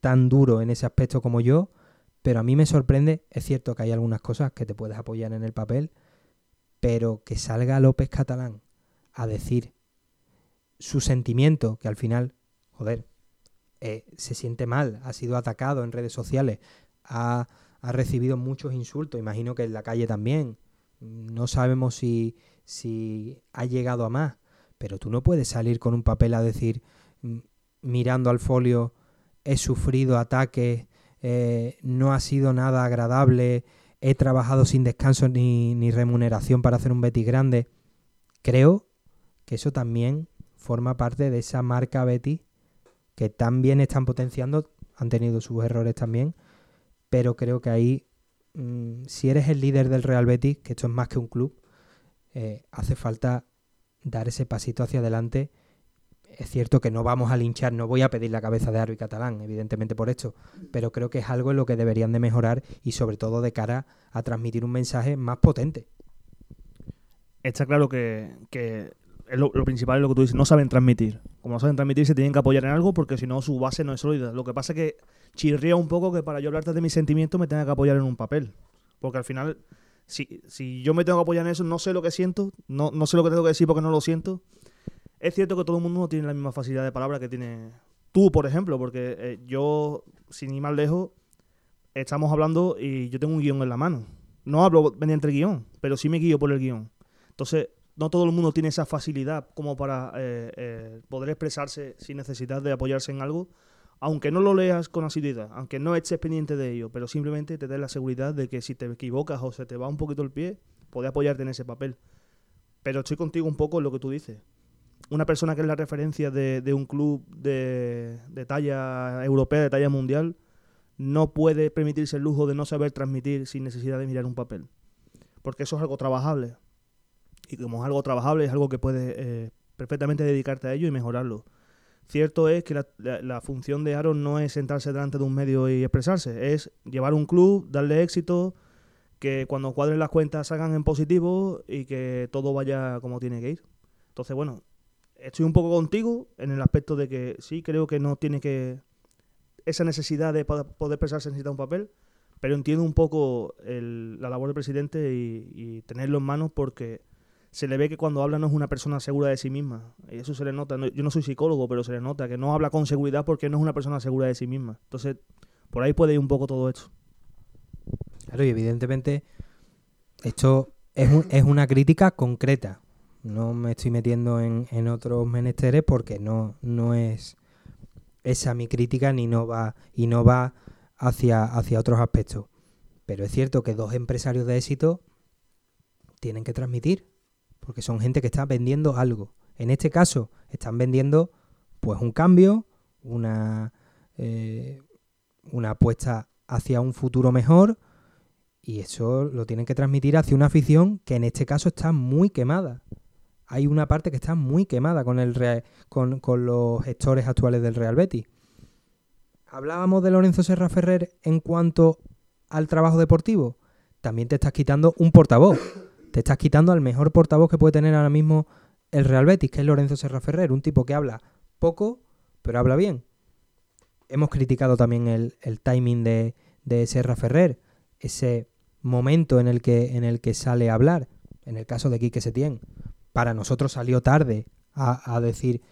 tan duro en ese aspecto como yo, pero a mí me sorprende, es cierto que hay algunas cosas que te puedes apoyar en el papel, pero que salga López Catalán a decir su sentimiento, que al final, joder, eh, se siente mal, ha sido atacado en redes sociales, ha, recibido muchos insultos, imagino que en la calle también. No sabemos si, si ha llegado a más, pero tú no puedes salir con un papel a decir, mirando al folio, he sufrido ataques, eh, no ha sido nada agradable, he trabajado sin descanso ni, ni remuneración para hacer un Betty grande. Creo que eso también forma parte de esa marca Betty que también están potenciando, han tenido sus errores también, pero creo que ahí, mmm, si eres el líder del Real Betis, que esto es más que un club, eh, hace falta dar ese pasito hacia adelante. Es cierto que no vamos a linchar, no voy a pedir la cabeza de Arby Catalán, evidentemente por esto, pero creo que es algo en lo que deberían de mejorar y sobre todo de cara a transmitir un mensaje más potente.
Está claro que lo, principal es lo que tú dices, no saben transmitir. Como no saben transmitir, se tienen que apoyar en algo porque si no, su base no es sólida. Lo que pasa es que chirría un poco que para yo hablarte de mis sentimientos me tenga que apoyar en un papel. Porque al final, si, si yo me tengo que apoyar en eso, no sé lo que siento, no, no sé lo que tengo que decir porque no lo siento. Es cierto que todo el mundo no tiene la misma facilidad de palabra que tiene tú, por ejemplo, porque eh, yo, sin ir más lejos, estamos hablando y yo tengo un guion en la mano. No hablo mediante el guion, pero sí me guío por el guion. Entonces, no todo el mundo tiene esa facilidad como para eh, eh, poder expresarse sin necesidad de apoyarse en algo, aunque no lo leas con asiduidad, aunque no estés pendiente de ello, pero simplemente te des la seguridad de que si te equivocas o se te va un poquito el pie, puedes apoyarte en ese papel. Pero estoy contigo un poco en lo que tú dices. Una persona que es la referencia de, un club de talla europea, de talla mundial, no puede permitirse el lujo de no saber transmitir sin necesidad de mirar un papel. Porque eso es algo trabajable y como es algo trabajable, es algo que puedes eh, perfectamente dedicarte a ello y mejorarlo. Cierto es que la, función de Aaron no es sentarse delante de un medio y expresarse, es llevar un club, darle éxito, que cuando cuadren las cuentas salgan en positivo y que todo vaya como tiene que ir. Entonces, bueno, estoy un poco contigo en el aspecto de que sí, creo que no tiene que... Esa necesidad de poder expresarse necesita un papel, pero entiendo un poco el, la labor del presidente y, y tenerlo en manos porque se le ve que cuando habla no es una persona segura de sí misma. Eso se le nota. Yo no soy psicólogo, pero se le nota que no habla con seguridad porque no es una persona segura de sí misma. Entonces, por ahí puede ir un poco todo esto.
Claro, y evidentemente esto es, un, es una crítica concreta. No me estoy metiendo en, en otros menesteres porque no, no es esa mi crítica ni no va y no va hacia, hacia otros aspectos. Pero es cierto que dos empresarios de éxito tienen que transmitir porque son gente que está vendiendo algo. En este caso, están vendiendo pues un cambio, una, eh, una apuesta hacia un futuro mejor y eso lo tienen que transmitir hacia una afición que en este caso está muy quemada. Hay una parte que está muy quemada con, el Real, con, con los gestores actuales del Real Betis. Hablábamos de Lorenzo Serra Ferrer en cuanto al trabajo deportivo. También te estás quitando un portavoz te estás quitando al mejor portavoz que puede tener ahora mismo el Real Betis, que es Lorenzo Serra Ferrer, un tipo que habla poco, pero habla bien. Hemos criticado también el, timing de, de, Serra Ferrer, ese momento en el que, en el que sale a hablar. En el caso de Quique Setién, para nosotros salió tarde a, decir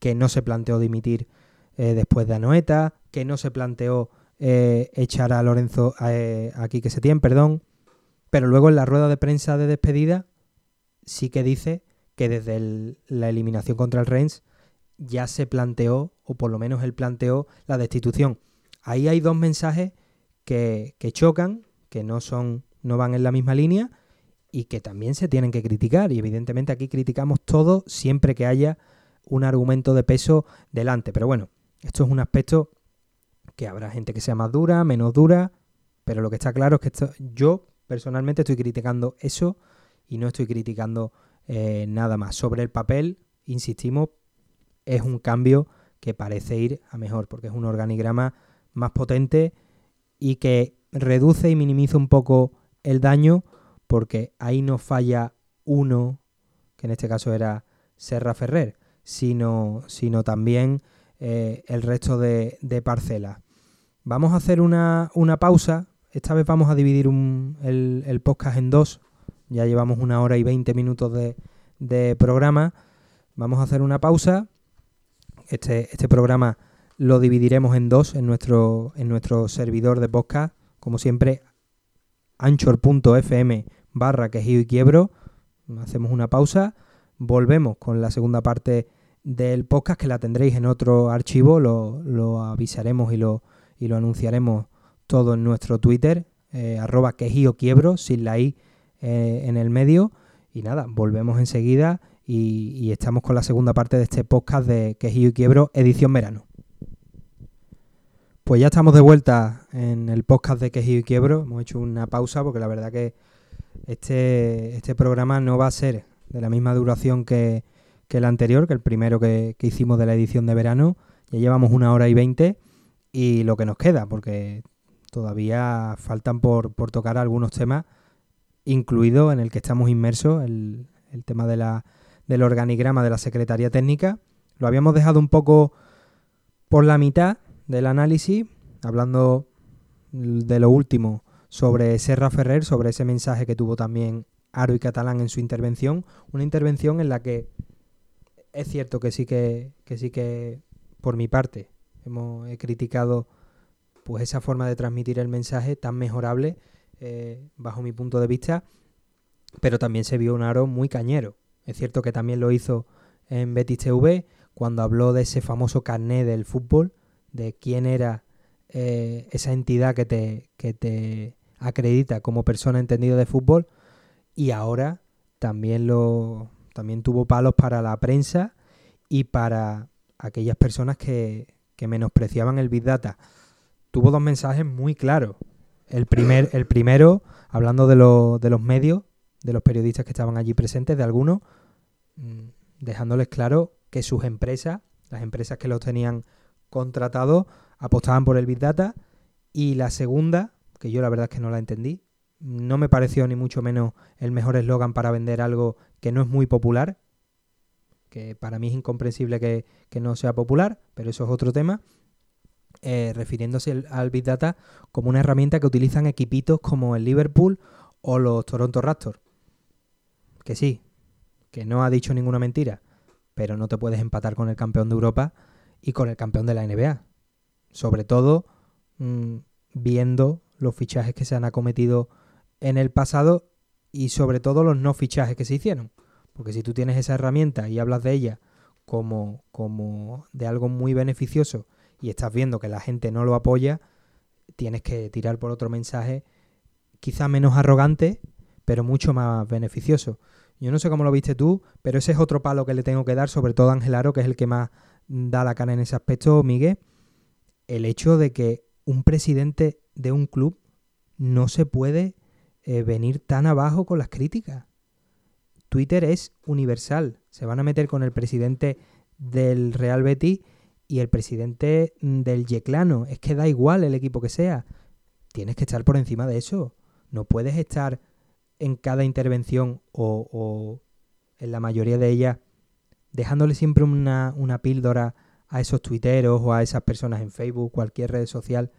que no se planteó dimitir eh, después de Anoeta, que no se planteó eh, echar a Lorenzo, eh, a Quique Setién, perdón, pero luego en la rueda de prensa de despedida sí que dice que desde la eliminación contra el Reims ya se planteó, o por lo menos él planteó, la destitución. Ahí hay dos mensajes que, que chocan, que no son, no van en la misma línea y que también se tienen que criticar. Y evidentemente aquí criticamos todo siempre que haya un argumento de peso delante. Pero bueno, esto es un aspecto que habrá gente que sea más dura, menos dura, pero lo que está claro es que esto, yo personalmente estoy criticando eso y no estoy criticando eh, nada más. Sobre el papel, insistimos, es un cambio que parece ir a mejor, porque es un organigrama más potente y que reduce y minimiza un poco el daño, porque ahí no falla uno, que en este caso era Serra Ferrer, sino, sino también eh, el resto de, parcelas. Vamos a hacer una, una pausa esta vez vamos a dividir el, podcast en dos. Ya llevamos una hora y veinte minutos de, programa. Vamos a hacer una pausa. Este, este programa lo dividiremos en dos en nuestro, en nuestro servidor de podcast. Como siempre, anchor.fm barra quejío y quiebro. Hacemos una pausa. Volvemos con la segunda parte del podcast que la tendréis en otro archivo. Lo, avisaremos y lo, y lo anunciaremos todo en nuestro Twitter, eh, arroba quejío quiebro, sin la i eh, en el medio. Y nada, volvemos enseguida y, estamos con la segunda parte de este podcast de Quejío y Quiebro, edición verano. Pues ya estamos de vuelta en el podcast de Quejío y Quiebro. Hemos hecho una pausa porque la verdad que este, este programa no va a ser de la misma duración que, el anterior, que el primero que, que, hicimos de la edición de verano. Ya llevamos una hora y veinte y lo que nos queda, porque todavía faltan por, tocar algunos temas, incluido en el que estamos inmersos, el, tema de la, del organigrama de la Secretaría Técnica. Lo habíamos dejado un poco por la mitad del análisis, hablando de lo último sobre Serra Ferrer, sobre ese mensaje que tuvo también Aro y Catalán en su intervención, una intervención en la que es cierto que sí que, que sí que por mi parte hemos he criticado pues esa forma de transmitir el mensaje tan mejorable eh, bajo mi punto de vista, pero también se vio un aro muy cañero. Es cierto que también lo hizo en Betis TV cuando habló de ese famoso carné del fútbol, de quién era eh, esa entidad que te, que te acredita como persona entendida de fútbol y ahora también lo también tuvo palos para la prensa y para aquellas personas que, que menospreciaban el Big Data tuvo dos mensajes muy claros. El, primer, el primero, hablando de, de los medios, de los periodistas que estaban allí presentes, de algunos, mm, dejándoles claro que sus empresas, las empresas que los tenían contratados, apostaban por el Big Data. Y la segunda, que yo la verdad es que no la entendí, no me pareció ni mucho menos el mejor eslogan para vender algo que no es muy popular, que para mí es incomprensible que, que no sea popular, pero eso es otro tema. Eh, refiriéndose al Big Data como una herramienta que utilizan equipitos como el Liverpool o los Toronto Raptors. Que sí, que no ha dicho ninguna mentira, pero no te puedes empatar con el campeón de Europa y con el campeón de la NBA. Sobre todo mm, viendo los fichajes que se han acometido en el pasado y sobre todo los no fichajes que se hicieron. Porque si tú tienes esa herramienta y hablas de ella como, como de algo muy beneficioso y estás viendo que la gente no lo apoya, tienes que tirar por otro mensaje quizá menos arrogante, pero mucho más beneficioso. Yo no sé cómo lo viste tú, pero ese es otro palo que le tengo que dar, sobre todo a Angelaro, que es el que más da la cara en ese aspecto, Miguel. El hecho de que un presidente de un club no se puede eh, venir tan abajo con las críticas. Twitter es universal. Se van a meter con el presidente del Real Betis y el presidente del Yeclano. Es que da igual el equipo que sea. Tienes que estar por encima de eso. No puedes estar en cada intervención o, en la mayoría de ellas dejándole siempre una, una píldora a esos tuiteros o a esas personas en Facebook, cualquier red social,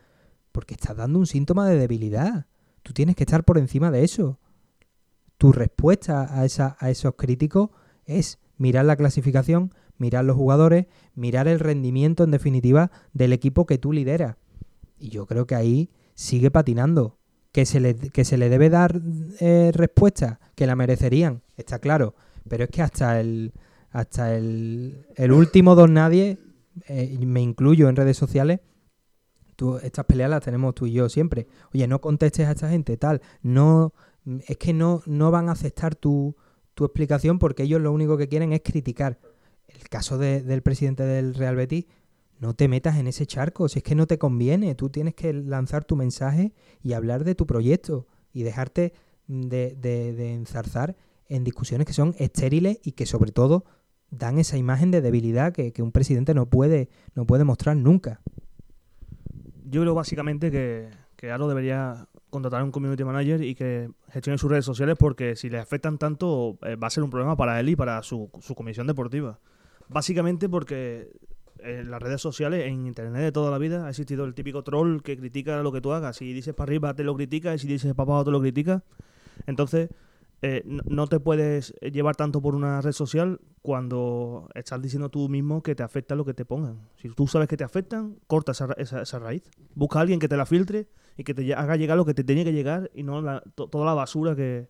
porque estás dando un síntoma de debilidad. Tú tienes que estar por encima de eso. Tu respuesta a, esa, a esos críticos es mirar la clasificación, mirar los jugadores, mirar el rendimiento en definitiva del equipo que tú lideras. Y yo creo que ahí sigue patinando. Que se le, que se le debe dar eh, respuesta, que la merecerían, está claro. Pero es que hasta el, hasta el, el último don nadie, eh, me incluyo en redes sociales, tú, estas peleas las tenemos tú y yo siempre. Oye, no contestes a esta gente, tal. No, es que no, no van a aceptar tu, tu explicación porque ellos lo único que quieren es criticar. El caso de, del presidente del Real Betis, no te metas en ese charco, si es que no te conviene, tú tienes que lanzar tu mensaje y hablar de tu proyecto y dejarte de, de, enzarzar en discusiones que son estériles y que sobre todo dan esa imagen de debilidad que, un presidente no puede, no puede mostrar nunca.
Yo creo básicamente que, que Aro debería contratar a un community manager y que gestione sus redes sociales porque si le afectan tanto eh, va a ser un problema para él y para su comisión deportiva. Básicamente porque en las redes sociales, en internet de toda la vida, ha existido el típico troll que critica lo que tú hagas. Si dices para arriba te lo critica y si dices para abajo te lo critica. Entonces, eh, no, te puedes llevar tanto por una red social cuando estás diciendo tú mismo que te afecta lo que te pongan. Si tú sabes que te afectan, corta esa, esa, raíz. Busca a alguien que te la filtre y que te haga llegar lo que te tiene que llegar y no toda la basura que,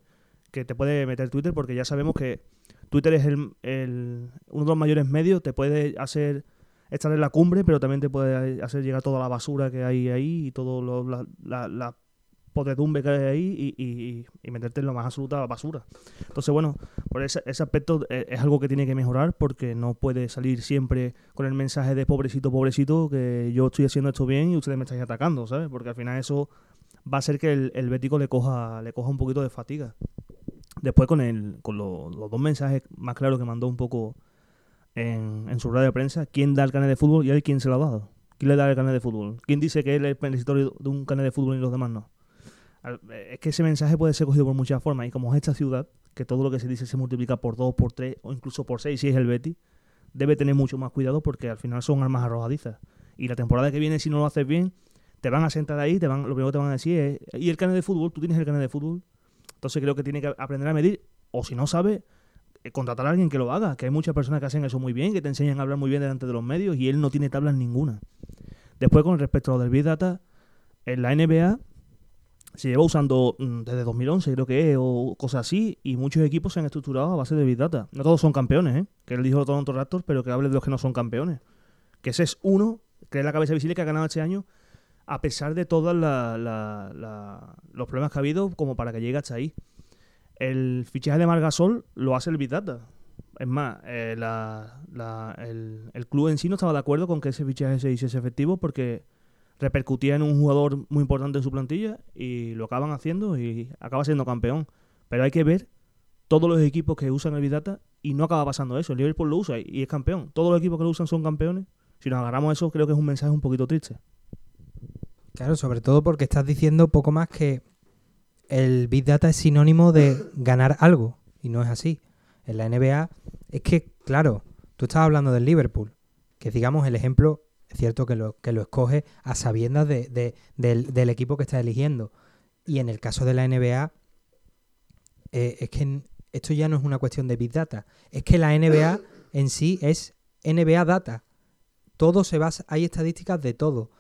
que te puede meter Twitter, porque ya sabemos que Twitter es el, uno de los mayores medios, te puede hacer estar en la cumbre, pero también te puede hacer llegar toda la basura que hay ahí y toda la, la, la, podredumbre que hay ahí y, y, meterte en lo más absoluta basura. Entonces, bueno, por ese, ese aspecto eh, es, algo que tiene que mejorar porque no puede salir siempre con el mensaje de pobrecito, pobrecito, que yo estoy haciendo esto bien y ustedes me estáis atacando, ¿sabes? Porque al final eso va a hacer que el, el bético le coja, le coja un poquito de fatiga. Después con, el, con los dos mensajes más claros que mandó un poco en, su radio de prensa quién da el canal de fútbol y él quién se lo ha dado. ¿Quién le da el canal de fútbol? ¿Quién dice que él es el beneficiario de un canal de fútbol y los demás no? Es que ese mensaje puede ser cogido por muchas formas y como es esta ciudad, que todo lo que se dice se multiplica por dos, por tres o incluso por seis si es el Betty, debe tener mucho más cuidado porque al final son armas arrojadizas. Y la temporada que viene, si no lo haces bien, te van a sentar ahí, te van, lo primero que te van a decir es, ¿y el canal de fútbol? ¿Tú tienes el canal de fútbol? Entonces creo que tiene que aprender a medir, o si no sabe, eh, contratar a alguien que lo haga, que hay muchas personas que hacen eso muy bien, que te enseñan a hablar muy bien delante de los medios y él no tiene tablas ninguna. Después, con respecto a lo del Big Data, en la NBA se lleva usando mm, desde 2011, creo que es, o cosas así, y muchos equipos se han estructurado a base de Big Data. No todos son campeones, ¿eh? que él dijo Toronto Raptors, pero que hable de los que no son campeones. Que ese es uno, que es la cabeza visible que ha ganado este año, a pesar de todos los problemas que ha habido, como para que llegue hasta ahí. El fichaje de Margasol lo hace el Big Data. Es más, eh, el, club en sí no estaba de acuerdo con que ese fichaje se hiciese efectivo porque repercutía en un jugador muy importante en su plantilla y lo acaban haciendo y acaba siendo campeón. Pero hay que ver todos los equipos que usan el Big y no acaba pasando eso. El Liverpool lo usa y es campeón. Todos los equipos que lo usan son campeones. Si nos agarramos eso, creo que es un mensaje un poquito triste.
Claro, sobre todo porque estás diciendo poco más que el Big Data es sinónimo de ganar algo, y no es así. En la NBA es que, claro, tú estás hablando del Liverpool, que digamos el ejemplo, es cierto que lo, que lo escoge a sabiendas de, del, equipo que estás eligiendo. Y en el caso de la NBA, eh, es que esto ya no es una cuestión de Big Data, es que la NBA en sí es NBA Data. Todo se basa, hay estadísticas de todo.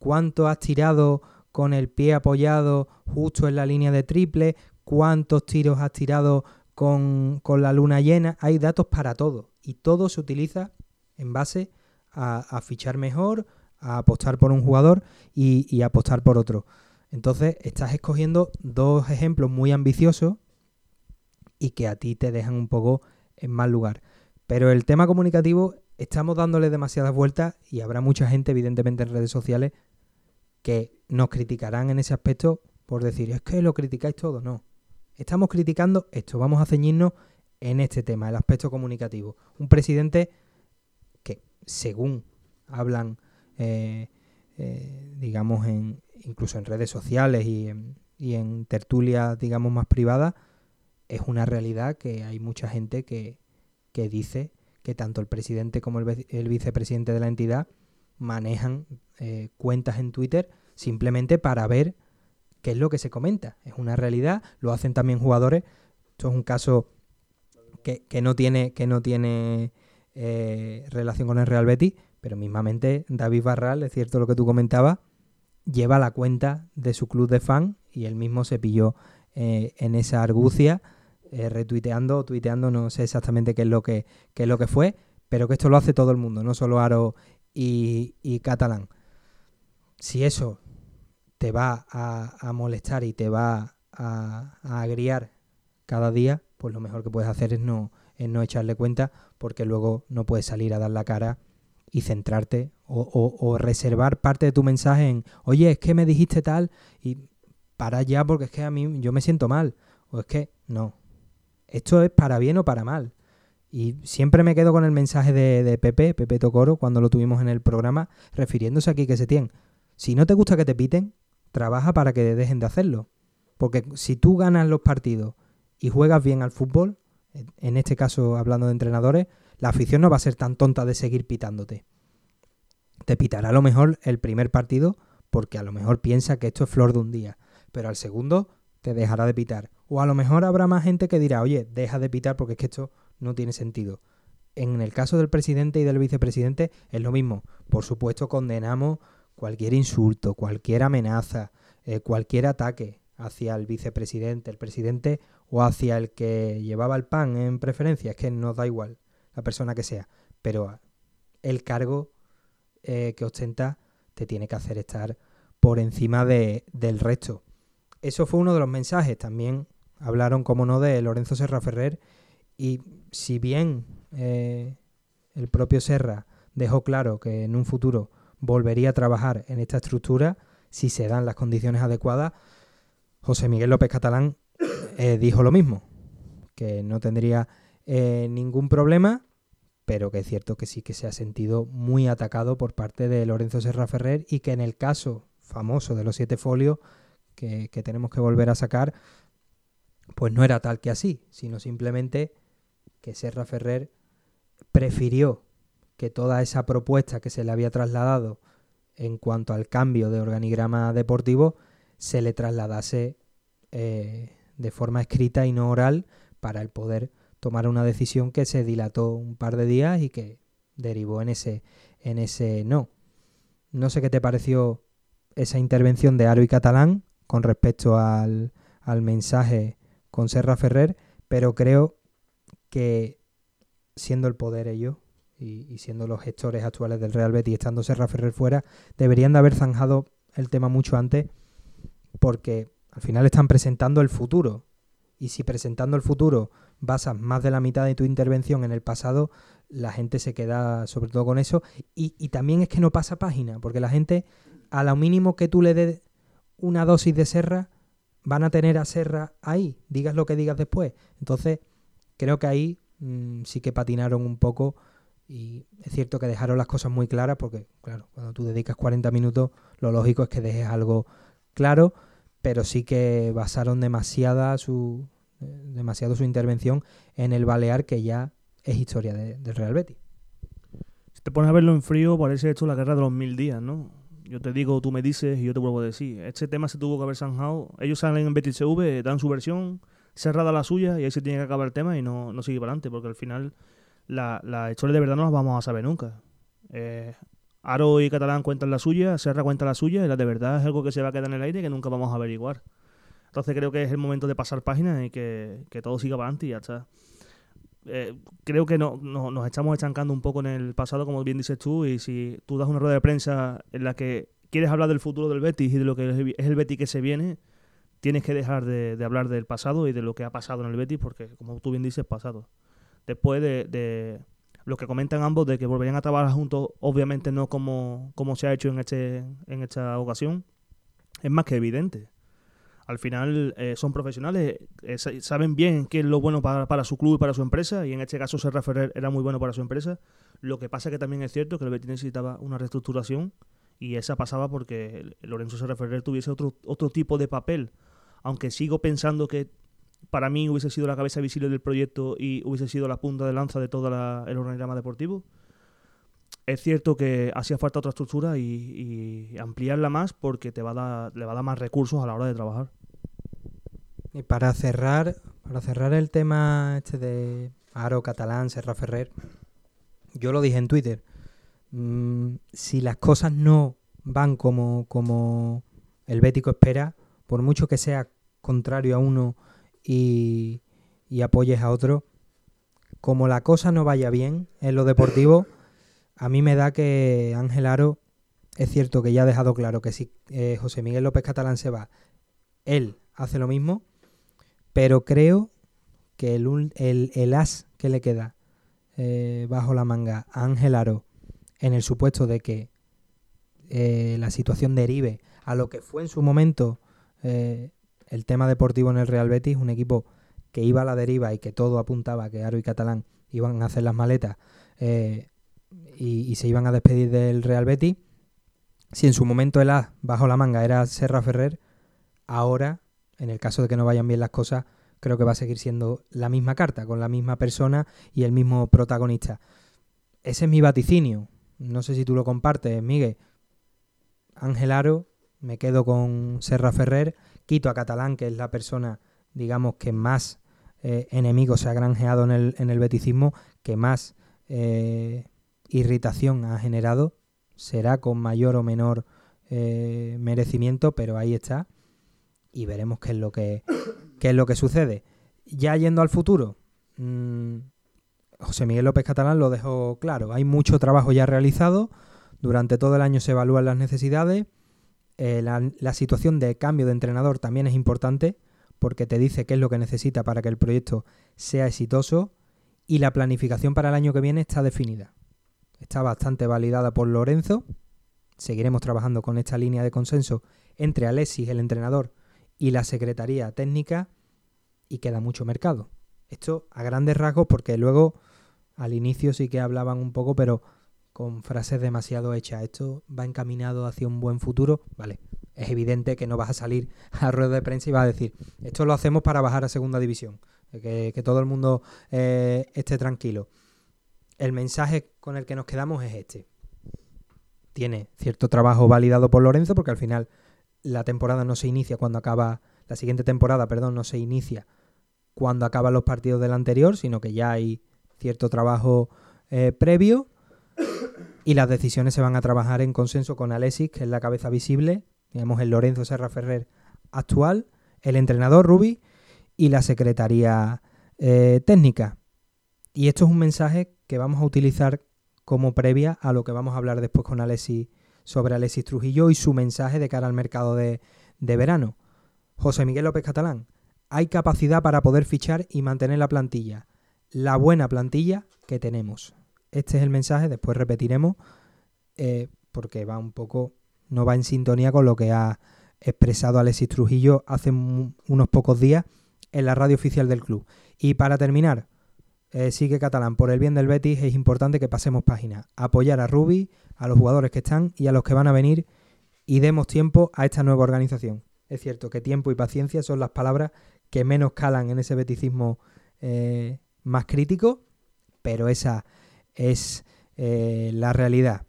¿Cuánto has tirado con el pie apoyado justo en la línea de triple, cuántos tiros has tirado con, la luna llena, hay datos para todo y todo se utiliza en base a, fichar mejor, a apostar por un jugador y, y apostar por otro. Entonces estás escogiendo dos ejemplos muy ambiciosos y que a ti te dejan un poco en mal lugar. Pero el tema comunicativo estamos dándole demasiadas vueltas y habrá mucha gente, evidentemente, en redes sociales que nos criticarán en ese aspecto por decir, es que lo criticáis todo. No. Estamos criticando esto. Vamos a ceñirnos en este tema, el aspecto comunicativo. Un presidente que, según hablan, eh, eh, digamos, en, incluso en redes sociales y en, y en tertulias, digamos, más privadas, es una realidad que hay mucha gente que, que dice que tanto el presidente como el, el vicepresidente de la entidad manejan eh, cuentas en Twitter simplemente para ver que es lo que se comenta, es una realidad, lo hacen también jugadores. Esto es un caso que, no tiene, que no tiene eh, relación con el Real Betis, pero mismamente David Barral, es cierto lo que tú comentabas, lleva la cuenta de su club de fan y él mismo se pilló eh, en esa argucia, retuiteando o tuiteando, no sé exactamente qué es lo que, qué es lo que fue, pero que esto lo hace todo el mundo, no solo Aro y, Catalán. Si eso te va a, molestar y te va a, a, agriar cada día, pues lo mejor que puedes hacer es no, es no echarle cuenta, porque luego no puedes salir a dar la cara y centrarte o, reservar parte de tu mensaje en, oye, es que me dijiste tal y para ya porque es que a mí yo me siento mal. O es que no. Esto es para bien o para mal. Y siempre me quedo con el mensaje de, Pepe, Pepe Tocoro, cuando lo tuvimos en el programa, refiriéndose aquí que se tiene. Si no te gusta que te piten, trabaja para que dejen de hacerlo. Porque si tú ganas los partidos y juegas bien al fútbol, en este caso hablando de entrenadores, la afición no va a ser tan tonta de seguir pitándote. Te pitará a lo mejor el primer partido porque a lo mejor piensa que esto es flor de un día, pero al segundo te dejará de pitar. O a lo mejor habrá más gente que dirá, oye, deja de pitar porque es que esto no tiene sentido. En el caso del presidente y del vicepresidente es lo mismo. Por supuesto condenamos cualquier insulto, cualquier amenaza, eh, cualquier ataque hacia el vicepresidente, el presidente o hacia el que llevaba el pan en preferencia. Es que nos da igual la persona que sea, pero el cargo eh, que ostenta te tiene que hacer estar por encima de, del resto. Eso fue uno de los mensajes. También hablaron, como no, de Lorenzo Serra Ferrer. Y si bien eh, el propio Serra dejó claro que en un futuro volvería a trabajar en esta estructura, si se dan las condiciones adecuadas, José Miguel López Catalán eh, dijo lo mismo, que no tendría eh, ningún problema, pero que es cierto que sí que se ha sentido muy atacado por parte de Lorenzo Serra Ferrer y que en el caso famoso de los siete folios que, tenemos que volver a sacar, pues no era tal que así, sino simplemente que Serra Ferrer prefirió que toda esa propuesta que se le había trasladado en cuanto al cambio de organigrama deportivo se le trasladase eh, de forma escrita y no oral para el poder tomar una decisión que se dilató un par de días y que derivó en ese, en ese no. No sé qué te pareció esa intervención de Aro y Catalán con respecto al, al mensaje con Serra Ferrer, pero creo que siendo el poder ellos y, siendo los gestores actuales del Real Betis, estando Serra Ferrer fuera, deberían de haber zanjado el tema mucho antes porque al final están presentando el futuro. Y si presentando el futuro basas más de la mitad de tu intervención en el pasado, la gente se queda sobre todo con eso. Y, también es que no pasa página, porque la gente, a lo mínimo que tú le des una dosis de serra, van a tener a serra ahí, digas lo que digas después. Entonces, creo que ahí mm, sí que patinaron un poco. Y es cierto que dejaron las cosas muy claras, porque, claro, cuando tú dedicas 40 minutos, lo lógico es que dejes algo claro, pero sí que basaron demasiada su, demasiado su intervención en el Balear, que ya es historia del Real Betis.
Si te pones a verlo en frío, parece esto la guerra de los mil días, ¿no? Yo te digo, tú me dices y yo te vuelvo a decir. Este tema se tuvo que haber zanjado. Ellos salen en Betis CV, dan su versión, cerrada la suya, y ahí se tiene que acabar el tema y no, no sigue para adelante, porque al final la, la historia de verdad no las vamos a saber nunca. Eh, Aro y Catalán cuentan la suya, Serra cuenta la suya, y la de verdad es algo que se va a quedar en el aire que nunca vamos a averiguar. Entonces creo que es el momento de pasar páginas y que, todo siga para adelante y ya está. Eh, creo que no, nos estamos estancando un poco en el pasado, como bien dices tú, y si tú das una rueda de prensa en la que quieres hablar del futuro del Betis y de lo que es el Betis que se viene, tienes que dejar de, hablar del pasado y de lo que ha pasado en el Betis, porque como tú bien dices, pasado. Después de lo que comentan ambos de que volverían a trabajar juntos, obviamente no como, como se ha hecho en, este, en esta ocasión, es más que evidente. Al final eh, son profesionales, eh, saben bien qué es lo bueno para, su club y para su empresa, y en este caso Serra Ferrer era muy bueno para su empresa. Lo que pasa que también es cierto que el Betis necesitaba una reestructuración y esa pasaba porque Lorenzo Serra Ferrer tuviese otro, otro tipo de papel. Aunque sigo pensando que para mí hubiese sido la cabeza visible del proyecto y hubiese sido la punta de lanza de todo el organigrama deportivo. es cierto que hacía falta otra estructura y, ampliarla más porque te va a dar, le va a dar más recursos a la hora de trabajar.
Y para cerrar, para cerrar el tema este de Aro, Catalán, Serra Ferrer, yo lo dije en Twitter. Mm, si las cosas no van como, como el Bético espera, por mucho que sea contrario a uno y, apoyes a otro, como la cosa no vaya bien en lo deportivo, a mí me da que Ángel Aro es cierto que ya ha dejado claro que si eh, José Miguel López Catalán se va, él hace lo mismo, pero creo que el, el, as que le queda eh, bajo la manga a Ángel Aro, en el supuesto de que eh, la situación derive a lo que fue en su momento el tema deportivo en el Real Betis, un equipo que iba a la deriva y que todo apuntaba que Aro y Catalán iban a hacer las maletas y, se iban a despedir del Real Betis. Si en su momento el A bajo la manga era Serra Ferrer, ahora, en el caso de que no vayan bien las cosas, creo que va a seguir siendo la misma carta, con la misma persona y el mismo protagonista. Ese es mi vaticinio. No sé si tú lo compartes, Miguel. Ángel Aro, me quedo con Serra Ferrer, quito a Catalán, que es la persona, digamos, que más eh, enemigos se ha granjeado en el, en el beticismo, que más eh, irritación ha generado, será con mayor o menor eh, merecimiento, pero ahí está. Y veremos qué es lo que, es lo que sucede. Ya yendo al futuro, mm, José Miguel López Catalán lo dejó claro, hay mucho trabajo ya realizado, durante todo el año se evalúan las necesidades, eh, la, la situación de cambio de entrenador también es importante porque te dice qué es lo que necesita para que el proyecto sea exitoso y la planificación para el año que viene está definida está bastante validada por Lorenzo. Seguiremos trabajando con esta línea de consenso entre Alexis, el entrenador, y la Secretaría Técnica y queda mucho mercado. Esto a grandes rasgos porque luego al inicio sí que hablaban un poco, pero con frases demasiado hechas. Esto va encaminado hacia un buen futuro. Vale, es evidente que no vas a salir a rueda de prensa y vas a decir, esto lo hacemos para bajar a segunda división, que, todo el mundo eh, esté tranquilo el mensaje con el que nos quedamos es este. Tiene cierto trabajo validado por Lorenzo porque al final la temporada no se inicia cuando acaba, la siguiente temporada, perdón, no se inicia cuando acaban los partidos del anterior, sino que ya hay cierto trabajo eh, previo y las decisiones se van a trabajar en consenso con Alexis, que es la cabeza visible, digamos el Lorenzo Serra Ferrer actual, el entrenador Rubi y la secretaría eh, técnica. Y esto es un mensaje que vamos a utilizar como previa a lo que vamos a hablar después con Alexis sobre Alexis Trujillo y su mensaje de cara al mercado de, verano. José Miguel López Catalán, hay capacidad para poder fichar y mantener la plantilla, la buena plantilla que tenemos. Este es el mensaje, después repetiremos, eh, porque va un poco, no va en sintonía con lo que ha expresado Alexis Trujillo hace unos pocos días en la radio oficial del club. Y para terminar, eh, sigue Catalán, por el bien del Betis es importante que pasemos página, apoyar a Rubi, a los jugadores que están y a los que van a venir y demos tiempo a esta nueva organización. Es cierto que tiempo y paciencia son las palabras que menos calan en ese beticismo eh, más crítico, pero esa es eh, la realidad.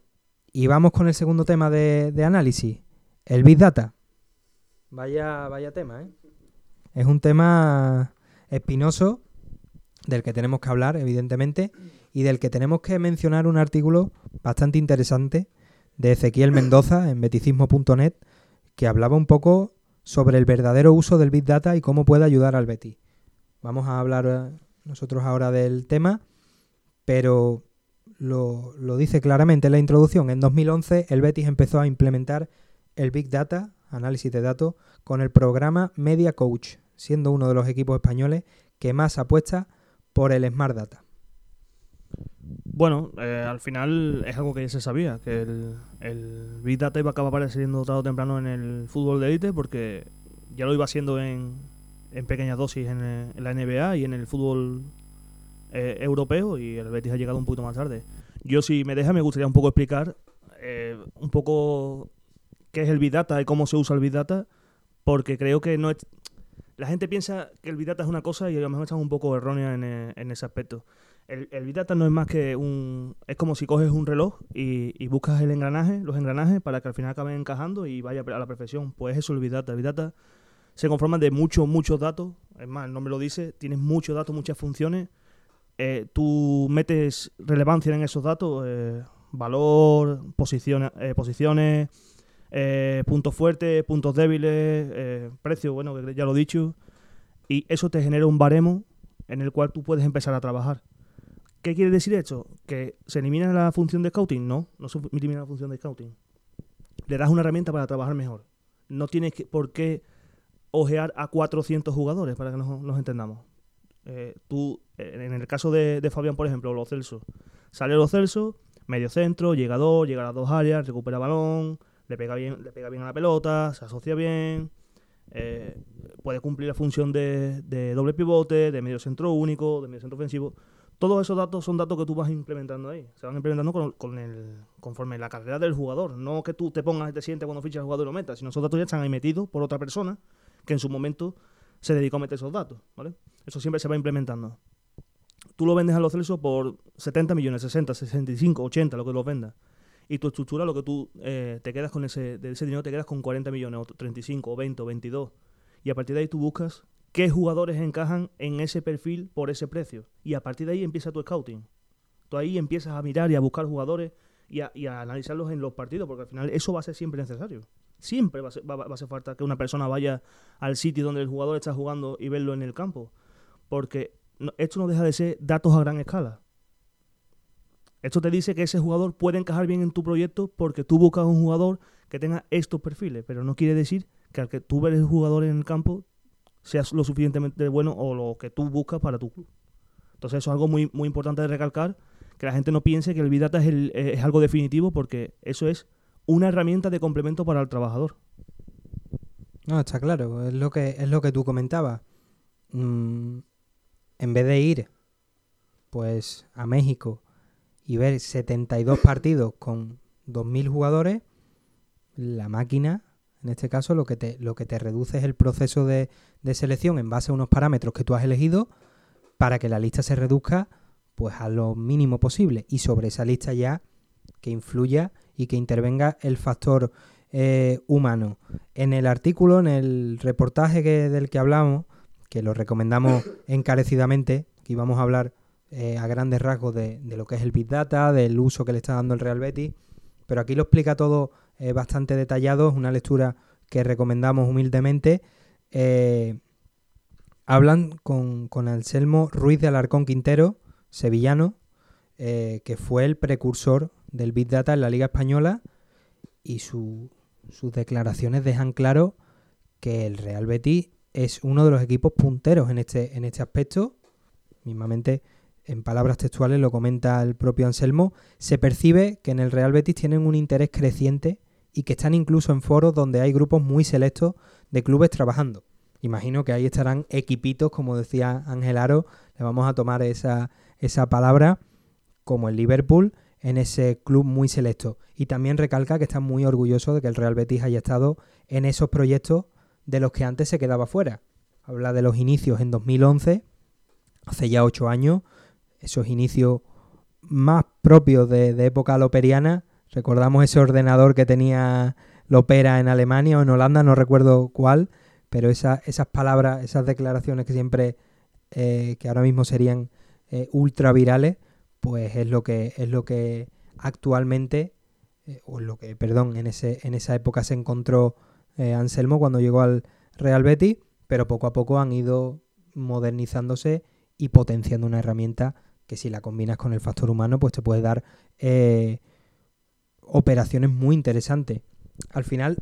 Y vamos con el segundo tema de, de, análisis, el Big Data. Vaya, vaya tema, ¿eh? Es un tema espinoso del que tenemos que hablar, evidentemente, y del que tenemos que mencionar un artículo bastante interesante de Ezequiel Mendoza en beticismo.net que hablaba un poco sobre el verdadero uso del Big Data y cómo puede ayudar al Betis. Vamos a hablar eh, nosotros ahora del tema, pero lo, dice claramente en la introducción. En 2011 el Betis empezó a implementar el Big Data, análisis de datos, con el programa Media Coach, siendo uno de los equipos españoles que más apuesta por el Smart Data?
Bueno, eh, al final es algo que ya se sabía, que el, Big Data iba a acabar siendo tarde temprano en el fútbol de élite, porque ya lo iba haciendo en, en pequeñas dosis en, la NBA y en el fútbol eh, europeo, y el Betis ha llegado un poquito más tarde. Yo, si me deja, me gustaría un poco explicar eh, un poco qué es el Big Data y cómo se usa el Big Data, porque creo que no es, la gente piensa que el Big Data es una cosa y a lo mejor están un poco errónea en, eh, ese aspecto. El, el Big Data no es más que un... Es como si coges un reloj y, y buscas el engranaje, los engranajes, para que al final acaben encajando y vaya a la perfección. Pues eso es el Big Data. El Big Data se conforma de muchos, muchos datos. Es más, el nombre lo dice, tienes muchos datos, muchas funciones. Eh, tú metes relevancia en esos datos, eh, valor, posiciones, eh, posiciones eh, puntos fuertes, puntos débiles, precio, bueno, que ya lo he dicho. Y eso te genera un baremo en el cual tú puedes empezar a trabajar. ¿Qué quiere decir esto? ¿Que se elimina la función de scouting? No, no se elimina la función de scouting. Le das una herramienta para trabajar mejor. No tienes que, por qué ojear a 400 jugadores, para que nos entendamos. Eh, tú, eh, en el caso de, Fabián, por ejemplo, los Celso. Sale los Celso, medio centro, llegador, llega a las dos áreas, recupera balón, le pega bien, le pega bien a la pelota, se asocia bien, eh, puede cumplir la función de, de doble pivote, de medio centro único, de medio centro ofensivo. Todos esos datos son datos que tú vas implementando ahí. Se van implementando con, con el, conforme la carrera del jugador. No que tú te pongas y te sientes cuando fichas al jugador y lo metas, sino esos datos ya están ahí metidos por otra persona que en su momento se dedicó a meter esos datos. ¿vale? Eso siempre se va implementando. Tú lo vendes a los Celso por 70 millones, 60, 65, 80, lo que los vendas. Y tu estructura, lo que tú eh, te quedas con ese, de ese dinero, te quedas con 40 millones, o 35, o 20, o 22. Y a partir de ahí tú buscas qué jugadores encajan en ese perfil por ese precio. Y a partir de ahí empieza tu scouting. Tú ahí empiezas a mirar y a buscar jugadores y a analizarlos en los partidos, porque al final eso va a ser siempre necesario. Siempre va a, ser, va, a hacer falta que una persona vaya al sitio donde el jugador está jugando y verlo en el campo. Porque esto no deja de ser datos a gran escala. Esto te dice que ese jugador puede encajar bien en tu proyecto porque tú buscas un jugador que tenga estos perfiles, pero no quiere decir que al que tú ves el jugador en el campo sea lo suficientemente bueno o lo que tú buscas para tu club. Entonces eso es algo muy, muy importante de recalcar, que la gente no piense que el Big Data es, el, es algo definitivo porque eso es una herramienta de complemento para el trabajador.
No, está claro, es lo que, es lo que tú comentabas. Mm, en vez de ir pues a México y ver 72 partidos con 2.000 jugadores, la máquina, en este caso, lo que te, lo que te reduce es el proceso de, de selección en base a unos parámetros que tú has elegido para que la lista se reduzca pues a lo mínimo posible y sobre esa lista ya que influya y que intervenga el factor eh, humano. En el artículo, en el reportaje que, del que hablamos, que lo recomendamos encarecidamente, que íbamos a hablar eh, a grandes rasgos de, de, lo que es el Big Data, del uso que le está dando el Real Betis, pero aquí lo explica todo eh, bastante detallado, es una lectura que recomendamos humildemente. Hablan con, con, Anselmo Ruiz de Alarcón Quintero, sevillano, que fue el precursor del Big Data en la Liga Española y su, sus declaraciones dejan claro que el Real Betis es uno de los equipos punteros en este, en este aspecto. Mismamente, en palabras textuales lo comenta el propio Anselmo, se percibe que en el Real Betis tienen un interés creciente y que están incluso en foros donde hay grupos muy selectos de clubes trabajando. Imagino que ahí estarán equipitos, como decía Ángel Aro, le vamos a tomar esa, esa palabra, como el Liverpool, en ese club muy selecto. Y también recalca que está muy orgulloso de que el Real Betis haya estado en esos proyectos de los que antes se quedaba fuera. Habla de los inicios en 2011, hace ya ocho años, esos inicios más propios de, época loperiana. Recordamos ese ordenador que tenía Lopera en Alemania o en Holanda, no recuerdo cuál, pero esa, esas palabras, esas declaraciones que siempre, eh, que ahora mismo serían eh, ultra virales, pues es lo que, es lo que actualmente, eh, o lo que, perdón, en, ese, en esa época se encontró eh, Anselmo cuando llegó al Real Betis, pero poco a poco han ido modernizándose y potenciando una herramienta que si la combinas con el factor humano, pues te puede dar eh, operaciones muy interesantes. Al final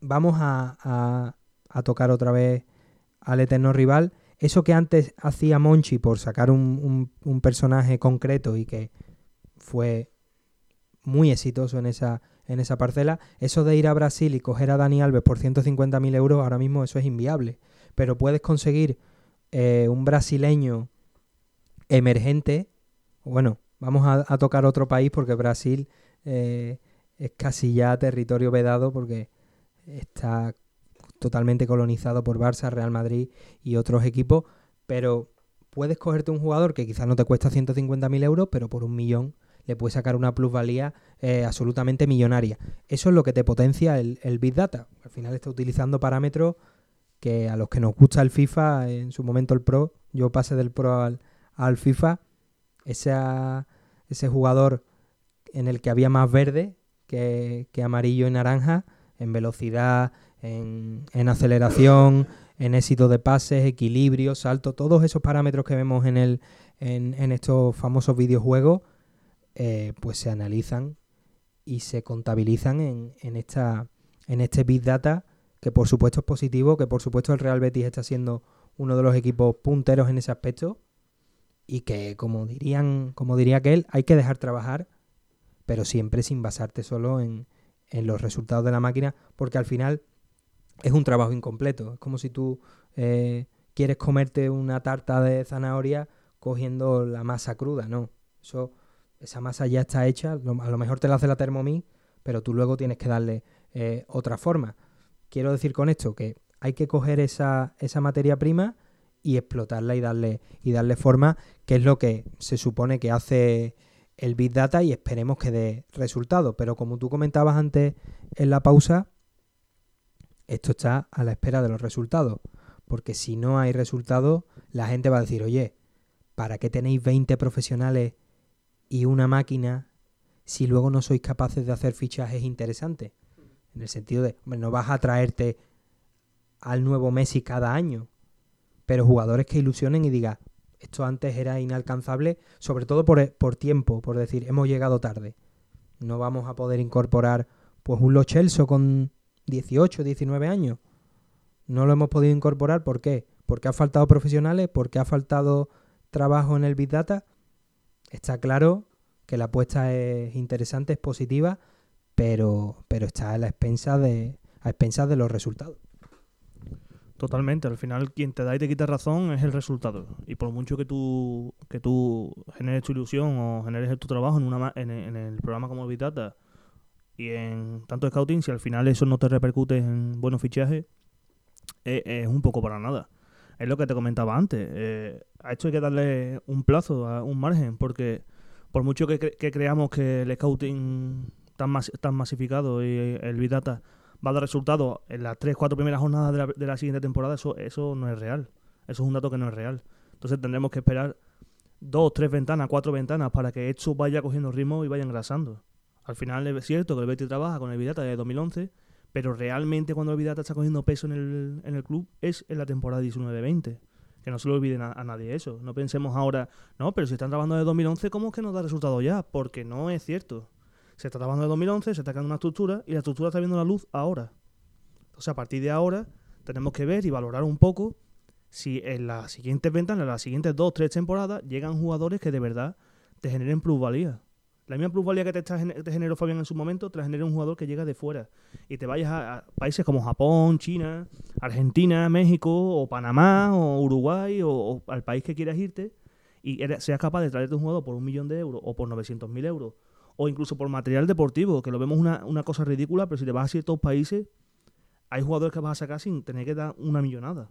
vamos a, a, a, tocar otra vez al eterno rival. Eso que antes hacía Monchi por sacar un, un, personaje concreto y que fue muy exitoso en esa, en esa parcela, eso de ir a Brasil y coger a Dani Alves por 150.000 euros, ahora mismo eso es inviable. Pero puedes conseguir eh, un brasileño emergente, bueno, vamos a, a, tocar otro país porque Brasil eh, es casi ya territorio vedado porque está totalmente colonizado por Barça, Real Madrid y otros equipos, pero puedes cogerte un jugador que quizás no te cuesta 150.000 euros, pero por un millón le puedes sacar una plusvalía eh, absolutamente millonaria. Eso es lo que te potencia el, el Big Data. Al final está utilizando parámetros que a los que nos gusta el FIFA, en su momento el Pro, yo pasé del Pro al, al FIFA, ese, jugador en el que había más verde que, que amarillo y naranja, en velocidad, en, en, aceleración, en éxito de pases, equilibrio, salto, todos esos parámetros que vemos en, el, en, en estos famosos videojuegos, eh, pues se analizan y se contabilizan en, en, esta, en este Big Data, que por supuesto es positivo, que por supuesto el Real Betis está siendo uno de los equipos punteros en ese aspecto y que como dirían, como diría aquel, hay que dejar trabajar, pero siempre sin basarte solo en, en los resultados de la máquina, porque al final es un trabajo incompleto. Es como si tú eh, quieres comerte una tarta de zanahoria cogiendo la masa cruda, no. Eso esa masa ya está hecha, a lo mejor te la hace la Thermomix, pero tú luego tienes que darle eh, otra forma. Quiero decir con esto que hay que coger esa, esa materia prima y explotarla y darle, y darle forma, que es lo que se supone que hace el Big Data y esperemos que dé resultado. Pero como tú comentabas antes en la pausa, esto está a la espera de los resultados. Porque si no hay resultados, la gente va a decir, oye, ¿para qué tenéis 20 profesionales y una máquina si luego no sois capaces de hacer fichajes interesantes. En el sentido de, hombre, no vas a traerte al nuevo Messi cada año, pero jugadores que ilusionen y digan, esto antes era inalcanzable, sobre todo por, por, tiempo, por decir, hemos llegado tarde. No vamos a poder incorporar pues un Lo Celso con 18, 19 años. No lo hemos podido incorporar, ¿por qué? Porque ha faltado profesionales, porque ha faltado trabajo en el Big Data Está claro que la apuesta es interesante, es positiva, pero, pero está a la expensa de, a expensas de los resultados.
Totalmente, al final quien te da y te quita razón es el resultado. Y por mucho que tú, que tú generes tu ilusión o generes tu trabajo en, una, en, en el programa como Vitata y en tanto scouting, si al final eso no te repercute en buenos fichajes, es, es un poco para nada es lo que te comentaba antes. Eh, a esto hay que darle un plazo, un margen, porque por mucho que, que creamos que el scouting tan, tan masificado y el Big Data va a dar resultados en las 3-4 primeras jornadas de la, de la, siguiente temporada, eso, eso no es real. Eso es un dato que no es real. Entonces tendremos que esperar dos, tres ventanas, cuatro ventanas para que esto vaya cogiendo ritmo y vaya engrasando. Al final es cierto que el Betis trabaja con el Big Data desde 2011 pero realmente cuando el Vidata está cogiendo peso en el, en el club es en la temporada 19-20. Que no se lo olviden a, nadie eso. No pensemos ahora, no, pero si están trabajando de 2011, ¿cómo es que no da resultado ya? Porque no es cierto. Se está trabajando de 2011, se está creando una estructura y la estructura está viendo la luz ahora. Sea, a partir de ahora tenemos que ver y valorar un poco si en las siguientes ventanas, en las siguientes dos, tres temporadas, llegan jugadores que de verdad te generen plusvalía. La misma plusvalía que te, te generó Fabián en su momento, te la genera un jugador que llega de fuera. Y te vayas a, países como Japón, China, Argentina, México, o Panamá, o Uruguay, o, al país que quieras irte, y seas capaz de traerte un jugador por un millón de euros, o por 900.000 euros, o incluso por material deportivo, que lo vemos una, una cosa ridícula, pero si te vas a ciertos países, hay jugadores que vas a sacar sin tener que dar una millonada.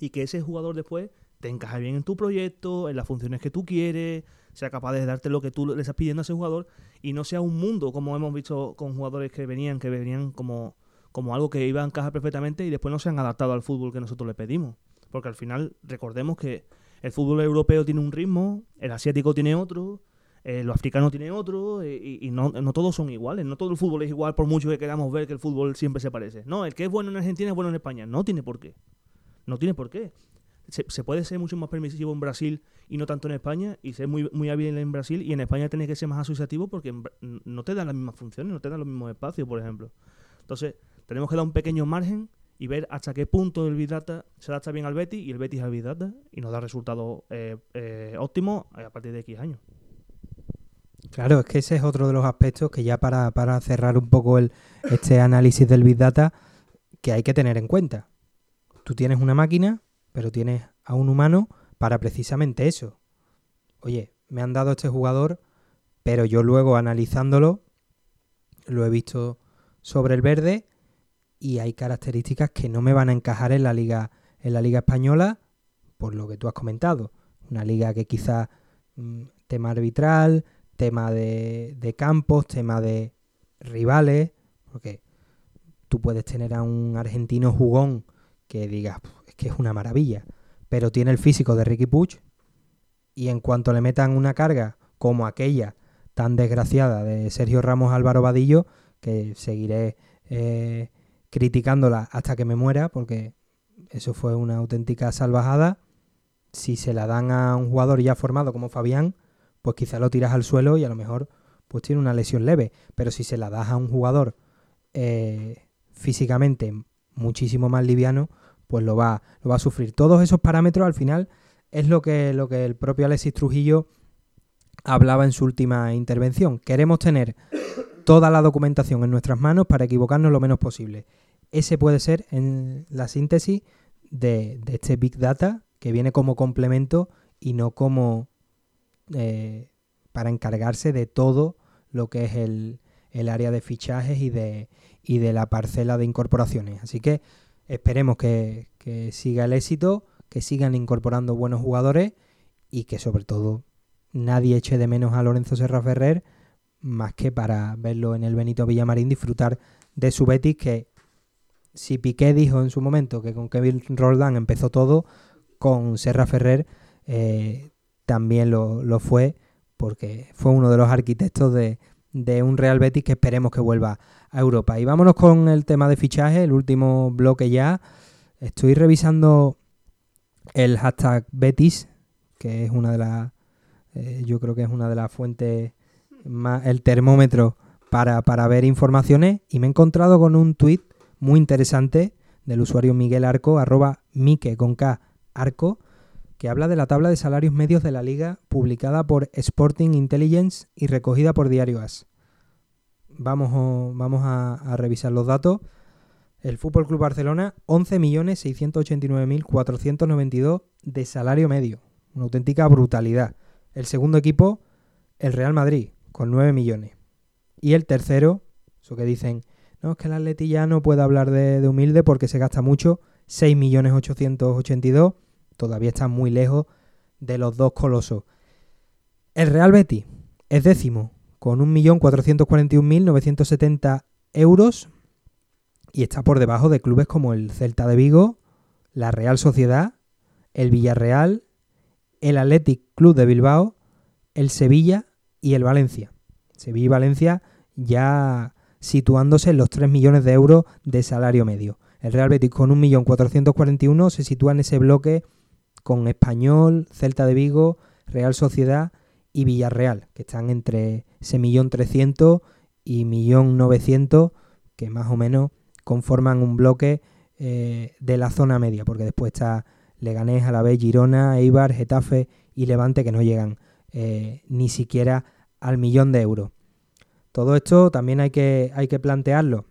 Y que ese jugador después te encaje bien en tu proyecto, en las funciones que tú quieres, sea capaz de darte lo que tú le estás pidiendo a ese jugador y no sea un mundo como hemos visto con jugadores que venían, que venían como, como algo que iba a encajar perfectamente y después no se han adaptado al fútbol que nosotros le pedimos. Porque al final recordemos que el fútbol europeo tiene un ritmo, el asiático tiene otro, eh, los africanos tienen otro, eh, y, y no, no, todos son iguales. No todo el fútbol es igual por mucho que queramos ver que el fútbol siempre se parece. No, el que es bueno en Argentina es bueno en España. No tiene por qué. No tiene por qué se, puede ser mucho más permisivo en Brasil y no tanto en España, y ser muy, muy hábil en Brasil, y en España tiene que ser más asociativo porque no te dan las mismas funciones, no te dan los mismos espacios, por ejemplo. Entonces, tenemos que dar un pequeño margen y ver hasta qué punto el Big Data se adapta bien al Betis y el Betis al Big Data y nos da resultados eh, eh, óptimos a partir de X años.
Claro, es que ese es otro de los aspectos que ya para, para cerrar un poco el, este análisis del Big Data que hay que tener en cuenta. Tú tienes una máquina pero tienes a un humano para precisamente eso. Oye, me han dado este jugador, pero yo luego analizándolo lo he visto sobre el verde y hay características que no me van a encajar en la liga en la liga española por lo que tú has comentado. Una liga que quizá mm, tema arbitral, tema de, de campos, tema de rivales, porque tú puedes tener a un argentino jugón que digas, es que es una maravilla, pero tiene el físico de Ricky Puch y en cuanto le metan una carga como aquella tan desgraciada de Sergio Ramos Álvaro Vadillo, que seguiré eh, criticándola hasta que me muera, porque eso fue una auténtica salvajada. Si se la dan a un jugador ya formado como Fabián, pues quizá lo tiras al suelo y a lo mejor pues tiene una lesión leve. Pero si se la das a un jugador eh, físicamente muchísimo más liviano, pues lo va, lo va a sufrir. Todos esos parámetros al final es lo que, lo que el propio Alexis Trujillo hablaba en su última intervención. Queremos tener toda la documentación en nuestras manos para equivocarnos lo menos posible. Ese puede ser en la síntesis de, este Big Data que viene como complemento y no como eh, para encargarse de todo lo que es el, el área de fichajes y de, y de la parcela de incorporaciones. Así que esperemos que, que siga el éxito, que sigan incorporando buenos jugadores y que sobre todo nadie eche de menos a Lorenzo Serra Ferrer más que para verlo en el Benito Villamarín disfrutar de su Betis que si Piqué dijo en su momento que con Kevin Roldán empezó todo, con Serra Ferrer eh, también lo, fue porque fue uno de los arquitectos de, de un Real Betis que esperemos que vuelva a Europa. Y vámonos con el tema de fichaje, el último bloque ya. Estoy revisando el hashtag Betis, que es una de las, eh, yo creo que es una de las fuentes, más, el termómetro para, para ver informaciones, y me he encontrado con un tuit muy interesante del usuario Miguel Arco, arroba Mike con K Arco, que habla de la tabla de salarios medios de la liga publicada por Sporting Intelligence y recogida por Diario As. Vamos, vamos a, revisar los datos. El Fútbol Club Barcelona, 11.689.492 de salario medio. Una auténtica brutalidad. El segundo equipo, el Real Madrid, con 9 millones. Y el tercero, eso que dicen, no, es que el Atleti ya no puede hablar de, humilde porque se gasta mucho, 6.882. Todavía está muy lejos de los dos colosos. El Real Betis es décimo, con 1.441.970 euros y está por debajo de clubes como el Celta de Vigo, la Real Sociedad, el Villarreal, el Athletic Club de Bilbao, el Sevilla y el Valencia. Sevilla y Valencia ya situándose en los 3 millones de euros de salario medio. El Real Betis con 1.441.000 se sitúa en ese bloque con Español, Celta de Vigo, Real Sociedad y Villarreal, que están entre ese millón trescientos y millón novecientos, que más o menos conforman un bloque eh, de la zona media, porque después está Leganés, Alavés, Girona, Eibar, Getafe y Levante que no llegan eh, ni siquiera al millón de euros. Todo esto también hay que, hay que plantearlo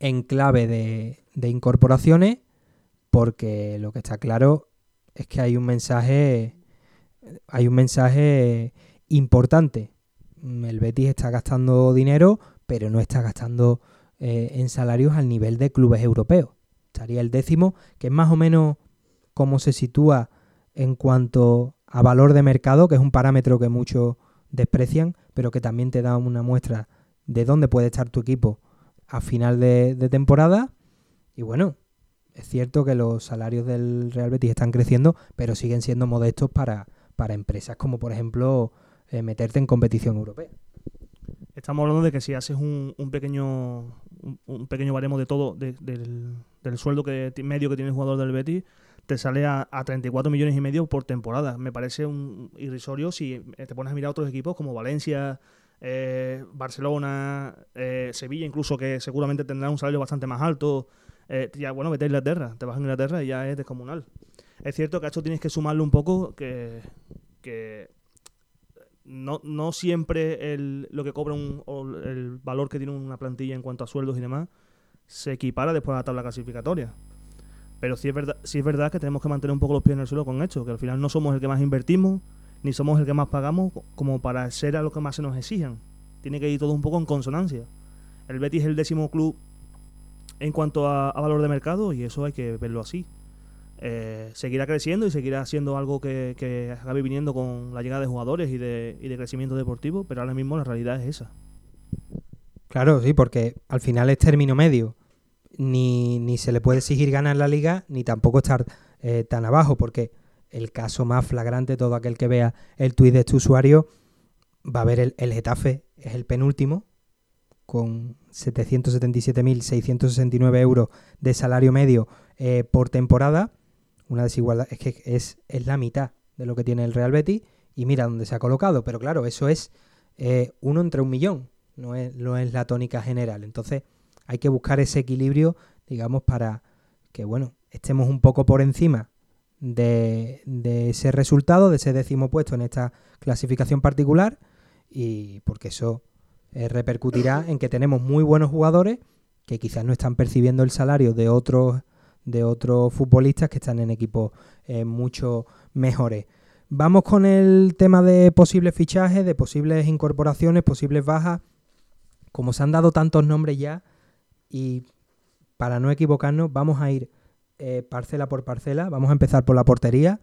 en clave de, de incorporaciones, porque lo que está claro es que hay un mensaje, hay un mensaje importante. El Betis está gastando dinero, pero no está gastando eh, en salarios al nivel de clubes europeos. Estaría el décimo, que es más o menos como se sitúa en cuanto a valor de mercado, que es un parámetro que muchos desprecian, pero que también te da una muestra de dónde puede estar tu equipo a final de, temporada. Y bueno, es cierto que los salarios del Real Betis están creciendo, pero siguen siendo modestos para, para empresas como por ejemplo eh, meterte en competición europea.
Estamos hablando de que si haces un, un pequeño un, pequeño baremo de todo, del, del, sueldo que, medio que tiene el jugador del Betis, te sale a, a, 34 millones y medio por temporada. Me parece un irrisorio si eh, te pones a mirar otros equipos como Valencia, eh, Barcelona, eh, Sevilla, incluso que seguramente tendrán un salario bastante más alto. ya, bueno, vete a Inglaterra, te vas a Inglaterra y ya es descomunal. Es cierto que a esto tienes que sumarle un poco que, que no, no siempre el, lo que cobra un, o el valor que tiene una plantilla en cuanto a sueldos y demás se equipara después de la tabla clasificatoria. Pero sí es verdad, sí es verdad que tenemos que mantener un poco los pies en el suelo con esto, que al final no somos el que más invertimos, ni somos el que más pagamos como para ser a lo que más se nos exijan. Tiene que ir todo un poco en consonancia. El Betis es el décimo club en cuanto a, valor de mercado y eso hay que verlo así. Eh, seguirá creciendo y seguirá siendo algo que, que acabe viniendo con la llegada de jugadores y de, y de crecimiento deportivo, pero ahora mismo la realidad es esa.
Claro, sí, porque al final es término medio. Ni, ni se le puede exigir ganar la liga, ni tampoco estar eh, tan abajo, porque el caso más flagrante, todo aquel que vea el tuit de este usuario, va a ver el, el Getafe, es el penúltimo, con 777.669 euros de salario medio eh, por temporada. Una desigualdad, es que es, es, la mitad de lo que tiene el Real Betis y mira dónde se ha colocado. Pero claro, eso es eh, uno entre un millón, no es, es la tónica general. Entonces hay que buscar ese equilibrio, digamos, para que, bueno, estemos un poco por encima de, de ese resultado, de ese décimo puesto en esta clasificación particular y porque eso eh, repercutirá en que tenemos muy buenos jugadores que quizás no están percibiendo el salario de otros de otros futbolistas que están en equipos eh, mucho mejores. Vamos con el tema de posibles fichajes, de posibles incorporaciones, posibles bajas. Como se han dado tantos nombres ya, y para no equivocarnos, vamos a ir eh, parcela por parcela. Vamos a empezar por la portería.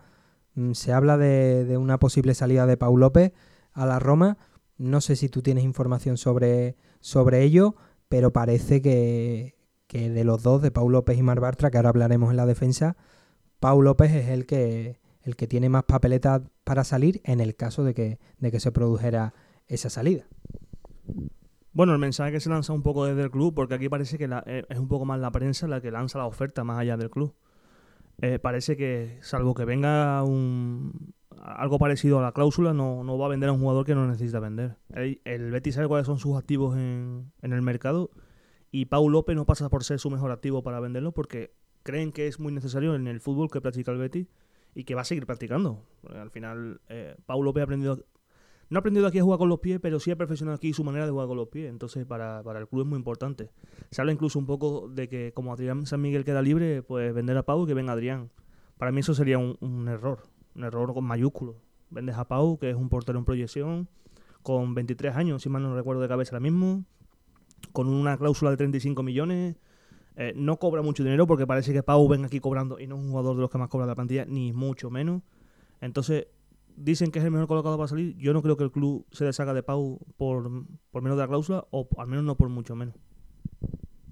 Mm, se habla de, de una posible salida de Pau López a la Roma. No sé si tú tienes información sobre, sobre ello, pero parece que, que de los dos, de Pau López y Mar Bartra, que ahora hablaremos en la defensa, Pau López es el que, el que tiene más papeletas para salir en el caso de que, de que se produjera esa salida.
Bueno, el mensaje que se lanza un poco desde el club, porque aquí parece que eh, es un poco más la prensa la que lanza la oferta más allá del club. Eh, parece que, salvo que venga un, algo parecido a la cláusula, no, no va a vender a un jugador que no necesita vender. El, el sabe cuáles son sus activos en, en, el mercado y Pau López no pasa por ser su mejor activo para venderlo porque creen que es muy necesario en el fútbol que practica el Betis y que va a seguir practicando. Al final, eh, Pau López ha aprendido, no ha aprendido aquí a jugar con los pies, pero sí ha perfeccionado aquí su manera de jugar con los pies. Entonces, para, para el club es muy importante. Se habla incluso un poco de que, como Adrián San Miguel queda libre, pues vender a Pau y que venga Adrián. Para mí, eso sería un, un error un error con mayúsculo. Vendes a Pau, que es un portero en proyección, con 23 años, si mal no recuerdo de cabeza ahora mismo, con una cláusula de 35 millones. Eh, no cobra mucho dinero porque parece que Pau ven aquí cobrando y no es un jugador de los que más cobra la plantilla, ni mucho menos. Entonces, dicen que es el mejor colocado para salir. Yo no creo que el club se deshaga de Pau por, por menos de la cláusula, o al menos no por mucho menos.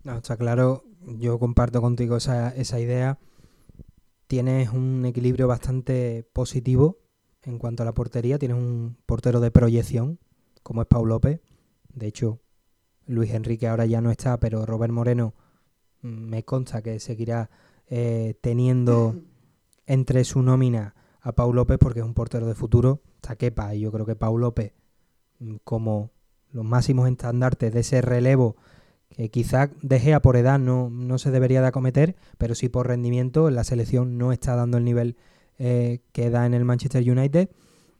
No, está claro, yo comparto contigo esa, esa idea tienes un equilibrio bastante positivo en cuanto a la portería. Tienes un portero de proyección, como es Pau López. De hecho, Luis Enrique ahora ya no está, pero Robert Moreno mm, me consta que seguirá eh, teniendo entre su nómina a Pau López porque es un portero de futuro. Está quepa y yo creo que Pau López, mm, como los máximos estandartes de ese relevo que quizá De Gea por edad no, no, se debería de acometer, pero sí por rendimiento en la selección no está dando el nivel eh, que da en el Manchester United,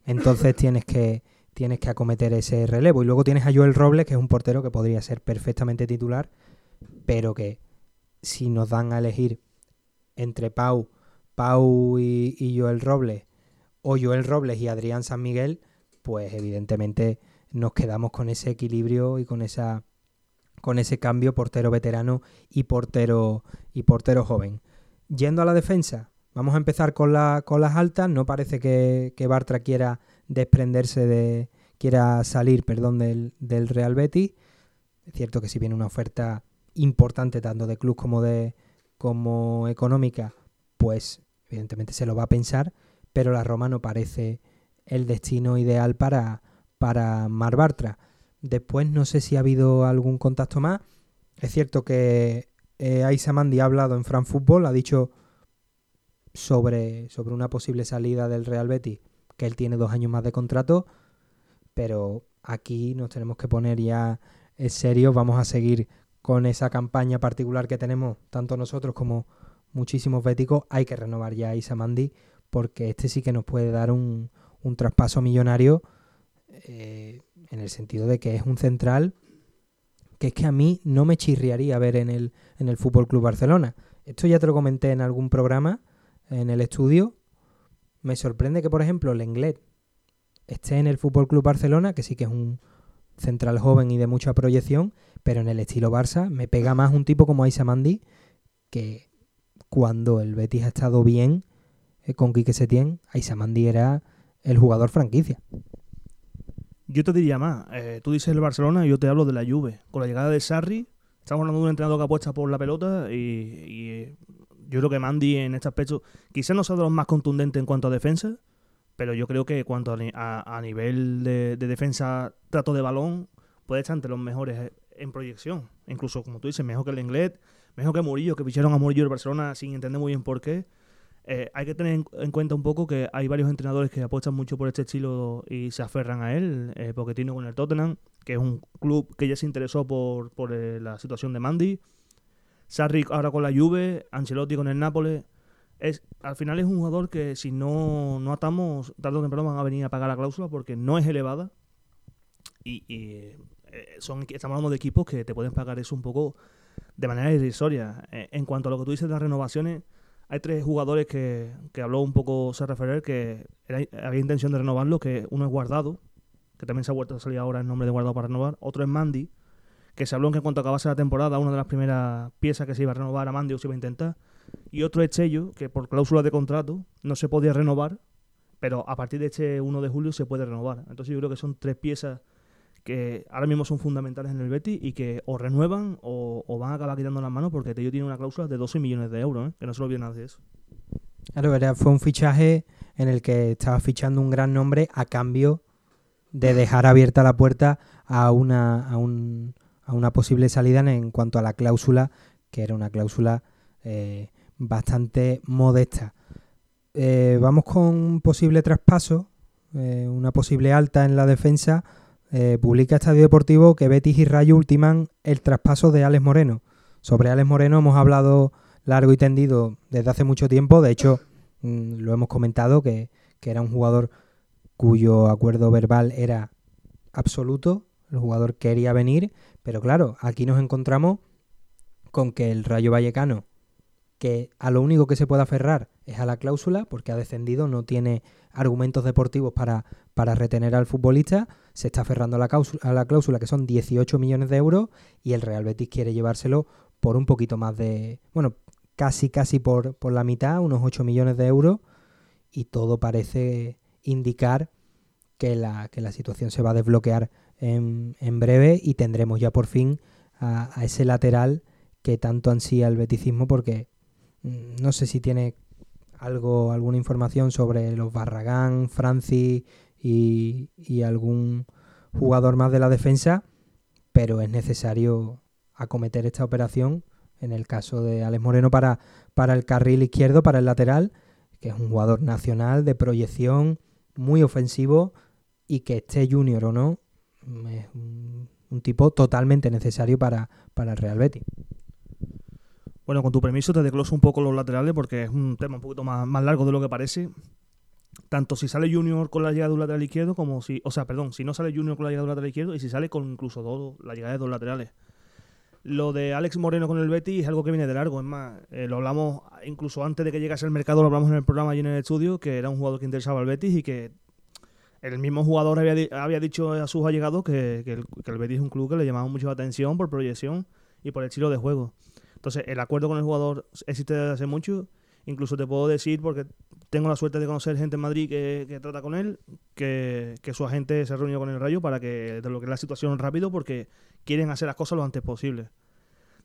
entonces tienes que, tienes que acometer ese relevo. Y luego tienes a Joel Robles, que es un portero que podría ser perfectamente titular, pero que si nos dan a elegir entre Pau, Pau y, Joel Robles, o Joel Robles y Adrián San Miguel, pues evidentemente nos quedamos con ese equilibrio y con esa con ese cambio portero veterano y portero, y portero joven. Yendo a la defensa, vamos a empezar con las altas. No parece que, que, Bartra quiera desprenderse de. quiera salir, perdón, del, Real Betis. Es cierto que si viene una oferta importante, tanto de club como de como económica, pues evidentemente se lo va a pensar, pero la Roma no parece el destino ideal para, para Mar Bartra. Después no sé si ha habido algún contacto más. Es cierto que eh, Mandi ha hablado en Fran Fútbol, ha dicho sobre, sobre una posible salida del Real Betis, que él tiene dos años más de contrato, pero aquí nos tenemos que poner ya en serio, vamos a seguir con esa campaña particular que tenemos, tanto nosotros como muchísimos béticos, hay que renovar ya a Isa Mandi, porque este sí que nos puede dar un, un traspaso millonario eh, en el sentido de que es un central que es que a mí no me chirriaría ver en el, en el Fútbol Club Barcelona. Esto ya te lo comenté en algún programa, en el estudio. Me sorprende que, por ejemplo, Lenglet esté en el Fútbol Club Barcelona, que sí que es un central joven y de mucha proyección, pero en el estilo Barça me pega más un tipo como Aisa Mandi, que cuando el Betis ha estado bien eh, con Quique Setién, Aisamandi era el jugador franquicia.
Yo te diría más, eh, tú dices el Barcelona y yo te hablo de la Juve. Con la llegada de Sarri, estamos hablando de un entrenador que apuesta por la pelota y, yo creo que Mandy en este aspecto quizás no sea de los más contundentes en cuanto a defensa, pero yo creo que cuanto a, nivel de, defensa, trato de balón, puede estar entre los mejores en proyección. Incluso, como tú dices, mejor que el inglés, mejor que Murillo, que picharon a Murillo en Barcelona sin entender muy bien por qué. Eh, hay que tener en cuenta un poco que hay varios entrenadores que apuestan mucho por este estilo y se aferran a él. Eh, tiene con el Tottenham, que es un club que ya se interesó por, por eh, la situación de Mandy. Sarri ahora con la Juve, Ancelotti con el Nápoles. Es, al final es un jugador que si no, no atamos, tarde o temprano van a venir a pagar la cláusula porque no es elevada. Y, y son, estamos hablando de equipos que te pueden pagar eso un poco de manera irrisoria. en cuanto a lo que tú dices de las renovaciones, hay tres jugadores que, habló un poco se referir que había intención de renovarlo, que uno es Guardado, que también se ha vuelto a salir ahora el nombre de Guardado para renovar, otro es Mandy, que se habló en que en cuanto acabase la temporada, una de las primeras piezas que se iba a renovar a se iba a intentar, y otro es Chello, que por cláusula de contrato no se podía renovar, pero a partir de este 1 de julio se puede renovar. Entonces yo creo que son tres piezas que ahora mismo son fundamentales en el Betis y que o renuevan o, van a acabar quitando las manos porque Tello tiene una cláusula de 12 millones de euros, ¿eh? que no se lo olviden de eso.
Claro, fue un fichaje en el que estaba fichando un gran nombre a cambio de dejar abierta la puerta a una, a, un, a una posible salida en cuanto a la cláusula, que era una cláusula eh, bastante modesta. Eh, vamos con un posible traspaso, una posible alta en la defensa eh, publica Estadio Deportivo que Betis y Rayo ultiman el traspaso de Alex Moreno. Sobre Alex Moreno hemos hablado largo y tendido desde hace mucho tiempo. De hecho, mm, lo hemos comentado que, era un jugador cuyo acuerdo verbal era absoluto. El jugador quería venir, pero claro, aquí nos encontramos con que el Rayo Vallecano, que a lo único que se puede aferrar es a la cláusula, porque ha descendido, no tiene argumentos deportivos para, para retener al futbolista, se está aferrando a la, cláusula, a la cláusula que son 18 millones de euros y el Real Betis quiere llevárselo por un poquito más de, bueno, casi casi por, por la mitad, unos 8 millones de euros y todo parece indicar que la, que la situación se va a desbloquear en, breve y tendremos ya por fin a, a, ese lateral que tanto ansía el beticismo porque mm, no sé si tiene algo, alguna información sobre los Barragán, Francis y, algún jugador más de la defensa, pero es necesario acometer esta operación en el caso de Alex Moreno para, para el carril izquierdo, para el lateral, que es un jugador nacional de proyección muy ofensivo y que esté junior o no, es un, tipo totalmente necesario para, para el Real Betis.
Bueno, con tu permiso te desgloso un poco los laterales porque es un tema un poquito más, más largo de lo que parece. Tanto si sale Junior con la llegada de un lateral izquierdo, como si. O sea, perdón, si no sale Junior con la llegada de un lateral izquierdo y si sale con incluso dos, la llegada de dos laterales. Lo de Alex Moreno con el Betis es algo que viene de largo. Es más, eh, lo hablamos incluso antes de que llegase al mercado, lo hablamos en el programa y en el estudio, que era un jugador que interesaba al Betis y que el mismo jugador había, había dicho a sus allegados que, el, que, Betis es un club que le llamaba mucho la atención por proyección y por el estilo de juego. Entonces, el acuerdo con el jugador existe desde hace mucho. Incluso te puedo decir, porque tengo la suerte de conocer gente en Madrid que, trata con él, que, su agente se reunió con el Rayo para que lo que es la situación rápido, porque quieren hacer las cosas lo antes posible.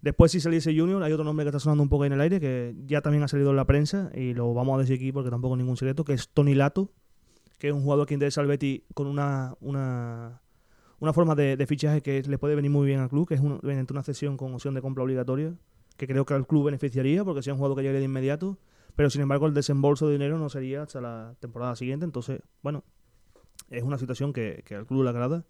Después, si saliese Junior, hay otro nombre que está sonando un poco en el aire, que ya también ha salido en la prensa, y lo vamos a decir aquí porque tampoco es ningún secreto, que es Tony Lato, que es un jugador que interesa al Betty con una, una, una forma de, fichaje que le puede venir muy bien al club, que es mediante una cesión con opción de compra obligatoria que creo que al club beneficiaría porque sea un jugador que llegue de inmediato, pero sin embargo el desembolso de dinero no sería hasta la temporada siguiente, entonces, bueno, es una situación que, al club le agrada.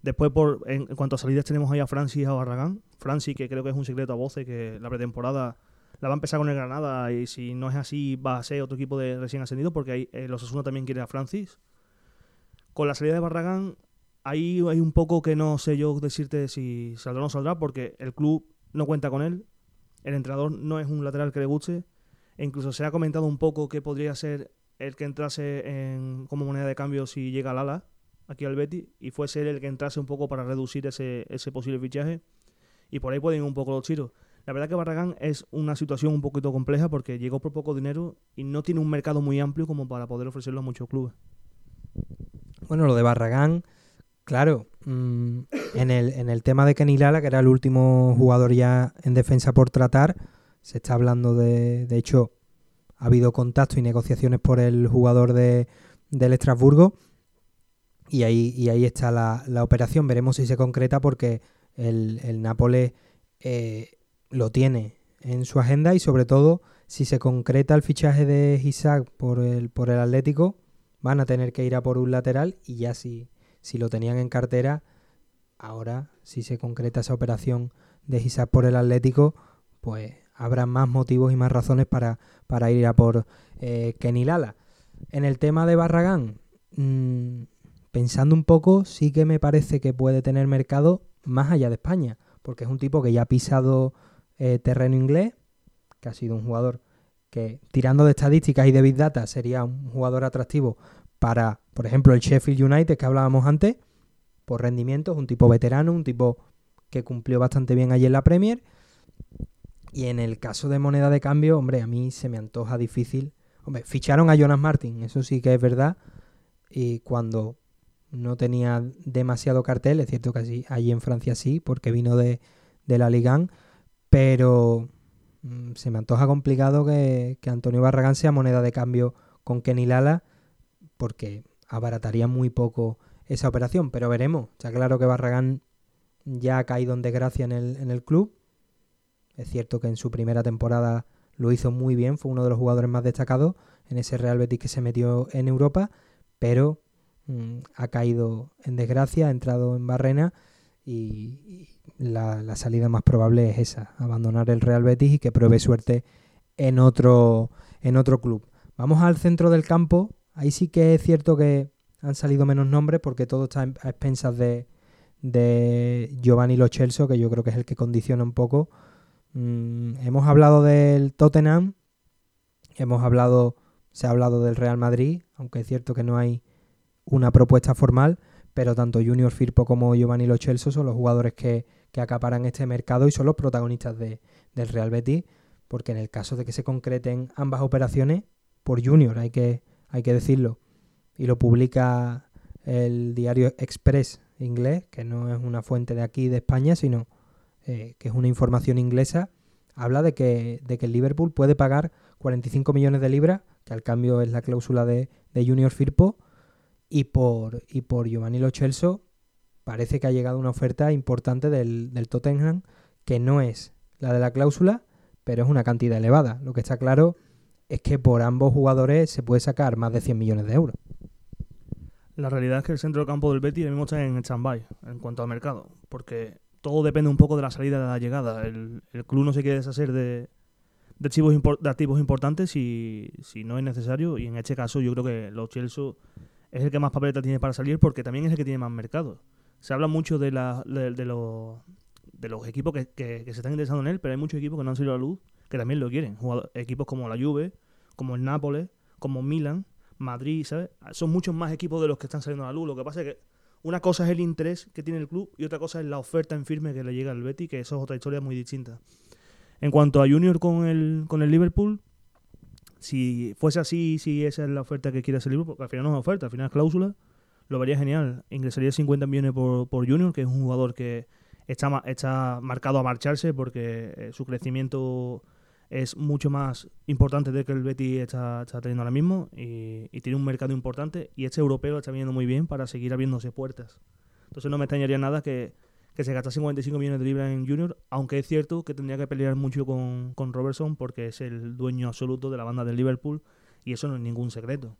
Después, por, en, cuanto a salidas, tenemos ahí a Francis y a Barragán. Francis, que creo que es un secreto a voces, que la pretemporada la va a empezar con el Granada y si no es así va a ser otro equipo de recién ascendido porque ahí, eh, los Asuna también quiere a Francis. Con la salida de Barragán, ahí hay un poco que no sé yo decirte si saldrá o no saldrá porque el club no cuenta con él el entrenador no es un lateral que le guste. E incluso se ha comentado un poco que podría ser el que entrase en, como moneda de cambio si llega al ala aquí al Betty y fuese él el que entrase un poco para reducir ese, ese posible fichaje. Y por ahí pueden ir un poco los tiros. La verdad que Barragán es una situación un poquito compleja porque llegó por poco dinero y no tiene un mercado muy amplio como para poder ofrecerlo a muchos clubes.
Bueno, lo de Barragán, claro, mm, en, el, en el tema de Kenny Lala, que era el último jugador ya en defensa por tratar, se está hablando de, de hecho, ha habido contacto y negociaciones por el jugador de, del Estrasburgo y ahí, y ahí está la, la operación. Veremos si se concreta porque el, el Nápoles eh, lo tiene en su agenda y sobre todo si se concreta el fichaje de Isaac por el, por el Atlético, van a tener que ir a por un lateral y ya si, si lo tenían en cartera, ahora si se concreta esa operación de Isaac por el Atlético, pues habrá más motivos y más razones para, para ir a por eh, Kenny Lala. En el tema de Barragán, mmm, pensando un poco, sí que me parece que puede tener mercado más allá de España, porque es un tipo que ya ha pisado eh, terreno inglés, que ha sido un jugador que, tirando de estadísticas y de Big Data, sería un jugador atractivo para, por ejemplo, el Sheffield United que hablábamos antes, por rendimiento, es un tipo veterano, un tipo que cumplió bastante bien allí en la Premier. Y en el caso de moneda de cambio, hombre, a mí se me antoja difícil. Hombre, ficharon a Jonas Martin, eso sí que es verdad. Y cuando no tenía demasiado cartel, es cierto que así, allí en Francia sí, porque vino de, de la Liga, pero mmm, se me antoja complicado que, Antonio Barragán sea moneda de cambio con Kenny Lala, porque abarataría muy poco esa operación, pero veremos. Está claro que Barragán ya ha caído en desgracia en el, en el club. Es cierto que en su primera temporada lo hizo muy bien, fue uno de los jugadores más destacados en ese Real Betis que se metió en Europa, pero mmm, ha caído en desgracia, ha entrado en barrena y, la, la, salida más probable es esa, abandonar el Real Betis y que pruebe suerte en otro, en otro club. Vamos al centro del campo, ahí sí que es cierto que han salido menos nombres porque todo está a expensas de, de Giovanni Lo Celso, que yo creo que es el que condiciona un poco. Mm, hemos hablado del Tottenham, hemos hablado, se ha hablado del Real Madrid, aunque es cierto que no hay una propuesta formal, pero tanto Junior Firpo como Giovanni Lo Celso son los jugadores que, que, acaparan este mercado y son los protagonistas de, del Real Betis, porque en el caso de que se concreten ambas operaciones, por Junior hay que, hay que decirlo, y lo publica el diario Express inglés, que no es una fuente de aquí de España, sino eh, que es una información inglesa, habla de que, de que el Liverpool puede pagar 45 millones de libras, que al cambio es la cláusula de, de Junior Firpo, y por, y por Giovanni Lo Celso parece que ha llegado una oferta importante del, del, Tottenham que no es la de la cláusula, pero es una cantidad elevada. Lo que está claro es que por ambos jugadores se puede sacar más de 100 millones de euros.
La realidad es que el centro del campo del Betis mismo está en stand-by en cuanto al mercado, porque todo depende un poco de la salida de la llegada. El, el club no se quiere deshacer de, de, activos, de activos importantes si, si no es necesario, y en este caso yo creo que los Chelsea es el que más papeleta tiene para salir porque también es el que tiene más mercado. Se habla mucho de, los, equipos que, se están interesando en él, pero hay muchos equipos que no han salido a la luz que también lo quieren. Equipos como la Juve, como el Nápoles, como Milan, Madrid, ¿sabes? Son muchos más equipos de los que están saliendo a la luz. Lo que pasa es que una cosa es el interés que tiene el club y otra cosa es la oferta en firme que le llega al Betty, que eso es otra historia muy distinta. En cuanto a Junior con el, con el Liverpool, si fuese así, si esa es la oferta que quiere hacer porque al final no es oferta, al final es cláusula, lo vería genial. Ingresaría 50 millones por, por Junior, que es un jugador que está, está marcado a marcharse porque eh, su crecimiento es mucho más importante de que el Betty está, está teniendo ahora mismo y, y, tiene un mercado importante y este europeo está viniendo muy bien para seguir abriéndose puertas. Entonces no me extrañaría nada que, que se gastase 55 millones de libras en Junior, aunque es cierto que tendría que pelear mucho con, con Robertson porque es el dueño absoluto de la banda del Liverpool y eso no es ningún secreto.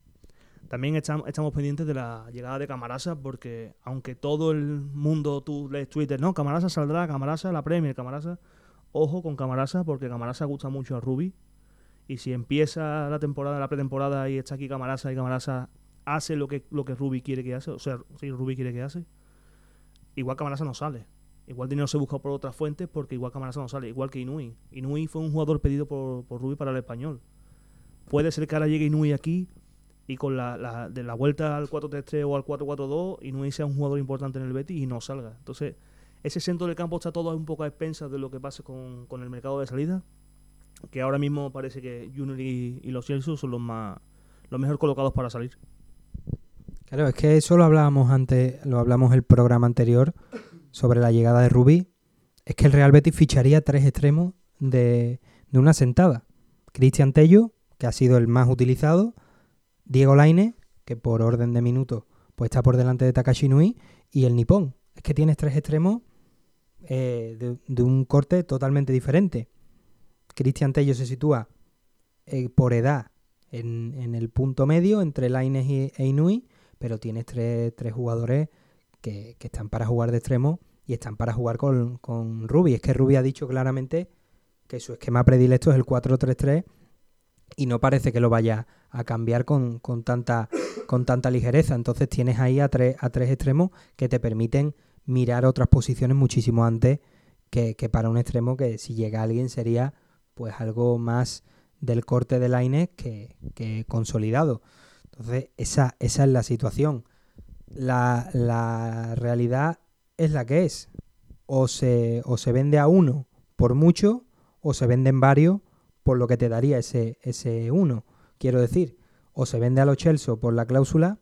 También estamos, estamos pendientes de la llegada de Camarasa porque aunque todo el mundo, tú lees Twitter, no, Camarasa saldrá, Camarasa, la Premier, Camarasa ojo con Camarasa porque Camarasa gusta mucho a Ruby y si empieza la temporada, la pretemporada y está aquí Camarasa y Camarasa hace lo que lo que Ruby quiere que hace, o sea, si Ruby quiere que hace, igual Camarasa no sale. Igual dinero se busca por otras fuentes porque igual Camarasa no sale, igual que Inui. Inui fue un jugador pedido por, por Ruby para el español. Puede ser que ahora llegue Inui aquí y con la, la de la vuelta al 4-3-3 o al 4-4-2, Inui sea un jugador importante en el Betis y no salga. Entonces, ese centro del campo está todo un poco a expensas de lo que pase con, con el mercado de salida, que ahora mismo parece que Junior y, los Chelsea son los más los mejor colocados para salir.
Claro, es que eso lo hablábamos antes, lo hablamos el programa anterior sobre la llegada de Rubí. Es que el Real Betis ficharía tres extremos de, una sentada. Cristian Tello, que ha sido el más utilizado, Diego Laine, que por orden de minutos pues está por delante de Takashi Nui, y el Nippon. Es que tienes tres extremos eh, de, un corte totalmente diferente. Cristian Tello se sitúa eh, por edad en, el punto medio entre Laines e Inui, pero tienes tres, jugadores que, están para jugar de extremo y están para jugar con, con Ruby. Es que Ruby ha dicho claramente que su esquema predilecto es el 4-3-3 y no parece que lo vaya a cambiar con, tanta, con tanta ligereza. Entonces tienes ahí a tres, a tres extremos que te permiten mirar otras posiciones muchísimo antes que, para un extremo que si llega alguien sería pues algo más del corte de Laine que, que consolidado. Entonces esa, esa es la situación. La, la realidad es la que es. O se, o se vende a uno por mucho o se venden varios por lo que te daría ese, ese uno. Quiero decir, o se vende a los Chelsea por la cláusula,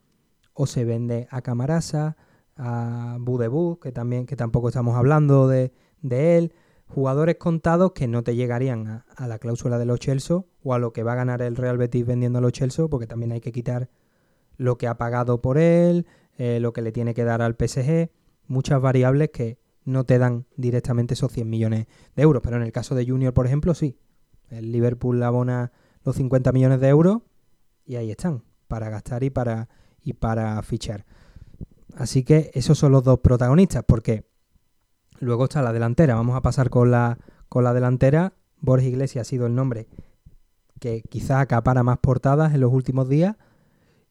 o se vende a Camarasa, a Budebu, que también, que tampoco estamos hablando de, él. Jugadores contados que no te llegarían a, la cláusula de los Chelsea o a lo que va a ganar el Real Betis vendiendo a los Chelsea, porque también hay que quitar lo que ha pagado por él, eh, lo que le tiene que dar al PSG, muchas variables que no te dan directamente esos 100 millones de euros. Pero en el caso de Junior, por ejemplo, sí. El Liverpool abona los 50 millones de euros y ahí están, para gastar y para, y para fichar. Así que esos son los dos protagonistas, porque luego está la delantera. Vamos a pasar con la, con la delantera. Borges Iglesias ha sido el nombre que quizás acapara más portadas en los últimos días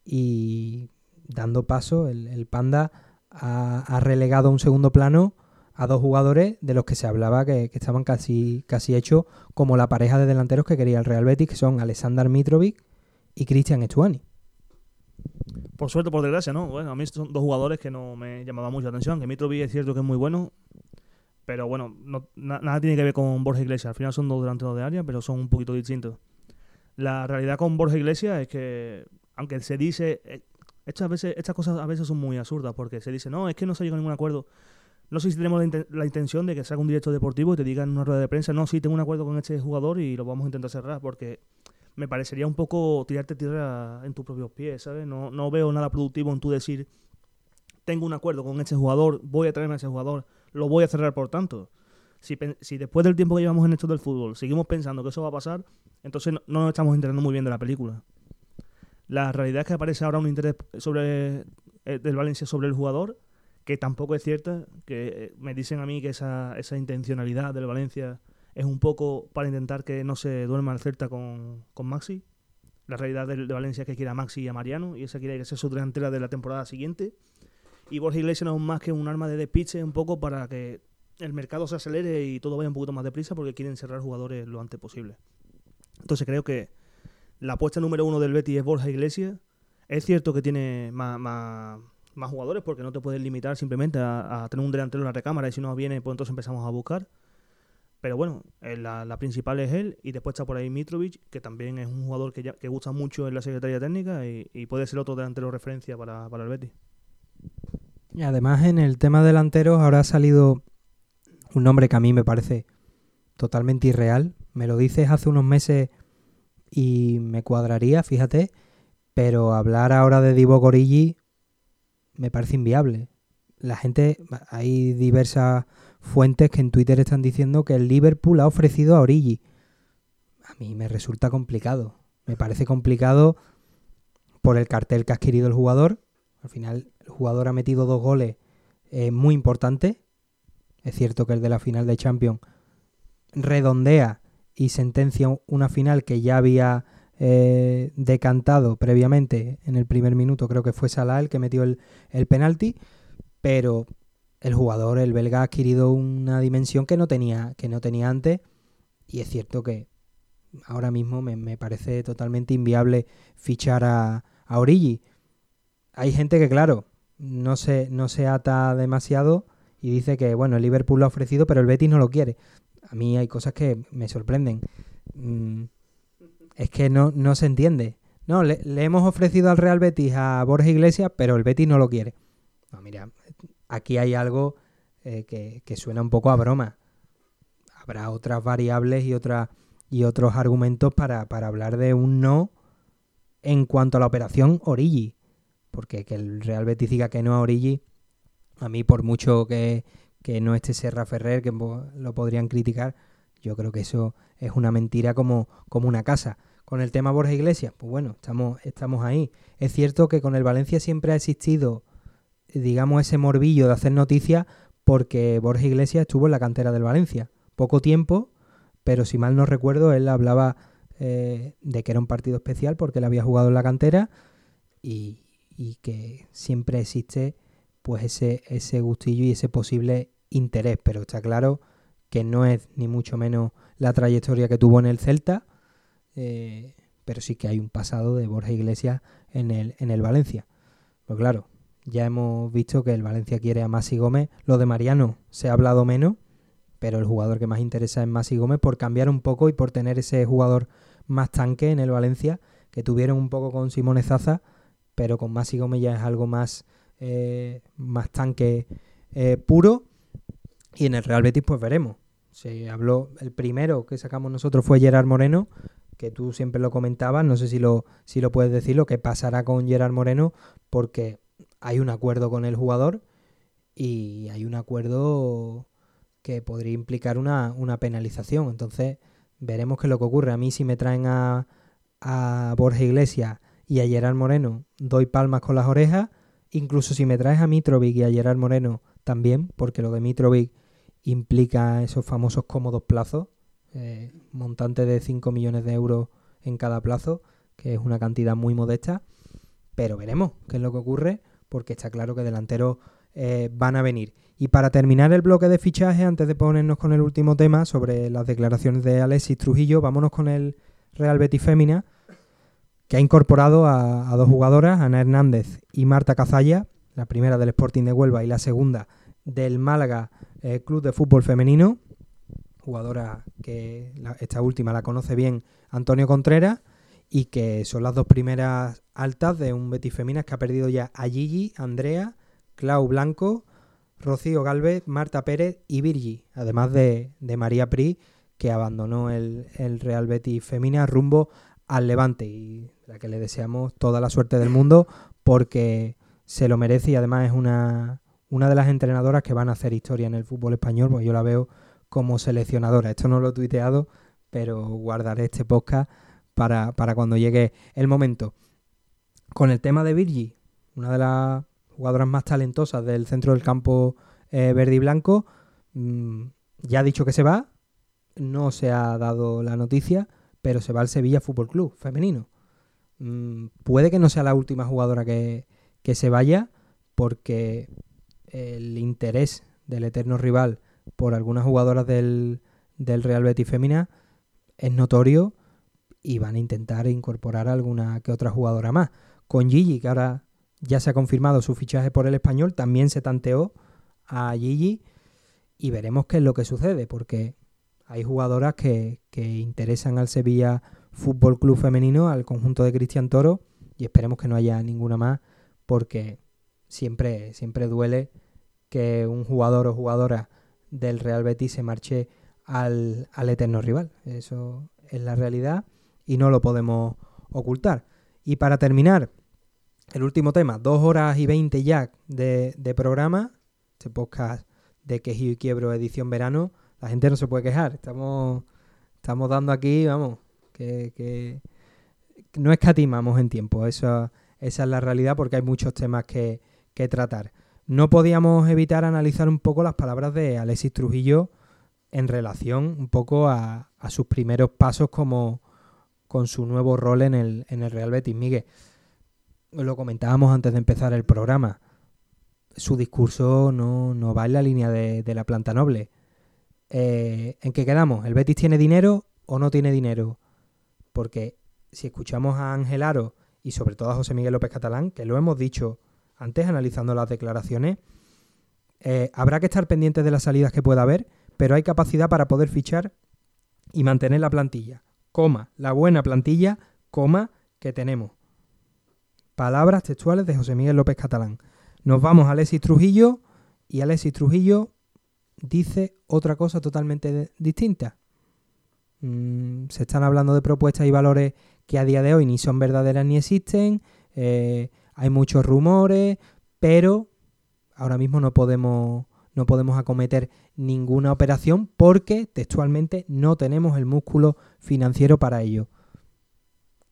y dando paso, el, Panda ha, relegado a un segundo plano a dos jugadores de los que se hablaba que, estaban casi, casi hechos como la pareja de delanteros que quería el Real Betis, que son Alexander Mitrovic y Cristian Estuani.
Por suerte, por desgracia, ¿no? Bueno, a mí son dos jugadores que no me llamaban mucho atención. Que Mitrovic es cierto que es muy bueno, pero bueno, nada tiene que ver con Borja Iglesias. Al final son dos delanteros de área, pero son un poquito distintos. La realidad con Borja Iglesias es que, aunque se dice, eh, estas, veces, estas cosas a veces son muy absurdas, porque se dice, no, es que no se ha llegado a ningún acuerdo. No sé si tenemos la, intención de que salga un directo deportivo y te diga en una rueda de prensa, no, sí, tengo un acuerdo con este jugador y lo vamos a intentar cerrar, porque me parecería un poco tirarte tierra en tus propios pies, ¿sabes? No, no veo nada productivo en tú decir, tengo un acuerdo con este jugador, voy a traerme a ese jugador, lo voy a cerrar por tanto. Si, si después del tiempo que llevamos en esto del fútbol seguimos pensando que eso va a pasar, entonces no, nos estamos enterando muy bien de la película. La realidad es que aparece ahora un interés sobre eh, del Valencia sobre el jugador que tampoco es cierta, que eh, me dicen a mí que esa, esa intencionalidad del Valencia es un poco para intentar que no se duerma el Celta con, con Maxi. La realidad de, Valencia es que quiere a Maxi y a Mariano, y esa quiere que sea su delantera de la temporada siguiente. Y Borja Iglesias no es más que un arma de despiche un poco para que el mercado se acelere y todo vaya un poquito más deprisa porque quieren cerrar jugadores lo antes posible. Entonces creo que la apuesta número uno del Betis es Borja Iglesias. Es cierto que tiene más, más jugadores porque no te puedes limitar simplemente a, tener un delantero en la recámara y si no viene, pues entonces empezamos a buscar. Pero bueno, eh, la, principal es él y después está por ahí Mitrovic, que también es un jugador que, que gusta mucho en la Secretaría Técnica y, puede ser otro delantero de referencia para, para el Betis.
Y además en el tema delanteros ahora ha salido un nombre que a mí me parece totalmente irreal. Me lo dices hace unos meses y me cuadraría, fíjate, pero hablar ahora de Divo Gorigi me parece inviable. La gente, hay diversas fuentes que en Twitter están diciendo que el Liverpool ha ofrecido a Origi. A mí me resulta complicado. Me parece complicado por el cartel que ha adquirido el jugador. Al final, el jugador ha metido dos goles eh, muy importantes. Es cierto que el de la final de Champions redondea y sentencia una final que ya había eh, decantado previamente en el primer minuto, creo que fue Salah el que metió el, el penalti, pero el jugador, el belga, ha adquirido una dimensión que no tenía, que no tenía antes, y es cierto que ahora mismo me, parece totalmente inviable fichar a, a Origi. Hay gente que, claro, no se, no se ata demasiado y dice que, bueno, el Liverpool lo ha ofrecido, pero el Betis no lo quiere. A mí hay cosas que me sorprenden. Mm, es que no, no se entiende. No, le, hemos ofrecido al Real Betis a Borja Iglesias, pero el Betis no lo quiere. No, mira, aquí hay algo eh, que, suena un poco a broma. Habrá otras variables y, y otros argumentos para, para hablar de un no en cuanto a la operación Origi. Porque que el Real Betis diga que no a Origi, a mí por mucho que, que no esté Serra Ferrer, que lo podrían criticar, yo creo que eso es una mentira como, como una casa. Con el tema Borja Iglesias, pues bueno, estamos, estamos ahí. Es cierto que con el Valencia siempre ha existido, digamos, ese morbillo de hacer noticias porque Borja Iglesias estuvo en la cantera del Valencia. Poco tiempo, pero si mal no recuerdo, él hablaba eh, de que era un partido especial porque él había jugado en la cantera y, y que siempre existe pues ese, ese gustillo y ese posible interés. Pero está claro que no es ni mucho menos la trayectoria que tuvo en el Celta, eh, pero sí que hay un pasado de Borja Iglesias en el, en el Valencia. Pues claro, ya hemos visto que el Valencia quiere a Masi Gómez. Lo de Mariano se ha hablado menos, pero el jugador que más interesa es Masi Gómez por cambiar un poco y por tener ese jugador más tanque en el Valencia, que tuvieron un poco con Simone Zaza, pero con Masi Gómez ya es algo más, eh, más tanque eh, puro. Y en el Real Betis pues veremos. Se habló, el primero que sacamos nosotros fue Gerard Moreno, que tú siempre lo comentabas, no sé si lo, si lo puedes decir, lo que pasará con Gerard Moreno, porque hay un acuerdo con el jugador y hay un acuerdo que podría implicar una, penalización. Entonces, veremos qué es lo que ocurre. A mí si me traen a, a Borja Iglesias y a Gerard Moreno, doy palmas con las orejas. Incluso si me traes a Mitrovic y a Gerard Moreno también, porque lo de Mitrovic implica esos famosos cómodos plazos, eh, montante de 5 millones de euros en cada plazo, que es una cantidad muy modesta, pero veremos qué es lo que ocurre, porque está claro que delanteros eh, van a venir. Y para terminar el bloque de fichaje, antes de ponernos con el último tema sobre las declaraciones de Alexis Trujillo, vámonos con el Real Betis Fémina, que ha incorporado a, a dos jugadoras, Ana Hernández y Marta Cazalla, la primera del Sporting de Huelva y la segunda del Málaga eh, Club de Fútbol Femenino, jugadora que esta última la conoce bien Antonio Contreras y que son las dos primeras altas de un Betis Feminas que ha perdido ya a Gigi, Andrea, Clau Blanco, Rocío Galvez, Marta Pérez y Virgi, además de, María Pri, que abandonó el, Real Betis Femina rumbo al Levante y la que le deseamos toda la suerte del mundo porque se lo merece y además es una, una de las entrenadoras que van a hacer historia en el fútbol español, pues yo la veo como seleccionadora. Esto no lo he tuiteado, pero guardaré este podcast para, cuando llegue el momento. Con el tema de Virgi, una de las jugadoras más talentosas del centro del campo eh, verde y blanco, mm, ya ha dicho que se va, no se ha dado la noticia, pero se va al Sevilla Fútbol Club femenino. Mm, puede que no sea la última jugadora que, que se vaya, porque el interés del eterno rival por algunas jugadoras del, Real Betis Femina es notorio y van a intentar incorporar alguna que otra jugadora más. Con Gigi, que ahora ya se ha confirmado su fichaje por el español, también se tanteó a Gigi y veremos qué es lo que sucede, porque hay jugadoras que, interesan al Sevilla Fútbol Club Femenino, al conjunto de Cristian Toro, y esperemos que no haya ninguna más, porque siempre, siempre duele que un jugador o jugadora del Real Betis se marche al, eterno rival. Eso es la realidad y no lo podemos ocultar. Y para terminar, el último tema, dos horas y veinte ya de, programa, este podcast de Quejío y Quiebro edición verano, la gente no se puede quejar. Estamos, estamos dando aquí, vamos, que, que no escatimamos en tiempo. Eso, esa es la realidad porque hay muchos temas que, que tratar no podíamos evitar analizar un poco las palabras de Alexis Trujillo en relación un poco a, sus primeros pasos como con su nuevo rol en el, en el Real Betis. Miguel, lo comentábamos antes de empezar el programa. Su discurso no, va en la línea de, la planta noble. Eh, ¿En qué quedamos? ¿El Betis tiene dinero o no tiene dinero? Porque si escuchamos a Ángel Aro y sobre todo a José Miguel López Catalán, que lo hemos dicho antes analizando las declaraciones, eh, habrá que estar pendientes de las salidas que pueda haber, pero hay capacidad para poder fichar y mantener la plantilla. Coma, la buena plantilla, que tenemos. Palabras textuales de José Miguel López Catalán. Nos vamos a Alexis Trujillo y Alexis Trujillo dice otra cosa totalmente distinta. Mm, se están hablando de propuestas y valores que a día de hoy ni son verdaderas ni existen. Eh, hay muchos rumores, pero ahora mismo no podemos, no podemos acometer ninguna operación porque textualmente no tenemos el músculo financiero para ello.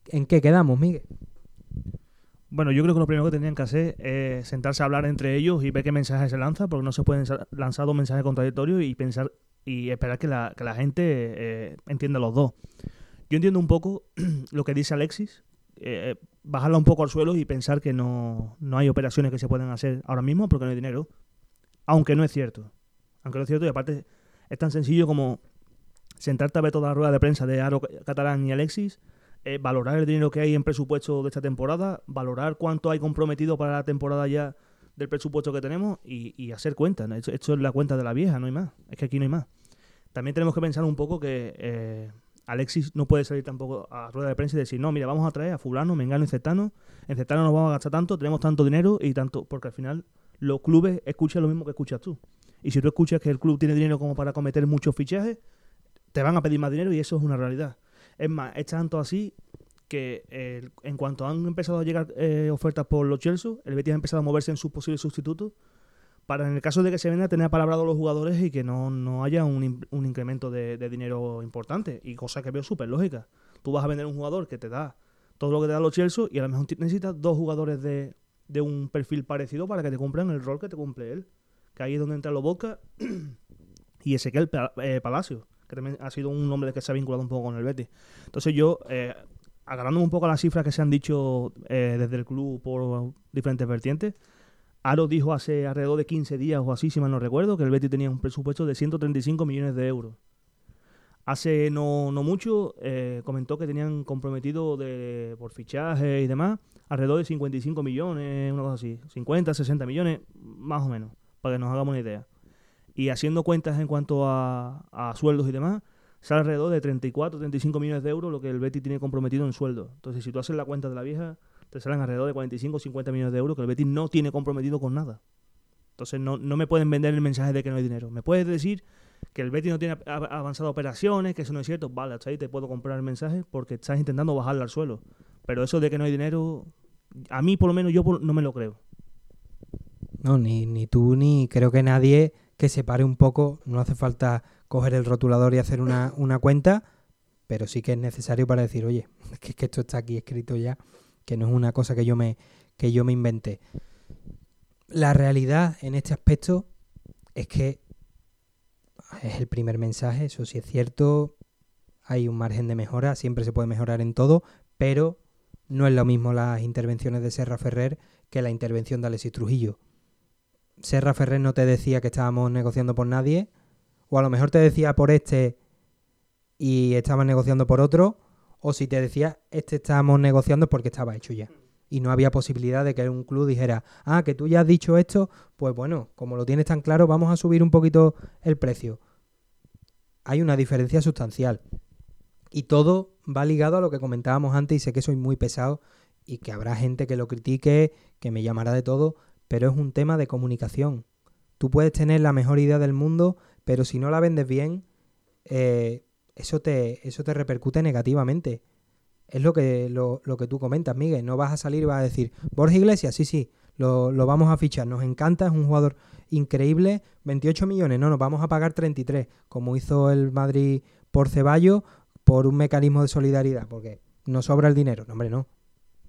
¿En qué quedamos, Miguel?
Bueno, yo creo que lo primero que tendrían que hacer es sentarse a hablar entre ellos y ver qué mensaje se lanza, porque no se pueden lanzar dos mensajes contradictorios y pensar y esperar que la, gente eh, entienda los dos. Yo entiendo un poco lo que dice Alexis, eh, bajarla un poco al suelo y pensar que no, no hay operaciones que se puedan hacer ahora mismo porque no hay dinero, aunque no es cierto. Aunque no es cierto y aparte es tan sencillo como sentarte a ver toda la rueda de prensa de Aro Catalán y Alexis eh, valorar el dinero que hay en presupuesto de esta temporada, valorar cuánto hay comprometido para la temporada ya del presupuesto que tenemos y, hacer cuentas. Esto, es la cuenta de la vieja, no hay más. Es que aquí no hay más. También tenemos que pensar un poco que eh, Alexis no puede salir tampoco a rueda de prensa y decir, no, mira, vamos a traer a fulano, mengano y cetano. En cetano nos vamos a gastar tanto, tenemos tanto dinero y tanto... Porque al final los clubes escuchan lo mismo que escuchas tú. Y si tú escuchas que el club tiene dinero como para cometer muchos fichajes, te van a pedir más dinero y eso es una realidad. Es más, es tanto así que eh, en cuanto han empezado a llegar eh, ofertas por los Chelsea, el Betis ha empezado a moverse en sus posibles sustitutos para en el caso de que se venda tener palabrado los jugadores y que no, haya un, un incremento de, dinero importante. Y cosa que veo súper lógica. Tú vas a vender un jugador que te da todo lo que te da los Chelsea y a lo mejor necesitas dos jugadores de, de un perfil parecido para que te cumplan el rol que te cumple él. Que ahí es donde entra lo Boca y Ezequiel eh, Palacio que también ha sido un nombre que se ha vinculado un poco con el Betis. Entonces yo, eh, agarrándome un poco a las cifras que se han dicho eh, desde el club por diferentes vertientes, Aro dijo hace alrededor de 15 días o así, si mal no recuerdo, que el Betis tenía un presupuesto de 135 millones de euros. Hace no, no mucho eh, comentó que tenían comprometido de, por fichaje y demás alrededor de 55 millones, una cosa así, 50, 60 millones, más o menos, para que nos hagamos una idea y haciendo cuentas en cuanto a, sueldos y demás, sale alrededor de 34, 35 millones de euros lo que el Betty tiene comprometido en sueldo. Entonces, si tú haces la cuenta de la vieja, te salen alrededor de 45 50 millones de euros que el Betty no tiene comprometido con nada. Entonces, no, me pueden vender el mensaje de que no hay dinero. Me puedes decir que el Betty no tiene avanzado operaciones, que eso no es cierto. Vale, hasta ahí te puedo comprar el mensaje porque estás intentando bajarla al suelo. Pero eso de que no hay dinero, a mí por lo menos yo no me lo creo.
No, ni, ni tú ni creo que nadie que se pare un poco, no hace falta coger el rotulador y hacer una, cuenta, pero sí que es necesario para decir, oye, que, que esto está aquí escrito ya, que no es una cosa que yo me, que yo me inventé. La realidad en este aspecto es que es el primer mensaje, eso sí es cierto, hay un margen de mejora, siempre se puede mejorar en todo, pero no es lo mismo las intervenciones de Serra Ferrer que la intervención de Alexis Trujillo. Serra Ferrer no te decía que estábamos negociando por nadie, o a lo mejor te decía por este y estabas negociando por otro, o si te decía este estábamos negociando porque estaba hecho ya. Y no había posibilidad de que un club dijera, ah, que tú ya has dicho esto, pues bueno, como lo tienes tan claro, vamos a subir un poquito el precio. Hay una diferencia sustancial. Y todo va ligado a lo que comentábamos antes, y sé que soy muy pesado y que habrá gente que lo critique, que me llamará de todo, pero es un tema de comunicación. Tú puedes tener la mejor idea del mundo, pero si no la vendes bien, eh, eso, te, eso te repercute negativamente. Es lo que, lo, que tú comentas, Miguel. No vas a salir y vas a decir, Borja Iglesias, sí, sí, lo, lo, vamos a fichar. Nos encanta, es un jugador increíble. 28 millones, no, nos vamos a pagar 33, como hizo el Madrid por Ceballos, por un mecanismo de solidaridad, porque no sobra el dinero. No, hombre, no.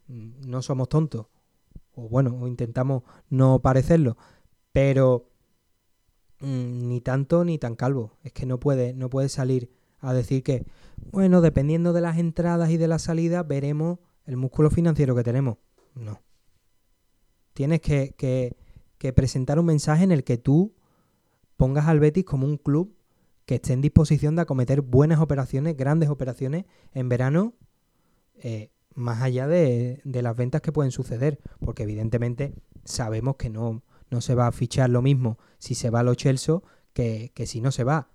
No somos tontos o bueno, intentamos no parecerlo, pero mm, ni tanto ni tan calvo. Es que no puede, no puede salir a decir que, bueno, dependiendo de las entradas y de las salidas, veremos el músculo financiero que tenemos. No. Tienes que, que, que presentar un mensaje en el que tú pongas al Betis como un club que esté en disposición de acometer buenas operaciones, grandes operaciones en verano, eh, más allá de, las ventas que pueden suceder, porque evidentemente sabemos que no, no se va a fichar lo mismo si se va a los Chelsea que, que si no se va.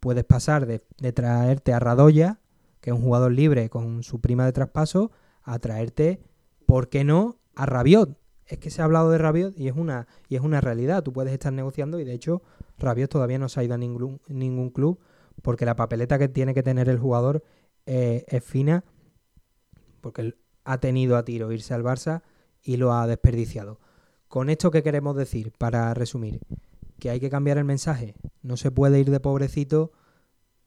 Puedes pasar de, traerte a Radoya, que es un jugador libre con su prima de traspaso, a traerte, ¿por qué no?, a Rabiot. Es que se ha hablado de Rabiot y es una, y es una realidad. Tú puedes estar negociando y de hecho Rabiot todavía no se ha ido a ningún, ningún club porque la papeleta que tiene que tener el jugador eh, es fina porque ha tenido a tiro irse al Barça y lo ha desperdiciado. Con esto, ¿qué queremos decir? Para resumir, que hay que cambiar el mensaje. No se puede ir de pobrecito,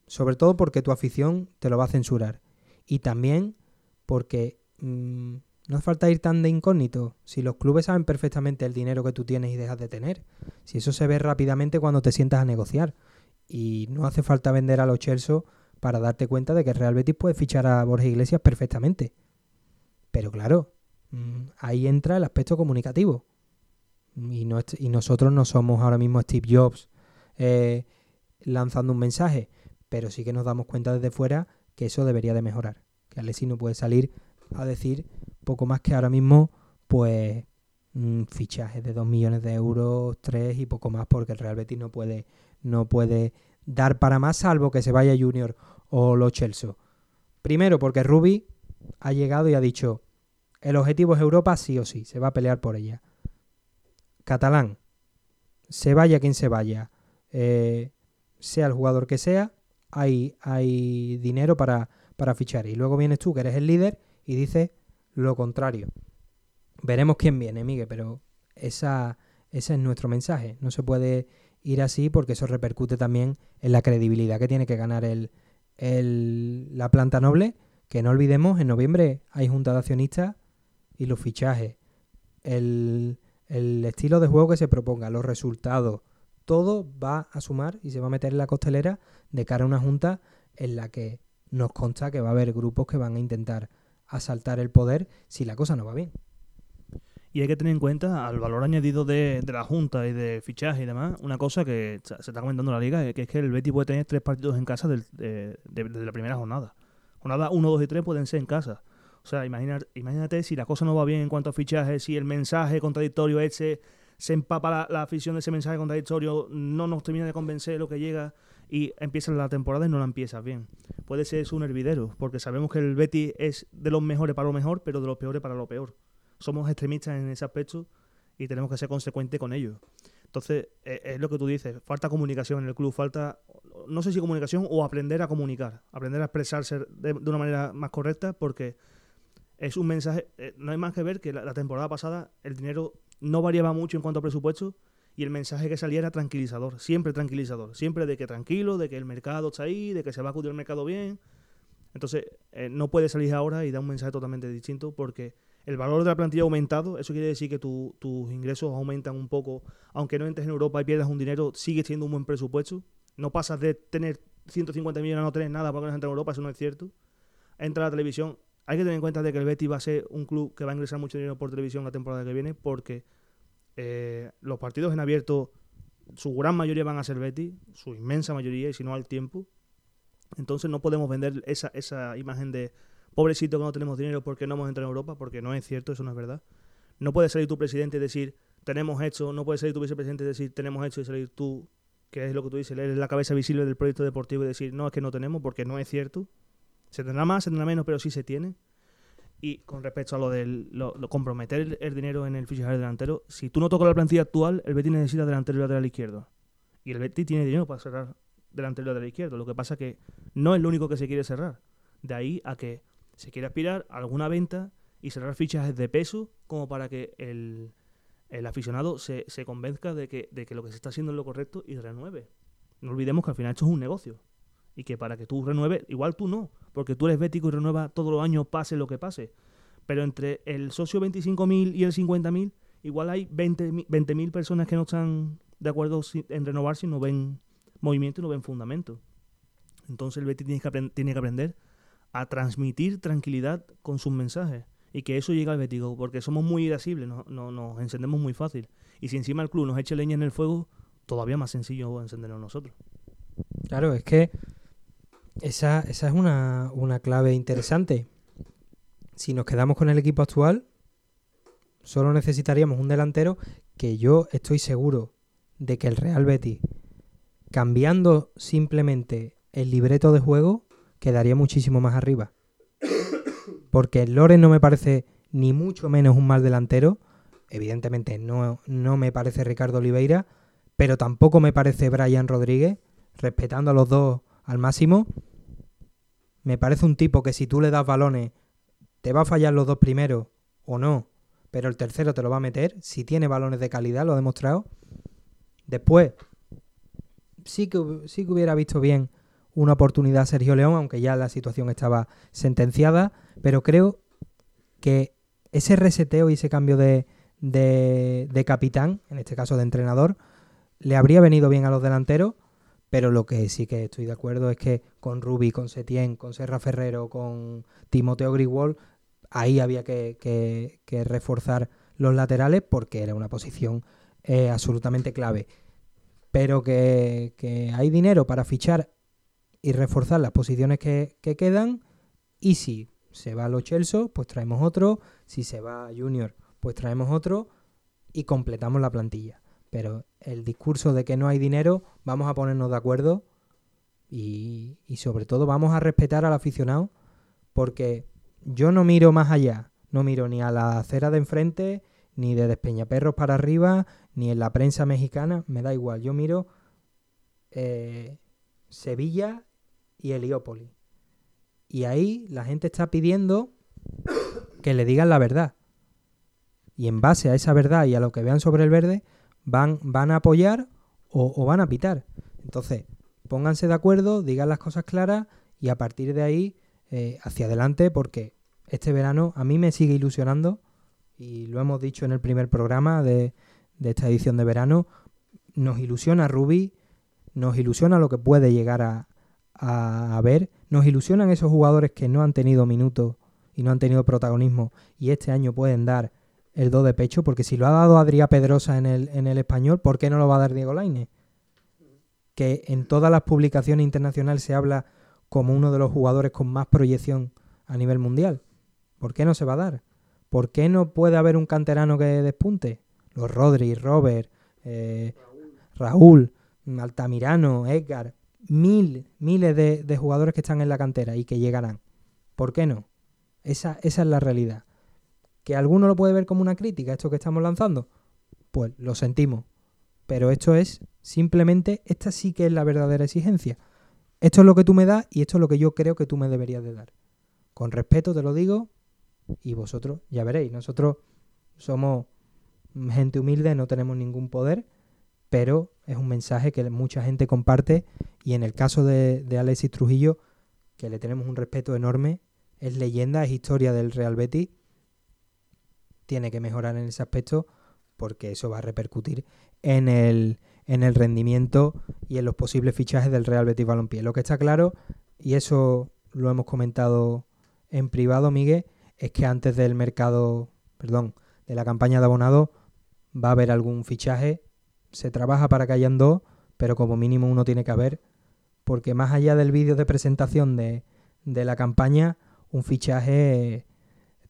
sobre todo porque tu afición te lo va a censurar. Y también porque mm, no hace falta ir tan de incógnito. Si los clubes saben perfectamente el dinero que tú tienes y dejas de tener. Si eso se ve rápidamente cuando te sientas a negociar. Y no hace falta vender a los Chelsea para darte cuenta de que Real Betis puede fichar a Borja Iglesias perfectamente. Pero claro, mm, ahí entra el aspecto comunicativo. Y, no, y nosotros no somos ahora mismo Steve Jobs eh, lanzando un mensaje, pero sí que nos damos cuenta desde fuera que eso debería de mejorar. Que Alessi no puede salir a decir poco más que ahora mismo, pues mm, fichajes de 2 millones de euros, 3 y poco más, porque el Real Betis no puede, no puede dar para más, salvo que se vaya Junior o los Chelsea. Primero, porque Ruby ha llegado y ha dicho, el objetivo es Europa sí o sí, se va a pelear por ella. Catalán, se vaya quien se vaya, eh, sea el jugador que sea, hay, hay dinero para, para fichar. Y luego vienes tú, que eres el líder, y dices lo contrario. Veremos quién viene, Miguel, pero esa, ese es nuestro mensaje. No se puede ir así porque eso repercute también en la credibilidad que tiene que ganar el, el, la planta noble. Que no olvidemos, en noviembre hay junta de accionistas y los fichajes, el, el estilo de juego que se proponga, los resultados, todo va a sumar y se va a meter en la costelera de cara a una junta en la que nos consta que va a haber grupos que van a intentar asaltar el poder si la cosa no va bien.
Y hay que tener en cuenta al valor añadido de, la Junta y de fichaje y demás, una cosa que se está comentando en la liga, que es que el Betis puede tener tres partidos en casa de, la primera jornada. Jornada 1, 2 y 3 pueden ser en casa. O sea, imagínate, imagínate si la cosa no va bien en cuanto a fichaje, si el mensaje contradictorio ese se empapa la, afición de ese mensaje contradictorio, no nos termina de convencer lo que llega y empieza la temporada y no la empiezas bien. Puede ser eso un hervidero, porque sabemos que el Betis es de los mejores para lo mejor, pero de los peores para lo peor somos extremistas en ese aspecto y tenemos que ser consecuentes con ello. Entonces, e, es lo que tú dices, falta comunicación en el club, falta, no sé si comunicación o aprender a comunicar, aprender a expresarse de, una manera más correcta, porque es un mensaje, eh, no hay más que ver que la, temporada pasada el dinero no variaba mucho en cuanto a presupuesto y el mensaje que salía era tranquilizador, siempre tranquilizador, siempre de que tranquilo, de que el mercado está ahí, de que se va a acudir el mercado bien. Entonces, eh, no puede salir ahora y dar un mensaje totalmente distinto porque el valor de la plantilla ha aumentado, eso quiere decir que tus ingresos aumentan un poco, aunque no entres en Europa y pierdas un dinero, sigues teniendo un buen presupuesto. No pasas de tener 150 millones a no tener nada porque no entras en Europa, eso no es cierto. Entra a la televisión. Hay que tener en cuenta de que el Betis va a ser un club que va a ingresar mucho dinero por televisión la temporada que viene porque eh, los partidos en abierto, su gran mayoría van a ser Betis, su inmensa mayoría, y si no al tiempo. Entonces no podemos vender esa, esa imagen de pobrecito que no tenemos dinero porque no hemos entrado en Europa, porque no es cierto, eso no es verdad. No puede salir tu presidente y decir, tenemos hecho, no puede salir tu vicepresidente y decir, tenemos hecho y salir tú, que es lo que tú dices, eres la cabeza visible del proyecto deportivo y decir, no, es que no tenemos, porque no es cierto. Se tendrá más, se tendrá menos, pero sí se tiene. Y con respecto a lo de comprometer el, dinero en el fichaje delantero, si tú no tocas la plantilla actual, el Betis necesita delantero y lateral izquierdo. Y el Betis tiene dinero para cerrar delantero y lateral izquierdo. Lo que pasa que no es lo único que se quiere cerrar. De ahí a que se quiere aspirar a alguna venta y cerrar fichas de peso como para que el, aficionado se, se convenzca de que, de que lo que se está haciendo es lo correcto y renueve. No olvidemos que al final esto es un negocio. Y que para que tú renueves, igual tú no, porque tú eres bético y renuevas todos los años, pase lo que pase. Pero entre el socio 25.000 y el 50.000, igual hay 20.000 20 personas que no están de acuerdo en renovar si no ven movimiento y no ven fundamento. Entonces el Betis tiene que, tiene que aprender a transmitir tranquilidad con sus mensajes y que eso llegue al Bético, porque somos muy irascibles, no, nos encendemos muy fácil. Y si encima el club nos echa leña en el fuego, todavía más sencillo encendernos nosotros.
Claro, es que esa, esa es una, una clave interesante. Si nos quedamos con el equipo actual, solo necesitaríamos un delantero que yo estoy seguro de que el Real Betis, cambiando simplemente el libreto de juego, quedaría muchísimo más arriba. Porque Loren no me parece ni mucho menos un mal delantero. Evidentemente no, no me parece Ricardo Oliveira, pero tampoco me parece Brian Rodríguez, respetando a los dos al máximo. Me parece un tipo que si tú le das balones, te va a fallar los dos primeros o no, pero el tercero te lo va a meter. Si tiene balones de calidad, lo ha demostrado. Después, sí que, sí que hubiera visto bien una oportunidad a Sergio León, aunque ya la situación estaba sentenciada, pero creo que ese reseteo y ese cambio de, de, capitán, en este caso de entrenador, le habría venido bien a los delanteros, pero lo que sí que estoy de acuerdo es que con Rubi, con Setién, con Serra Ferrero, con Timoteo Grigwald, ahí había que, reforzar los laterales porque era una posición eh, absolutamente clave. Pero que, hay dinero para fichar y reforzar las posiciones que, quedan. Y si se va los Chelsea, pues traemos otro. Si se va Junior, pues traemos otro. Y completamos la plantilla. Pero el discurso de que no hay dinero, vamos a ponernos de acuerdo. Y, y sobre todo vamos a respetar al aficionado. Porque yo no miro más allá. No miro ni a la acera de enfrente, ni de Despeñaperros para arriba, ni en la prensa mexicana. Me da igual. Yo miro eh, Sevilla y Heliópolis. Y ahí la gente está pidiendo que le digan la verdad. Y en base a esa verdad y a lo que vean sobre el verde, van, van a apoyar o, van a pitar. Entonces, pónganse de acuerdo, digan las cosas claras y a partir de ahí eh, hacia adelante, porque este verano a mí me sigue ilusionando y lo hemos dicho en el primer programa de, esta edición de verano. Nos ilusiona Ruby, nos ilusiona lo que puede llegar a, a, ver. Nos ilusionan esos jugadores que no han tenido minutos y no han tenido protagonismo y este año pueden dar el do de pecho, porque si lo ha dado Adrián Pedrosa en el, en el español, ¿por qué no lo va a dar Diego Laine? Que en todas las publicaciones internacionales se habla como uno de los jugadores con más proyección a nivel mundial. ¿Por qué no se va a dar? ¿Por qué no puede haber un canterano que despunte? Los Rodri, Robert, eh, Raúl, Altamirano, Edgar, mil, miles de, jugadores que están en la cantera y que llegarán. ¿Por qué no? Esa, esa es la realidad. ¿Que alguno lo puede ver como una crítica, esto que estamos lanzando? Pues lo sentimos. Pero esto es simplemente, esta sí que es la verdadera exigencia. Esto es lo que tú me das y esto es lo que yo creo que tú me deberías de dar. Con respeto te lo digo y vosotros ya veréis. Nosotros somos gente humilde, no tenemos ningún poder pero es un mensaje que mucha gente comparte y en el caso de, Alexis Trujillo, que le tenemos un respeto enorme, es leyenda, es historia del Real Betis, tiene que mejorar en ese aspecto porque eso va a repercutir en el, en el rendimiento y en los posibles fichajes del Real Betis Balompié. Lo que está claro, y eso lo hemos comentado en privado, Miguel, es que antes del mercado, perdón, de la campaña de abonado va a haber algún fichaje se trabaja para que hayan dos, pero como mínimo uno tiene que haber, porque más allá del vídeo de presentación de, de la campaña, un fichaje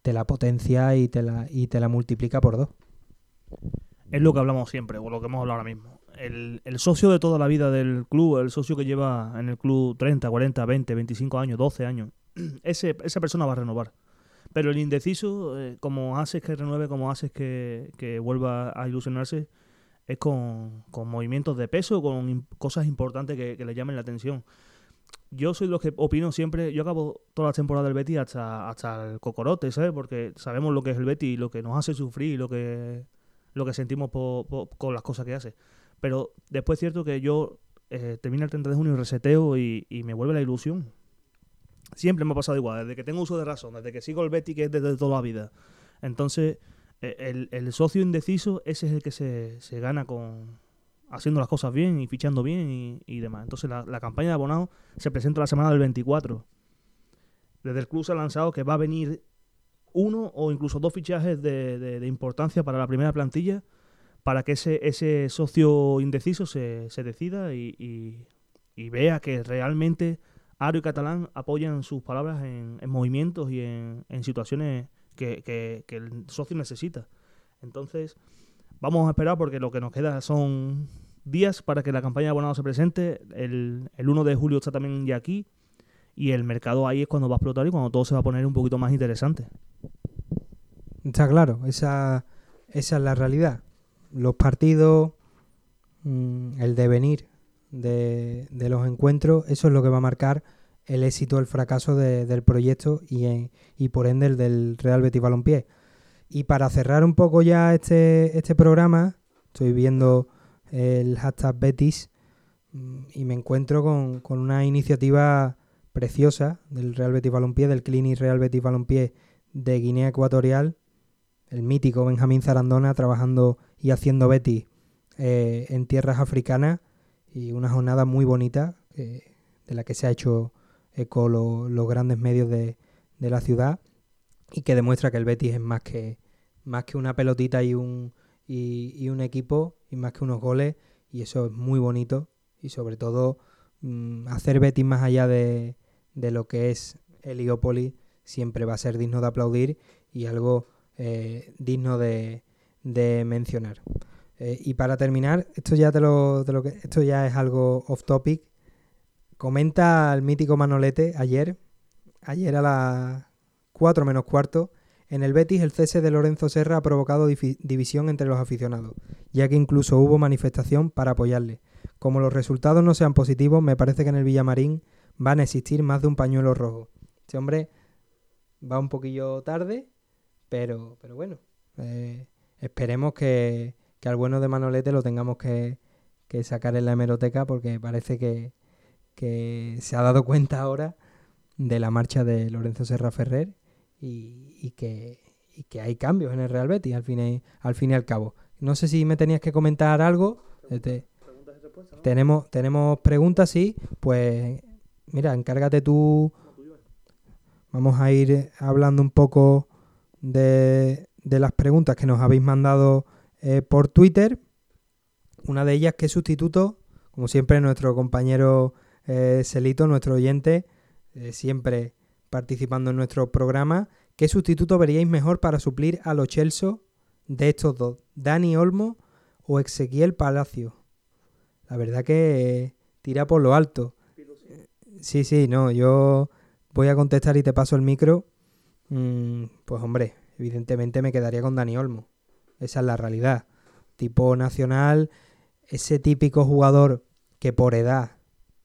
te la potencia y te la, y te la multiplica por dos.
Es lo que hablamos siempre, o lo que hemos hablado ahora mismo. El, el, socio de toda la vida del club, el socio que lleva en el club 30, 40, 20, 25 años, 12 años, ese, esa persona va a renovar. Pero el indeciso, eh, como haces que renueve, como haces que, que vuelva a ilusionarse, es con, movimientos de peso, con cosas importantes que, le llamen la atención. Yo soy los que opino siempre, yo acabo toda la temporada del Betty hasta, hasta el cocorote, ¿sabes? Porque sabemos lo que es el Betty, lo que nos hace sufrir, lo que, lo que sentimos con las cosas que hace. Pero después es cierto que yo eh, termino el 30 de junio y reseteo y, y me vuelve la ilusión. Siempre me ha pasado igual, desde que tengo uso de razón, desde que sigo el Betty, que es desde toda la vida. Entonces, eh, el, socio indeciso, ese es el que se, se, gana con haciendo las cosas bien y fichando bien y, demás. Entonces la, campaña de abonado se presenta la semana del 24. Desde el club se ha lanzado que va a venir uno o incluso dos fichajes de, importancia para la primera plantilla para que ese, ese socio indeciso se, se decida y, y, vea que realmente Aro y Catalán apoyan sus palabras en, en movimientos y en, en situaciones que, el socio necesita. Entonces, vamos a esperar porque lo que nos queda son días para que la campaña de abonado se presente. El, el 1 de julio está también ya aquí y el mercado ahí es cuando va a explotar y cuando todo se va a poner un poquito más interesante.
Está claro, esa, esa es la realidad. Los partidos, mm, el devenir de, de, los encuentros, eso es lo que va a marcar el éxito el fracaso de, del proyecto y, y por ende el del Real Betis Balompié. Y para cerrar un poco ya este, este programa, estoy viendo el hashtag Betis mm, y me encuentro con, con una iniciativa preciosa del Real Betis Balompié, del Clinic Real Betis Balompié de Guinea Ecuatorial, el mítico Benjamín Zarandona trabajando y haciendo Betis eh, en tierras africanas y una jornada muy bonita eh, de la que se ha hecho eco lo, los grandes medios de, de, la ciudad y que demuestra que el Betis es más que, más que una pelotita y un, y un equipo y más que unos goles y eso es muy bonito y sobre todo mmm, hacer Betis más allá de, de lo que es Heliópolis siempre va a ser digno de aplaudir y algo eh, digno de, de mencionar. Eh, y para terminar, esto ya te lo, te lo que, esto ya es algo off topic. Comenta el mítico Manolete ayer, ayer a las 4 menos cuarto, en el Betis el cese de Lorenzo Serra ha provocado división entre los aficionados, ya que incluso hubo manifestación para apoyarle. Como los resultados no sean positivos, me parece que en el Villamarín van a existir más de un pañuelo rojo. Este hombre va un poquillo tarde, pero, pero bueno, eh, esperemos que, que, al bueno de Manolete lo tengamos que, que, sacar en la hemeroteca porque parece que, que se ha dado cuenta ahora de la marcha de Lorenzo Serra Ferrer y, y, que, y que hay cambios en el Real Betis al fin y, al, fin y al cabo. No sé si me tenías que comentar algo. Este, tenemos, tenemos preguntas, sí. Pues mira, encárgate tú. Vamos a ir hablando un poco de, de las preguntas que nos habéis mandado eh, por Twitter. Una de ellas, ¿qué sustituto? Como siempre, nuestro compañero eh, Celito, nuestro oyente, eh, siempre participando en nuestro programa. ¿Qué sustituto veríais mejor para suplir a los Chelsea de estos dos? ¿Dani Olmo o Ezequiel Palacio? La verdad que tira por lo alto. Sí, sí, no, yo voy a contestar y te paso el micro. Mm, pues hombre, evidentemente me quedaría con Dani Olmo. Esa es la realidad. Tipo nacional, ese típico jugador que por edad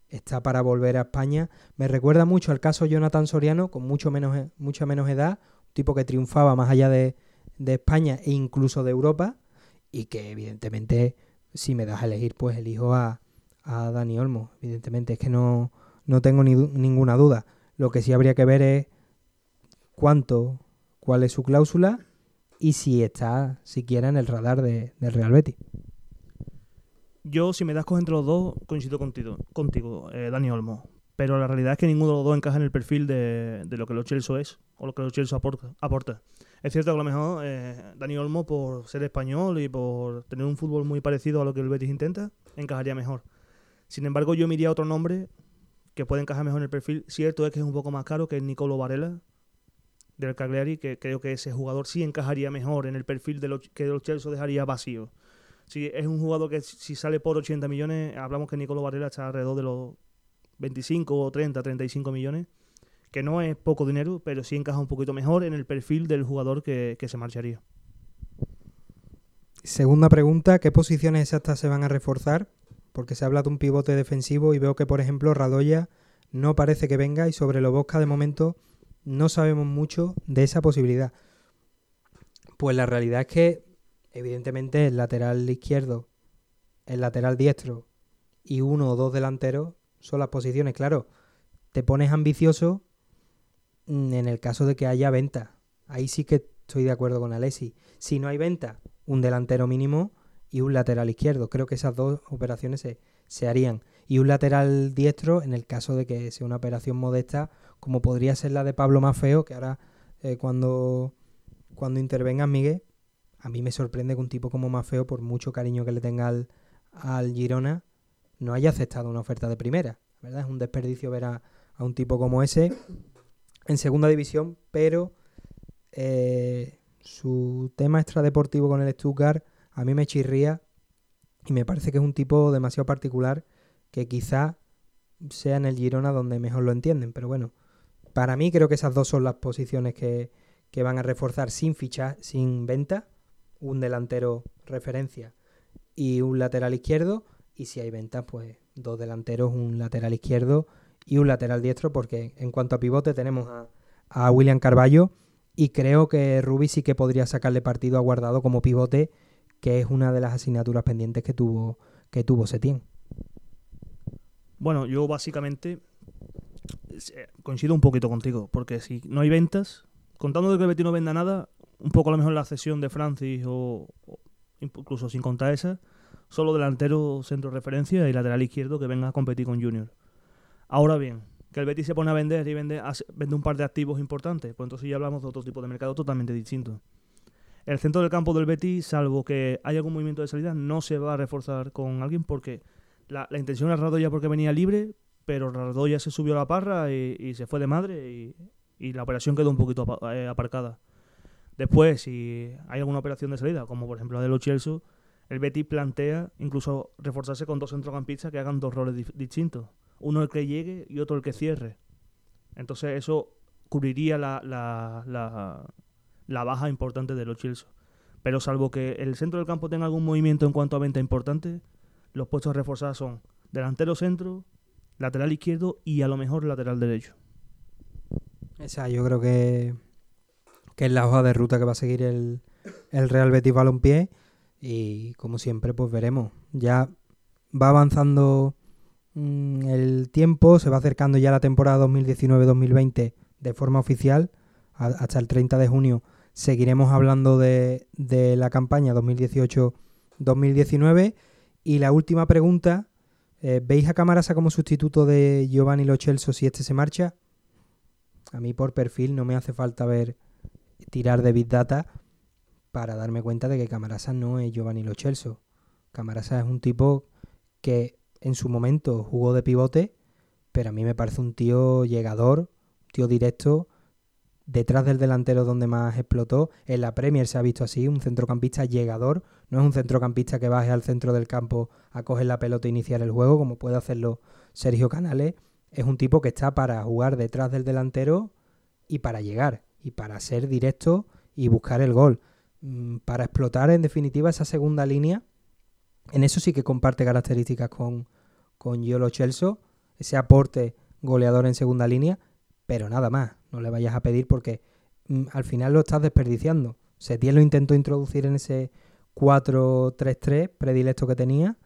está para volver a España. Me recuerda mucho al caso Jonathan Soriano, con mucho menos, e, mucha menos edad, un tipo que triunfaba más allá de, de España e incluso de Europa, y que evidentemente, si me das a elegir, pues elijo a, a Dani Olmo. Evidentemente es que no, no tengo ni ninguna duda. Lo que sí habría que ver es cuánto, cuál es su cláusula y si está siquiera en el radar de, del Real Betis.
Yo, si me das con entre los dos, coincido contigo, contigo eh, Dani Olmo. Pero la realidad es que ninguno de los dos encaja en el perfil de, lo que los Chelsea es o lo que los Chelsea aporta, aporta. Es cierto que a lo mejor eh, Dani Olmo, por ser español y por tener un fútbol muy parecido a lo que el Betis intenta, encajaría mejor. Sin embargo, yo me iría a otro nombre que puede encajar mejor en el perfil. Cierto es que es un poco más caro que el Nicolo Varela del Cagliari, que creo que ese jugador sí encajaría mejor en el perfil de lo que los Chelsea dejaría vacío. Si es un jugador que si sale por 80 millones, hablamos que Nicolo Varela está alrededor de los 25 30, 35 millones, que no es poco dinero, pero sí encaja un poquito mejor en el perfil del jugador que, que se marcharía.
Segunda pregunta, ¿qué posiciones exactas se van a reforzar? porque se habla de un pivote defensivo y veo que, por ejemplo, Radoya no parece que venga y sobre Lobosca de momento no sabemos mucho de esa posibilidad. Pues la realidad es que, evidentemente, el lateral izquierdo, el lateral diestro y uno o dos delanteros son las posiciones. Claro, te pones ambicioso mm, en el caso de que haya venta. Ahí sí que estoy de acuerdo con Alessi. Si no hay venta, un delantero mínimo y un lateral izquierdo. Creo que esas dos operaciones se, se, harían. Y un lateral diestro en el caso de que sea una operación modesta, como podría ser la de Pablo Mafeo, que ahora eh, cuando, cuando intervenga Miguel, a mí me sorprende que un tipo como Mafeo, por mucho cariño que le tenga al, Girona, no haya aceptado una oferta de primera. ¿verdad? Es un desperdicio ver a, un tipo como ese en segunda división, pero eh, su tema extradeportivo con el Stuttgart a mí me chirría y me parece que es un tipo demasiado particular que quizá sea en el Girona donde mejor lo entienden. Pero bueno, para mí creo que esas dos son las posiciones que, que van a reforzar sin ficha, sin venta, un delantero referencia y un lateral izquierdo. Y si hay ventas, pues dos delanteros, un lateral izquierdo y un lateral diestro, porque en cuanto a pivote tenemos a, a William Carballo y creo que Rubi sí que podría sacarle partido a Guardado como pivote, que es una de las asignaturas pendientes que tuvo, que tuvo Setién.
Bueno, yo básicamente eh, coincido un poquito contigo, porque si no hay ventas, contando de que el Betis no venda nada, un poco a lo mejor la cesión de Francis o, incluso sin contar esa, solo delantero centro referencia y lateral izquierdo que venga a competir con Junior. Ahora bien, que el Betis se pone a vender y vende, vende un par de activos importantes, pues entonces ya hablamos de otro tipo de mercado totalmente distinto. El centro del campo del Betis, salvo que haya algún movimiento de salida, no se va a reforzar con alguien porque la, intención era Radoya porque venía libre, pero Radoya se subió a la parra y, se fue de madre y, y, la operación quedó un poquito eh, aparcada. Después, si hay alguna operación de salida, como por ejemplo la de los Chelsea, el Betis plantea incluso reforzarse con dos centrocampistas que hagan dos roles distintos. Uno el que llegue y otro el que cierre. Entonces eso cubriría la, la, la, baja importante de los Chelsea. Pero salvo que el centro del campo tenga algún movimiento en cuanto a venta importante, los puestos reforzados son delantero centro, lateral izquierdo y a lo mejor lateral derecho.
Esa yo creo que, que es la hoja de ruta que va a seguir el, Real Betis Balompié y como siempre pues veremos. Ya va avanzando mm, el tiempo, se va acercando ya la temporada 2019-2020 de forma oficial. hasta el 30 de junio seguiremos hablando de, de la campaña 2018-2019. Y la última pregunta, eh, ¿veis a Camarasa como sustituto de Giovanni Lochelso si este se marcha? A mí por perfil no me hace falta ver tirar de Big Data para darme cuenta de que Camarasa no es Giovanni Lo Celso. Camarasa es un tipo que en su momento jugó de pivote, pero a mí me parece un tío llegador, tío directo, detrás del delantero donde más explotó. En la Premier se ha visto así, un centrocampista llegador, no es un centrocampista que baje al centro del campo a coger la pelota e iniciar el juego, como puede hacerlo Sergio Canales. Es un tipo que está para jugar detrás del delantero y para llegar, y para ser directo y buscar el gol. Mm, para explotar en definitiva esa segunda línea. En eso sí que comparte características con, con Yolo Chelso, ese aporte goleador en segunda línea, pero nada más, no le vayas a pedir porque mm, al final lo estás desperdiciando. Setién lo intentó introducir en ese 4-3-3 predilecto que tenía,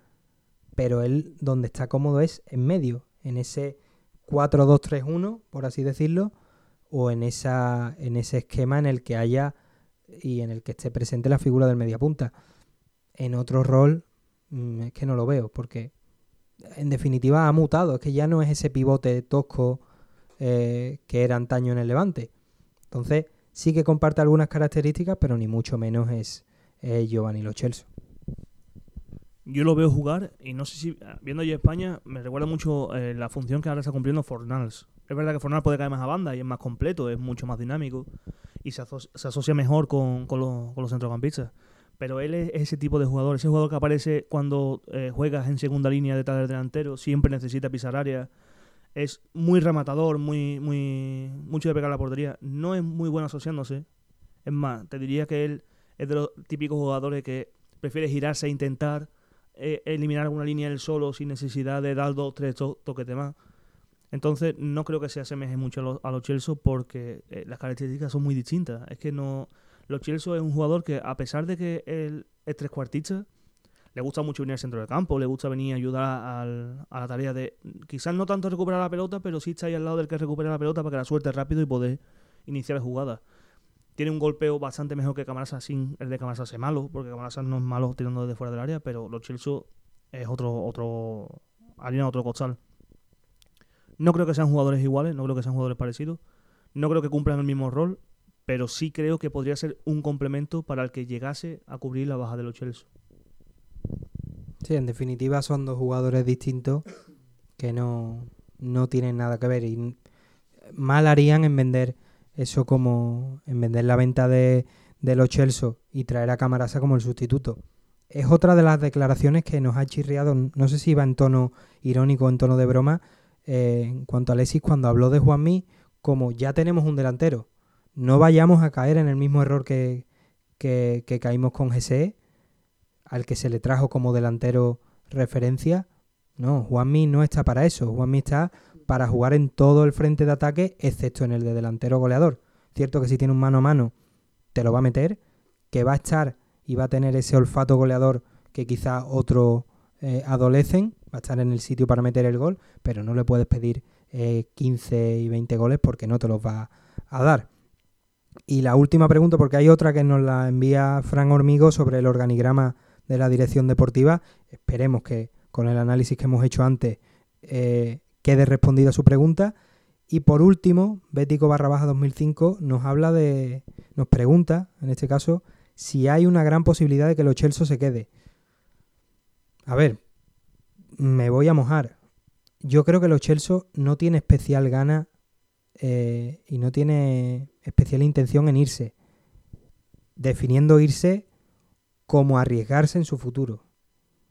pero él donde está cómodo es en medio, en ese 4-2-3-1, por así decirlo, o en, esa, en ese esquema en el que haya y en el que esté presente la figura del mediapunta. En otro rol mm, es que no lo veo, porque en definitiva ha mutado, es que ya no es ese pivote tosco eh, que era antaño en el Levante. Entonces sí que comparte algunas características, pero ni mucho menos es Giovanni Lo Celso.
Yo lo veo jugar y no sé si, viendo ya España, me recuerda mucho eh, la función que ahora está cumpliendo Fornals. Es verdad que Fornals puede caer más a banda y es más completo, es mucho más dinámico y se, asocia mejor con, los, centrocampistas. Pero él es ese tipo de jugador, ese jugador que aparece cuando eh, juegas en segunda línea detrás del delantero, siempre necesita pisar área, es muy rematador, muy, mucho de pegar la portería, no es muy bueno asociándose. Es más, te diría que él es de los típicos jugadores que prefiere girarse e intentar eh, eliminar alguna línea él solo sin necesidad de dar dos, tres toques de más. Entonces no creo que se asemeje mucho a, los Chelsea porque eh, las características son muy distintas. Es que no... Los Chelsea es un jugador que a pesar de que él es trescuartista, le gusta mucho venir al centro del campo, le gusta venir a ayudar a la tarea de quizás no tanto recuperar la pelota, pero sí está ahí al lado del que recupera la pelota para que la suerte rápido y poder iniciar la jugada. Tiene un golpeo bastante mejor que Camarasa sin el de Camarasa sea malo, porque Camarasa no es malo tirando desde fuera del área, pero los Chelsea es otro, otro, harina otro costal. No creo que sean jugadores iguales, no creo que sean jugadores parecidos. No creo que cumplan el mismo rol, pero sí creo que podría ser un complemento para el que llegase a cubrir la baja de los Chelsea.
Sí, en definitiva son dos jugadores distintos que no, no tienen nada que ver y mal harían en vender eso como en vender la venta de, los Chelsea y traer a Camarasa como el sustituto. es otra de las declaraciones que nos ha chirriado, no sé si iba en tono irónico en tono de broma, eh, en cuanto a Alexis cuando habló de Juanmi, como ya tenemos un delantero, no vayamos a caer en el mismo error que, que, que caímos con GSE, al que se le trajo como delantero referencia. No, Juanmi no está para eso, Juanmi está para jugar en todo el frente de ataque, excepto en el de delantero goleador. Cierto que si tiene un mano a mano, te lo va a meter, que va a estar y va a tener ese olfato goleador que quizá otros eh, adolecen, va a estar en el sitio para meter el gol, pero no le puedes pedir 15 eh, y 20 goles porque no te los va a dar. Y la última pregunta, porque hay otra que nos la envía Fran Hormigo sobre el organigrama de la dirección deportiva. Esperemos que con el análisis que hemos hecho antes eh, quede respondida su pregunta. Y por último, Bético barra baja 2005 nos habla de, nos pregunta, en este caso, si hay una gran posibilidad de que los Chelsea se quede. A ver, me voy a mojar. Yo creo que los Chelsea no tiene especial gana eh, y no tiene especial intención en irse. Definiendo irse como arriesgarse en su futuro.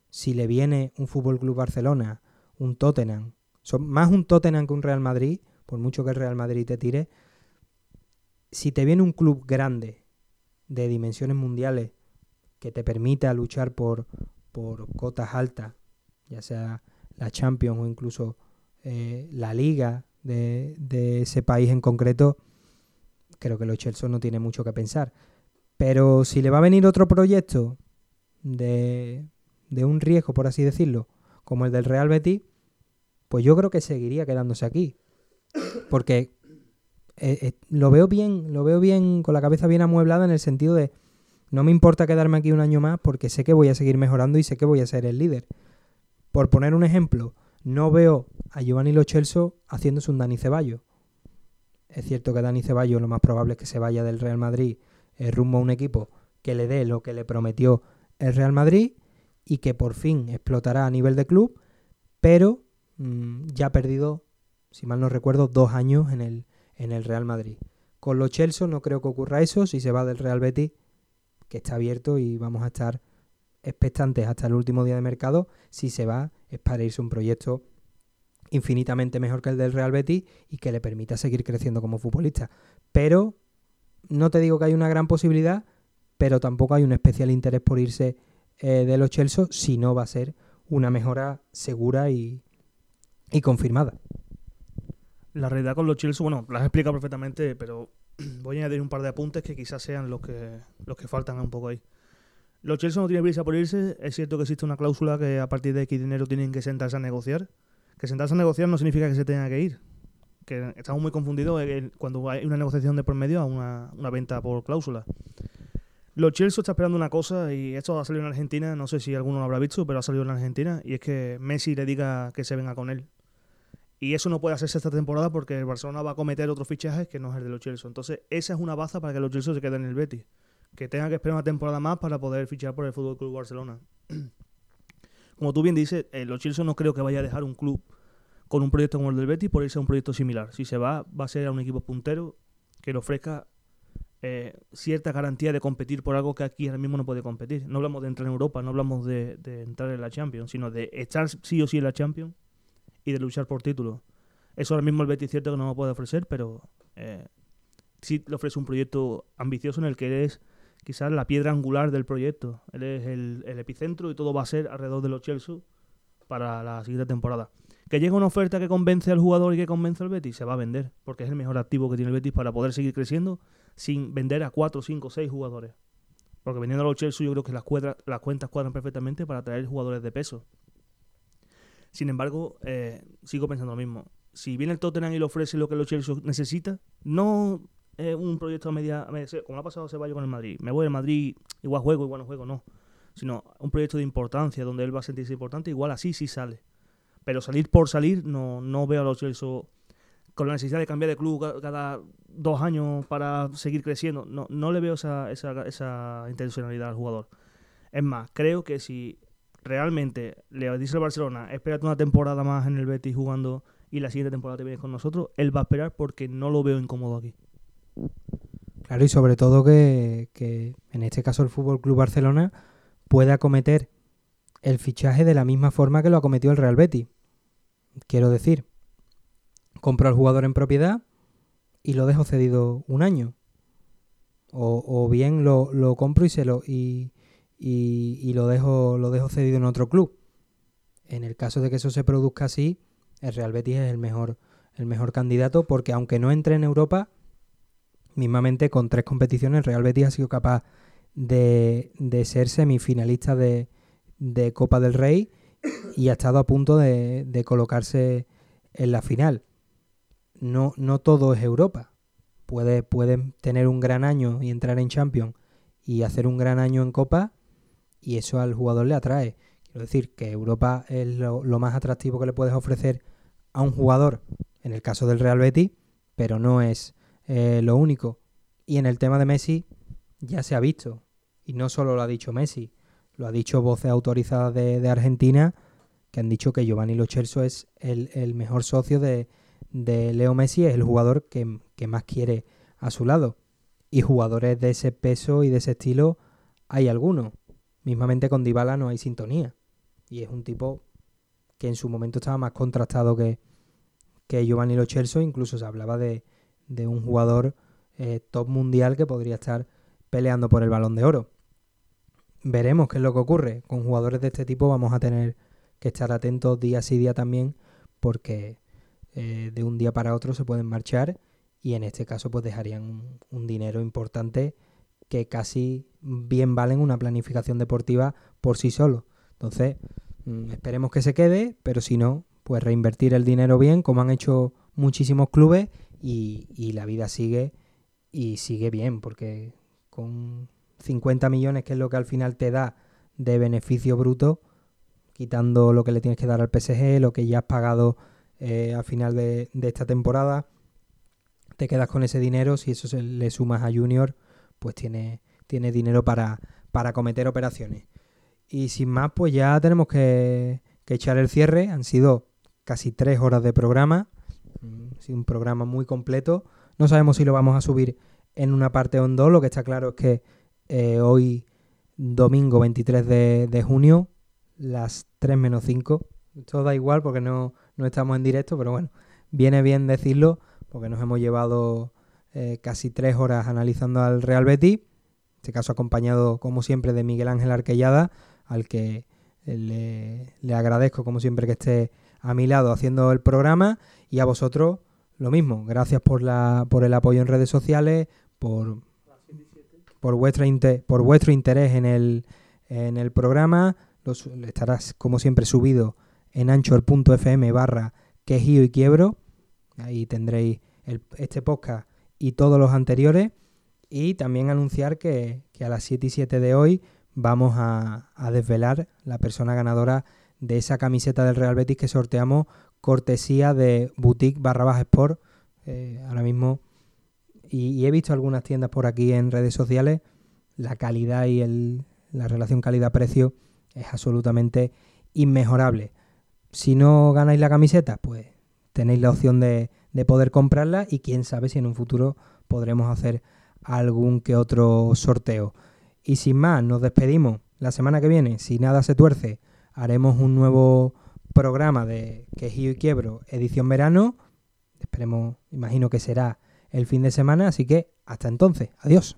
Si le viene un Fútbol Club Barcelona, un Tottenham, son más un Tottenham que un Real Madrid, por mucho que el Real Madrid te tire, si te viene un club grande de dimensiones mundiales que te permita luchar por, por cotas altas, ya sea la Champions o incluso eh, la liga de, ese país en concreto, creo que los Chelsea no tiene mucho que pensar. Pero si le va a venir otro proyecto de, de un riesgo, por así decirlo, como el del Real Betis, pues yo creo que seguiría quedándose aquí. Porque eh, eh, lo veo bien, lo veo bien, con la cabeza bien amueblada en el sentido de no me importa quedarme aquí un año más porque sé que voy a seguir mejorando y sé que voy a ser el líder. Por poner un ejemplo, no veo a Giovanni Lo Celso haciéndose un Dani Ceballos. Es cierto que Dani Ceballos lo más probable es que se vaya del Real Madrid eh, rumbo a un equipo que le dé lo que le prometió el Real Madrid y que por fin explotará a nivel de club, pero Mm, ya ha perdido, si mal no recuerdo, dos años en el, en el Real Madrid. Con los Chelsea no creo que ocurra eso. Si se va del Real Betis, que está abierto y vamos a estar expectantes hasta el último día de mercado, si se va es para irse un proyecto infinitamente mejor que el del Real Betis y que le permita seguir creciendo como futbolista. Pero no te digo que hay una gran posibilidad, pero tampoco hay un especial interés por irse eh, de los Chelsea si no va a ser una mejora segura y, y confirmada.
La realidad con los Chelsea, bueno, la has explicado perfectamente, pero voy a añadir un par de apuntes que quizás sean los que, los que faltan un poco ahí. Los Chelsea no tienen prisa por irse. Es cierto que existe una cláusula que a partir de X dinero tienen que sentarse a negociar. Que sentarse a negociar no significa que se tenga que ir. Que estamos muy confundidos cuando hay una negociación de por medio a una, una venta por cláusula. Los Chelsea está esperando una cosa y esto ha salido en Argentina, no sé si alguno lo habrá visto, pero ha salido en Argentina y es que Messi le diga que se venga con él. Y eso no puede hacerse esta temporada porque el Barcelona va a cometer otros fichajes que no es el de los Chelsea. Entonces, esa es una baza para que los Chelsea se queden en el Betis. Que tenga que esperar una temporada más para poder fichar por el Fútbol Club Barcelona. Como tú bien dices, eh, los Chelsea no creo que vaya a dejar un club con un proyecto como el del Betis por irse a un proyecto similar. Si se va, va a ser a un equipo puntero que le ofrezca eh, cierta garantía de competir por algo que aquí ahora mismo no puede competir. No hablamos de entrar en Europa, no hablamos de, entrar en la Champions, sino de estar sí o sí en la Champions y de luchar por títulos. Eso ahora mismo el Betis cierto que no lo puede ofrecer, pero eh, sí le ofrece un proyecto ambicioso en el que él es quizás la piedra angular del proyecto. Él es el, epicentro y todo va a ser alrededor de los Chelsea para la siguiente temporada. Que llegue una oferta que convence al jugador y que convence al Betis, se va a vender, porque es el mejor activo que tiene el Betis para poder seguir creciendo sin vender a 4, 5, 6 jugadores. Porque vendiendo a los Chelsea yo creo que las, las cuentas cuadran perfectamente para traer jugadores de peso. Sin embargo, eh, sigo pensando lo mismo. Si viene el Tottenham y le ofrece lo que los Chelsea necesita, no es un proyecto a media, como ha pasado Ceballos con el Madrid. Me voy al Madrid, igual juego, igual no juego, no. Sino un proyecto de importancia donde él va a sentirse importante, igual así sí sale. Pero salir por salir, no, no veo a los Chelsea con la necesidad de cambiar de club cada dos años para seguir creciendo. No, no le veo esa, esa, esa intencionalidad al jugador. Es más, creo que si realmente le dice al Barcelona, espérate una temporada más en el Betis jugando y la siguiente temporada te vienes con nosotros, él va a esperar porque no lo veo incómodo aquí.
Claro, y sobre todo que, en este caso el Fútbol Club Barcelona, puede acometer el fichaje de la misma forma que lo acometió el Real Betis. Quiero decir, compro al jugador en propiedad y lo dejo cedido un año. O, bien lo, lo, compro y se lo y, y, lo dejo lo dejo cedido en otro club. En el caso de que eso se produzca así, el Real Betis es el mejor el mejor candidato porque aunque no entre en Europa, mismamente con tres competiciones Real Betis ha sido capaz de, de ser semifinalista de, de, Copa del Rey y ha estado a punto de, de colocarse en la final. No, no todo es Europa. Puede, pueden tener un gran año y entrar en Champions y hacer un gran año en Copa y eso al jugador le atrae. Quiero decir que Europa es lo más atractivo que le puedes ofrecer a un jugador, en el caso del Real Betis, pero no es eh, lo único. Y en el tema de Messi ya se ha visto, y no solo lo ha dicho Messi, lo ha dicho voces autorizadas de, Argentina que han dicho que Giovanni Lo es el, mejor socio de, Leo Messi, es el jugador que, más quiere a su lado. Y jugadores de ese peso y de ese estilo hay algunos. Mismamente con Dybala no hay sintonía. Y es un tipo que en su momento estaba más contrastado que, Giovanni Lo. Incluso se hablaba de, de un jugador eh, top mundial que podría estar peleando por el balón de oro. Veremos qué es lo que ocurre. Con jugadores de este tipo vamos a tener que estar atentos día sí día también porque eh, de un día para otro se pueden marchar y en este caso pues dejarían un, dinero importante que casi bien valen una planificación deportiva por sí solo. Entonces, mm, esperemos que se quede, pero si no, pues reinvertir el dinero bien, como han hecho muchísimos clubes, y, la vida sigue y sigue bien, porque con 50 millones, que es lo que al final te da de beneficio bruto, quitando lo que le tienes que dar al PSG, lo que ya has pagado eh, al final de, esta temporada, te quedas con ese dinero, si eso se le sumas a Junior, pues tiene, tiene dinero para, para cometer operaciones. Y sin más, pues ya tenemos que, que echar el cierre. Han sido casi tres horas de programa un programa muy completo. No sabemos si lo vamos a subir en una parte o en dos. Lo que está claro es que eh, hoy, domingo 23 de, junio, las 3 menos 5. Esto da igual porque no, estamos en directo, pero bueno, viene bien decirlo porque nos hemos llevado eh, casi tres horas analizando al Real Betis. En este caso acompañado, como siempre, de Miguel Ángel Arquellada, al que eh, le, le agradezco, como siempre, que esté a mi lado haciendo el programa y a vosotros lo mismo, gracias por, la, por el apoyo en redes sociales, por, por, vuestra por vuestro interés en el, en el programa. Estarás, como siempre, subido en anchor.fm barra quejío y quiebro. Ahí tendréis este podcast y todos los anteriores. Y también anunciar que, a las 7 y 7 de hoy vamos a, a, desvelar la persona ganadora de esa camiseta del Real Betis que sorteamos cortesía de Boutique barra baja Sport. Eh, ahora mismo, y, he visto algunas tiendas por aquí en redes sociales, la calidad y el, la relación calidad-precio es absolutamente inmejorable. Si no ganáis la camiseta, pues tenéis la opción de, de poder comprarla y quién sabe si en un futuro podremos hacer algún que otro sorteo. Y sin más, nos despedimos. La semana que viene, si nada se tuerce, haremos un nuevo programa de Quejío y Quiebro, edición verano. Esperemos, imagino que será el fin de semana, así que hasta entonces, adiós.